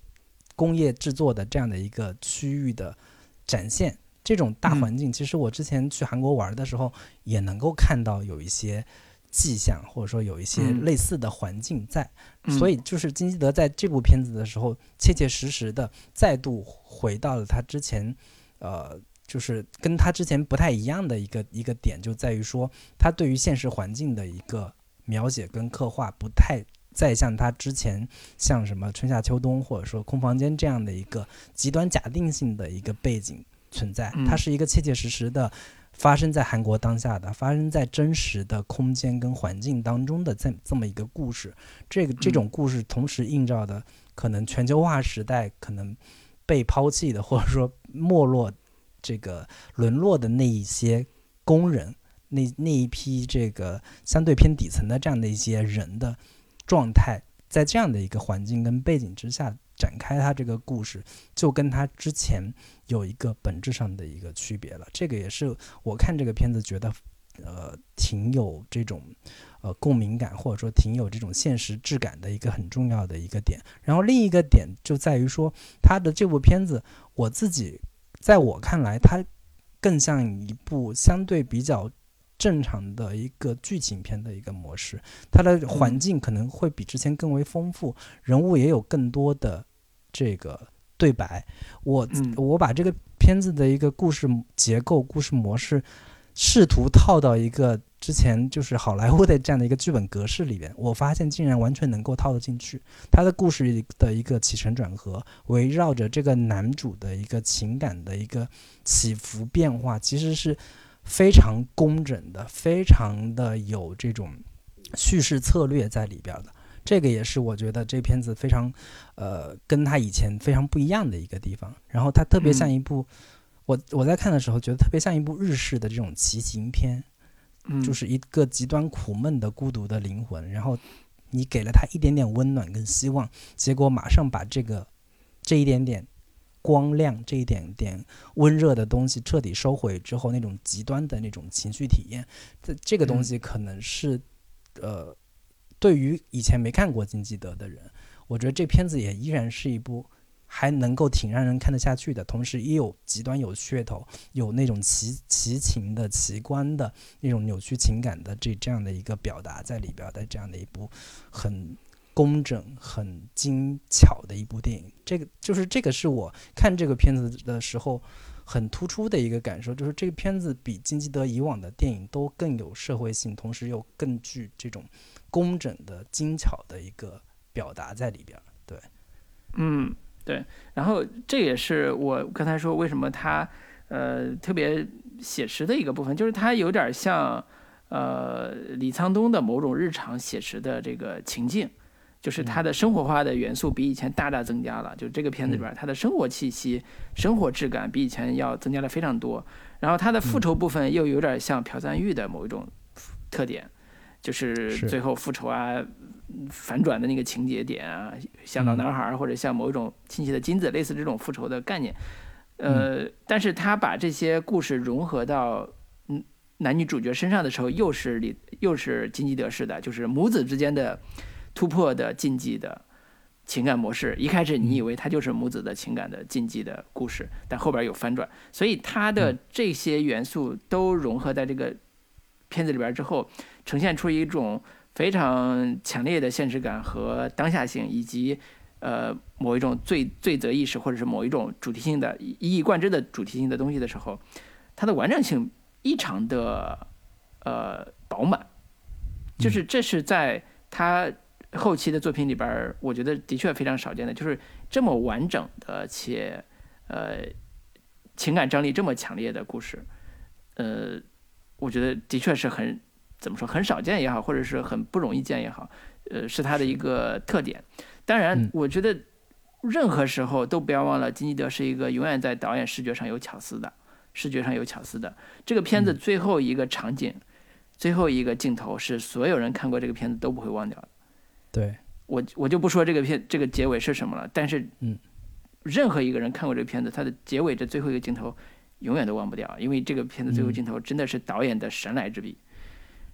工业制作的这样的一个区域的展现。这种大环境，其实我之前去韩国玩的时候，也能够看到有一些迹象，或者说有一些类似的环境在。所以，就是金基德在这部片子的时候，切切实实的再度回到了他之前，呃，就是跟他之前不太一样的一个一个点，就在于说，他对于现实环境的一个描写跟刻画，不太再像他之前像什么春夏秋冬，或者说空房间这样的一个极端假定性的一个背景。存在，它是一个切切实实的发生在韩国当下的，发生在真实的空间跟环境当中的这这么一个故事。这个这种故事同时映照的，可能全球化时代可能被抛弃的，或者说没落、这个沦落的那一些工人，那那一批这个相对偏底层的这样的一些人的状态，在这样的一个环境跟背景之下。展开他这个故事，就跟他之前有一个本质上的一个区别了。这个也是我看这个片子觉得，呃，挺有这种呃共鸣感，或者说挺有这种现实质感的一个很重要的一个点。然后另一个点就在于说，他的这部片子，我自己在我看来，它更像一部相对比较。正常的一个剧情片的一个模式，它的环境可能会比之前更为丰富，人物也有更多的这个对白。我我把这个片子的一个故事结构、故事模式，试图套到一个之前就是好莱坞的这样的一个剧本格式里边，我发现竟然完全能够套得进去。他的故事的一个起承转合，围绕着这个男主的一个情感的一个起伏变化，其实是。非常工整的，非常的有这种叙事策略在里边的，这个也是我觉得这片子非常，呃，跟他以前非常不一样的一个地方。然后它特别像一部，我我在看的时候觉得特别像一部日式的这种骑行片，就是一个极端苦闷的孤独的灵魂，然后你给了他一点点温暖跟希望，结果马上把这个这一点点。光亮这一点点温热的东西彻底收回之后，那种极端的那种情绪体验，这这个东西可能是，呃，对于以前没看过金基德的人，我觉得这片子也依然是一部还能够挺让人看得下去的，同时也有极端有噱头、有那种奇奇情的奇观的那种扭曲情感的这这样的一个表达在里边的这样的一部很工整、很精巧的一部电影。这个就是这个是我看这个片子的时候很突出的一个感受，就是这个片子比金基德以往的电影都更有社会性，同时又更具这种工整的、精巧的一个表达在里边。对，嗯，对。然后这也是我刚才说为什么他呃特别写实的一个部分，就是他有点像呃李沧东的某种日常写实的这个情境。就是他的生活化的元素比以前大大增加了，就这个片子里边，他的生活气息、生活质感比以前要增加了非常多。然后他的复仇部分又有点像朴赞玉的某一种特点，就是最后复仇啊、反转的那个情节点啊，像老男孩或者像某一种亲戚的金子，类似这种复仇的概念。呃，但是他把这些故事融合到嗯男女主角身上的时候，又是里又是金基德式的，就是母子之间的。突破的禁忌的情感模式，一开始你以为它就是母子的情感的禁忌的故事，但后边有翻转，所以它的这些元素都融合在这个片子里边之后，呈现出一种非常强烈的现实感和当下性，以及呃某一种罪罪责意识或者是某一种主题性的一以贯之的主题性的东西的时候，它的完整性异常的呃饱满，就是这是在他。后期的作品里边，我觉得的确非常少见的，就是这么完整的且呃情感张力这么强烈的故事，呃，我觉得的确是很怎么说很少见也好，或者是很不容易见也好，呃，是他的一个特点。当然，我觉得任何时候都不要忘了，金基德是一个永远在导演视觉上有巧思的，视觉上有巧思的。这个片子最后一个场景，最后一个镜头是所有人看过这个片子都不会忘掉的。对我，我就不说这个片这个结尾是什么了。但是，嗯，任何一个人看过这个片子，他的结尾这最后一个镜头，永远都忘不掉，因为这个片子最后镜头真的是导演的神来之笔。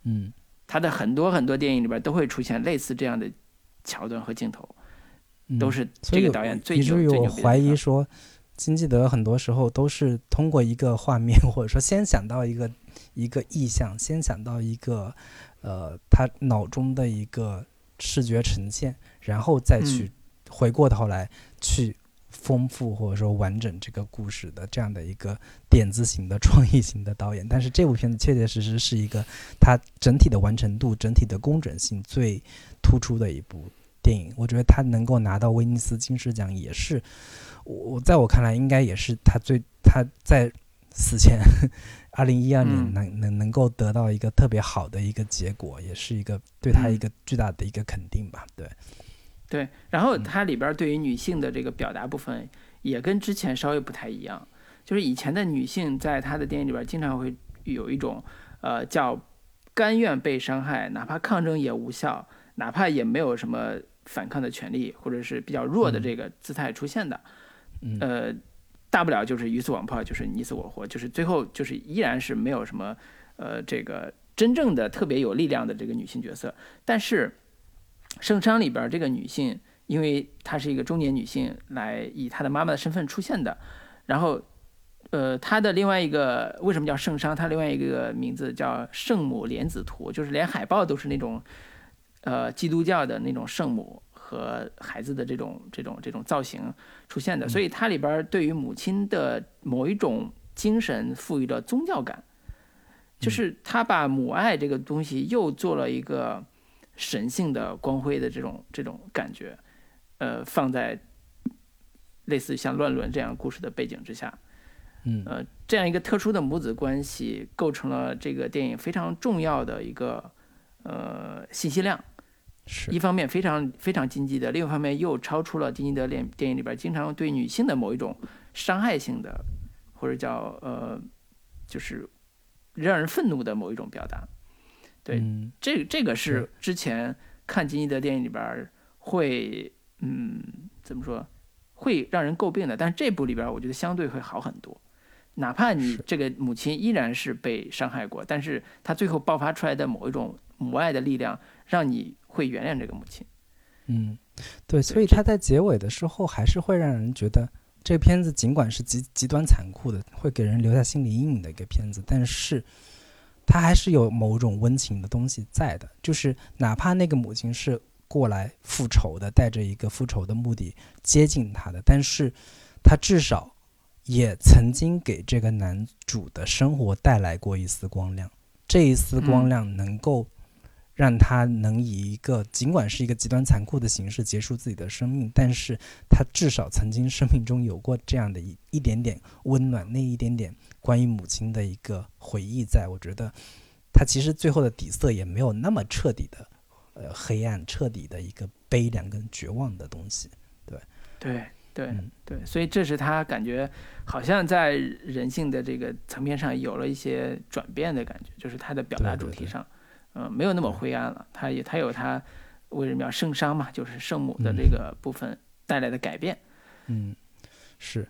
嗯，他的很多很多电影里边都会出现类似这样的桥段和镜头，都是这个导演最以至于我怀疑说，金基德很多时候都是通过一个画面，或者说先想到一个一个意象，先想到一个呃他脑中的一个。视觉呈现，然后再去回过头来去丰富或者说完整这个故事的这样的一个点子型的创意型的导演。但是这部片子确确实实是一个它整体的完成度、整体的工整性最突出的一部电影。我觉得他能够拿到威尼斯金狮奖，也是我在我看来应该也是他最他在死前。二零一二年能能能够得到一个特别好的一个结果，也是一个对他一个巨大的一个肯定吧。对，对。然后它里边对于女性的这个表达部分，也跟之前稍微不太一样。就是以前的女性在她的电影里边，经常会有一种呃叫甘愿被伤害，哪怕抗争也无效，哪怕也没有什么反抗的权利，或者是比较弱的这个姿态出现的。呃。大不了就是鱼死网破，就是你死我活，就是最后就是依然是没有什么，呃，这个真正的特别有力量的这个女性角色。但是《圣殇》里边这个女性，因为她是一个中年女性，来以她的妈妈的身份出现的。然后，呃，她的另外一个为什么叫圣殇？她另外一个名字叫圣母莲子图，就是连海报都是那种，呃，基督教的那种圣母。和孩子的这种这种这种造型出现的，所以它里边对于母亲的某一种精神赋予了宗教感，就是他把母爱这个东西又做了一个神性的光辉的这种这种感觉，呃，放在类似像乱伦这样故事的背景之下，嗯，呃，这样一个特殊的母子关系构成了这个电影非常重要的一个呃信息量。一方面非常非常禁忌的，另一方面又超出了金基德电电影里边经常对女性的某一种伤害性的，或者叫呃，就是让人愤怒的某一种表达。对，这这个是之前看金基德电影里边会嗯怎么说会让人诟病的，但是这部里边我觉得相对会好很多。哪怕你这个母亲依然是被伤害过，但是她最后爆发出来的某一种母爱的力量，让你。会原谅这个母亲，嗯，对，所以他在结尾的时候还是会让人觉得这个片子尽管是极极端残酷的，会给人留下心理阴影的一个片子，但是它还是有某种温情的东西在的。就是哪怕那个母亲是过来复仇的，带着一个复仇的目的接近他的，但是他至少也曾经给这个男主的生活带来过一丝光亮，这一丝光亮能够。让他能以一个尽管是一个极端残酷的形式结束自己的生命，但是他至少曾经生命中有过这样的一一点点温暖，那一点点关于母亲的一个回忆，在我觉得他其实最后的底色也没有那么彻底的，呃，黑暗，彻底的一个悲凉跟绝望的东西。对，对，对，对，所以这是他感觉好像在人性的这个层面上有了一些转变的感觉，就是他的表达主题上。嗯，没有那么灰暗了。他也他有他为什么要圣伤嘛？就是圣母的这个部分带来的改变。嗯，是。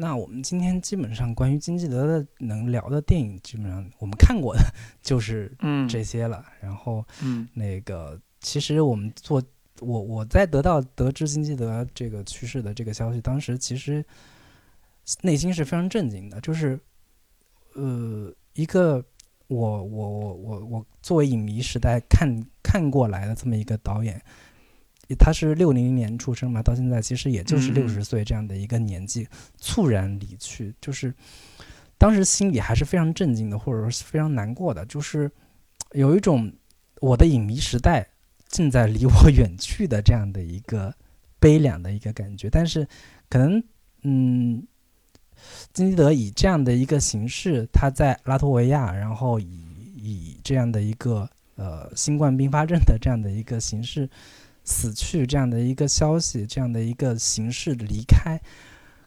那我们今天基本上关于金基德的能聊的电影，基本上我们看过的 就是这些了。然后，嗯，那个其实我们做我我在得到得知金基德这个去世的这个消息，当时其实内心是非常震惊的。就是呃一个。我我我我我作为影迷时代看看过来的这么一个导演，他是六零年出生嘛，到现在其实也就是六十岁这样的一个年纪，猝然离去，就是当时心里还是非常震惊的，或者说是非常难过的，就是有一种我的影迷时代正在离我远去的这样的一个悲凉的一个感觉。但是可能嗯。金基德以这样的一个形式，他在拉脱维亚，然后以以这样的一个呃新冠并发症的这样的一个形式死去，这样的一个消息，这样的一个形式离开，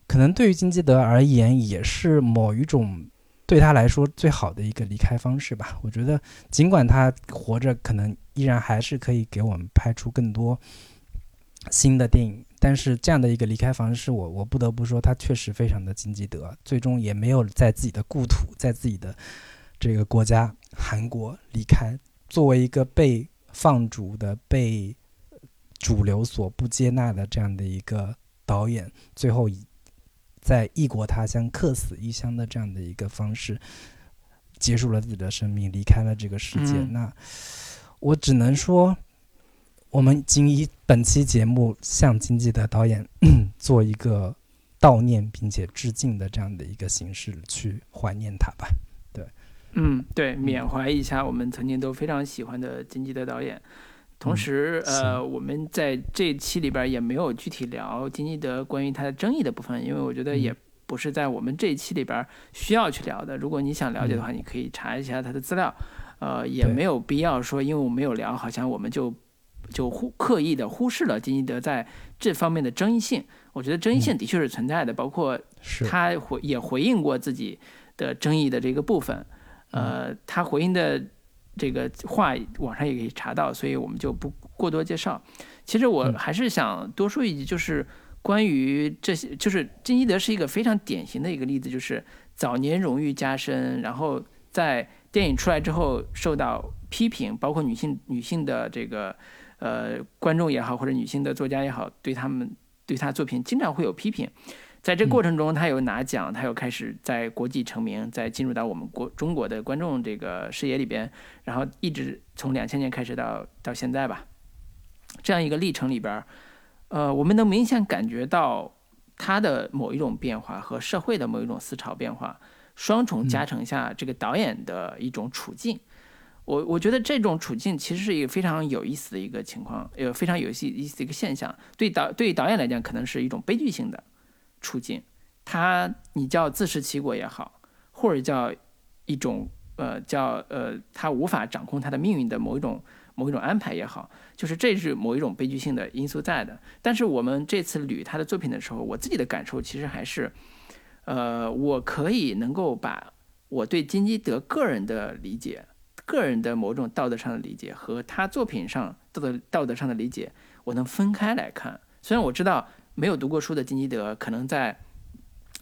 可能对于金基德而言，也是某一种对他来说最好的一个离开方式吧。我觉得，尽管他活着，可能依然还是可以给我们拍出更多新的电影。但是这样的一个离开方式，我我不得不说，他确实非常的金基德，最终也没有在自己的故土，在自己的这个国家韩国离开。作为一个被放逐的、被主流所不接纳的这样的一个导演，最后以在异国他乡客死异乡的这样的一个方式，结束了自己的生命，离开了这个世界。那我只能说。我们仅以本期节目向金基德导演 做一个悼念并且致敬的这样的一个形式去怀念他吧。对，嗯，对，缅怀一下我们曾经都非常喜欢的金基德导演。同时，呃，我们在这期里边也没有具体聊金基德关于他的争议的部分，因为我觉得也不是在我们这一期里边需要去聊的。如果你想了解的话，你可以查一下他的资料。呃，也没有必要说，因为我没有聊，好像我们就。就忽刻意的忽视了金基德在这方面的争议性，我觉得争议性的确是存在的，包括他回也回应过自己的争议的这个部分，呃，他回应的这个话网上也可以查到，所以我们就不过多介绍。其实我还是想多说一句，就是关于这些，就是金基德是一个非常典型的一个例子，就是早年荣誉加身，然后在电影出来之后受到批评，包括女性女性的这个。呃，观众也好，或者女性的作家也好，对他们对他作品经常会有批评。在这过程中，他有拿奖，他又开始在国际成名，在进入到我们国中国的观众这个视野里边，然后一直从两千年开始到到现在吧，这样一个历程里边，呃，我们能明显感觉到他的某一种变化和社会的某一种思潮变化，双重加成下这个导演的一种处境。我我觉得这种处境其实是一个非常有意思的一个情况，呃，非常有意思一个现象。对导对导演来讲，可能是一种悲剧性的处境。他你叫自食其果也好，或者叫一种呃叫呃他无法掌控他的命运的某一种某一种安排也好，就是这是某一种悲剧性的因素在的。但是我们这次捋他的作品的时候，我自己的感受其实还是，呃，我可以能够把我对金基德个人的理解。个人的某种道德上的理解和他作品上道德道德上的理解，我能分开来看。虽然我知道没有读过书的金基德可能在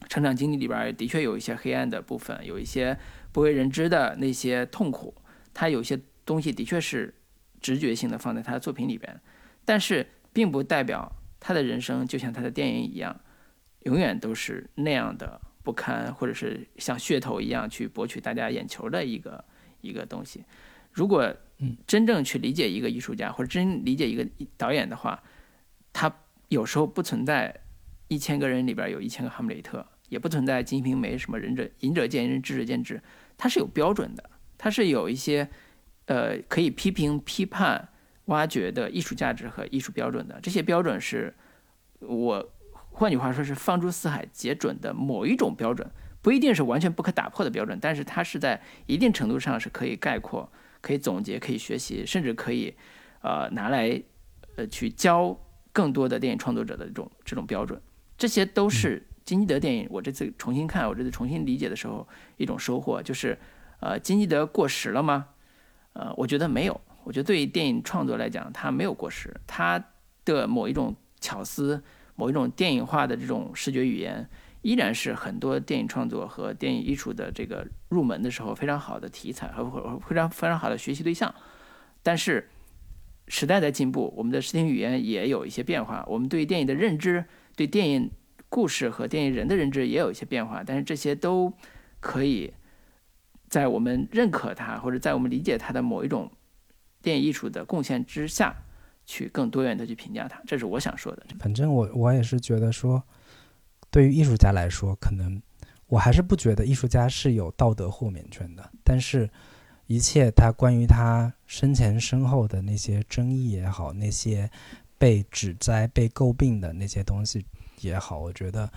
成长经历里边的确有一些黑暗的部分，有一些不为人知的那些痛苦，他有些东西的确是直觉性的放在他的作品里边，但是并不代表他的人生就像他的电影一样，永远都是那样的不堪，或者是像噱头一样去博取大家眼球的一个。一个东西，如果真正去理解一个艺术家或者真理解一个导演的话，他有时候不存在一千个人里边有一千个哈姆雷特，也不存在《金瓶梅》什么仁者仁者见仁，智者见智，它是有标准的，它是有一些呃可以批评、批判、挖掘的艺术价值和艺术标准的。这些标准是我换句话说是放诸四海皆准的某一种标准，不一定是完全不可打破的标准，但是它是在一定程度上是可以概括、可以总结、可以学习，甚至可以呃拿来呃去教更多的电影创作者的这种这种标准。这些都是金基德电影。我这次重新看，我这次重新理解的时候，一种收获就是，呃，金基德过时了吗？呃，我觉得没有。我觉得对于电影创作来讲，它没有过时。它的某一种巧思，某一种电影化的这种视觉语言，依然是很多电影创作和电影艺术的这个入门的时候非常好的题材和非常非常好的学习对象。但是时代在进步，我们的视听语言也有一些变化，我们对电影的认知。对电影故事和电影人的认知也有一些变化，但是这些都可以在我们认可它或者在我们理解它的某一种电影艺术的贡献之下去更多元的去评价它，这是我想说的。反正我我也是觉得说，对于艺术家来说，可能我还是不觉得艺术家是有道德豁免权的，但是一切他关于他生前身后的那些争议也好，那些。被指摘、被诟病的那些东西也好，我觉得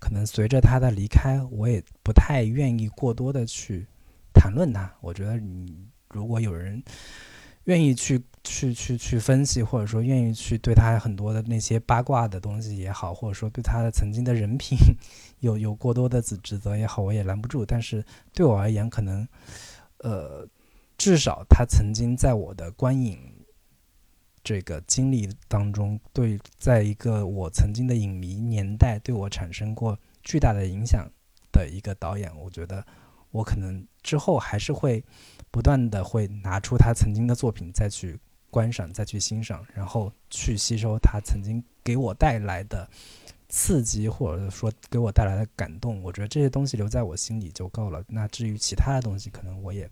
可能随着他的离开，我也不太愿意过多的去谈论他。我觉得你如果有人愿意去去去去分析，或者说愿意去对他很多的那些八卦的东西也好，或者说对他的曾经的人品 有有过多的指指责也好，我也拦不住。但是对我而言，可能呃，至少他曾经在我的观影。这个经历当中，对，在一个我曾经的影迷年代，对我产生过巨大的影响的一个导演，我觉得我可能之后还是会不断的会拿出他曾经的作品再去观赏、再去欣赏，然后去吸收他曾经给我带来的刺激，或者说给我带来的感动。我觉得这些东西留在我心里就够了。那至于其他的东西，可能我也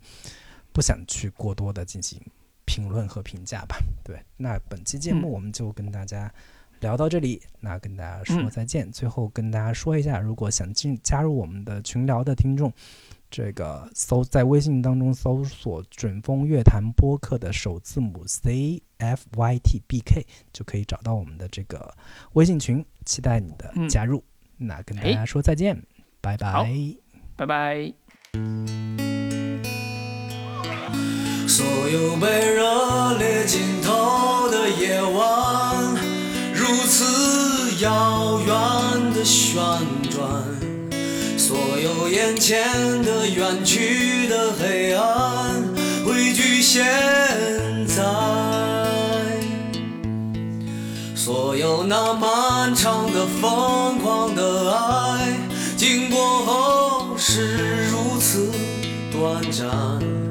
不想去过多的进行。评论和评价吧。对，那本期节目我们就跟大家聊到这里，那跟大家说再见。最后跟大家说一下，如果想进加入我们的群聊的听众，这个搜在微信当中搜索“准风乐坛播客”的首字母 C F Y T B K，就可以找到我们的这个微信群，期待你的加入。那跟大家说再见，拜拜，拜拜。所有被热烈浸透的夜晚，如此遥远的旋转，所有眼前的远去的黑暗汇聚现在，所有那漫长的疯狂的爱，经过后是如此短暂。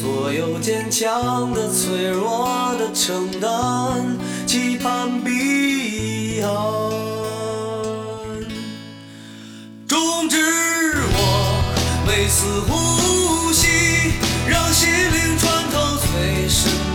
所有坚强的、脆弱的承担，期盼彼岸，终止我每次呼吸，让心灵穿透最深。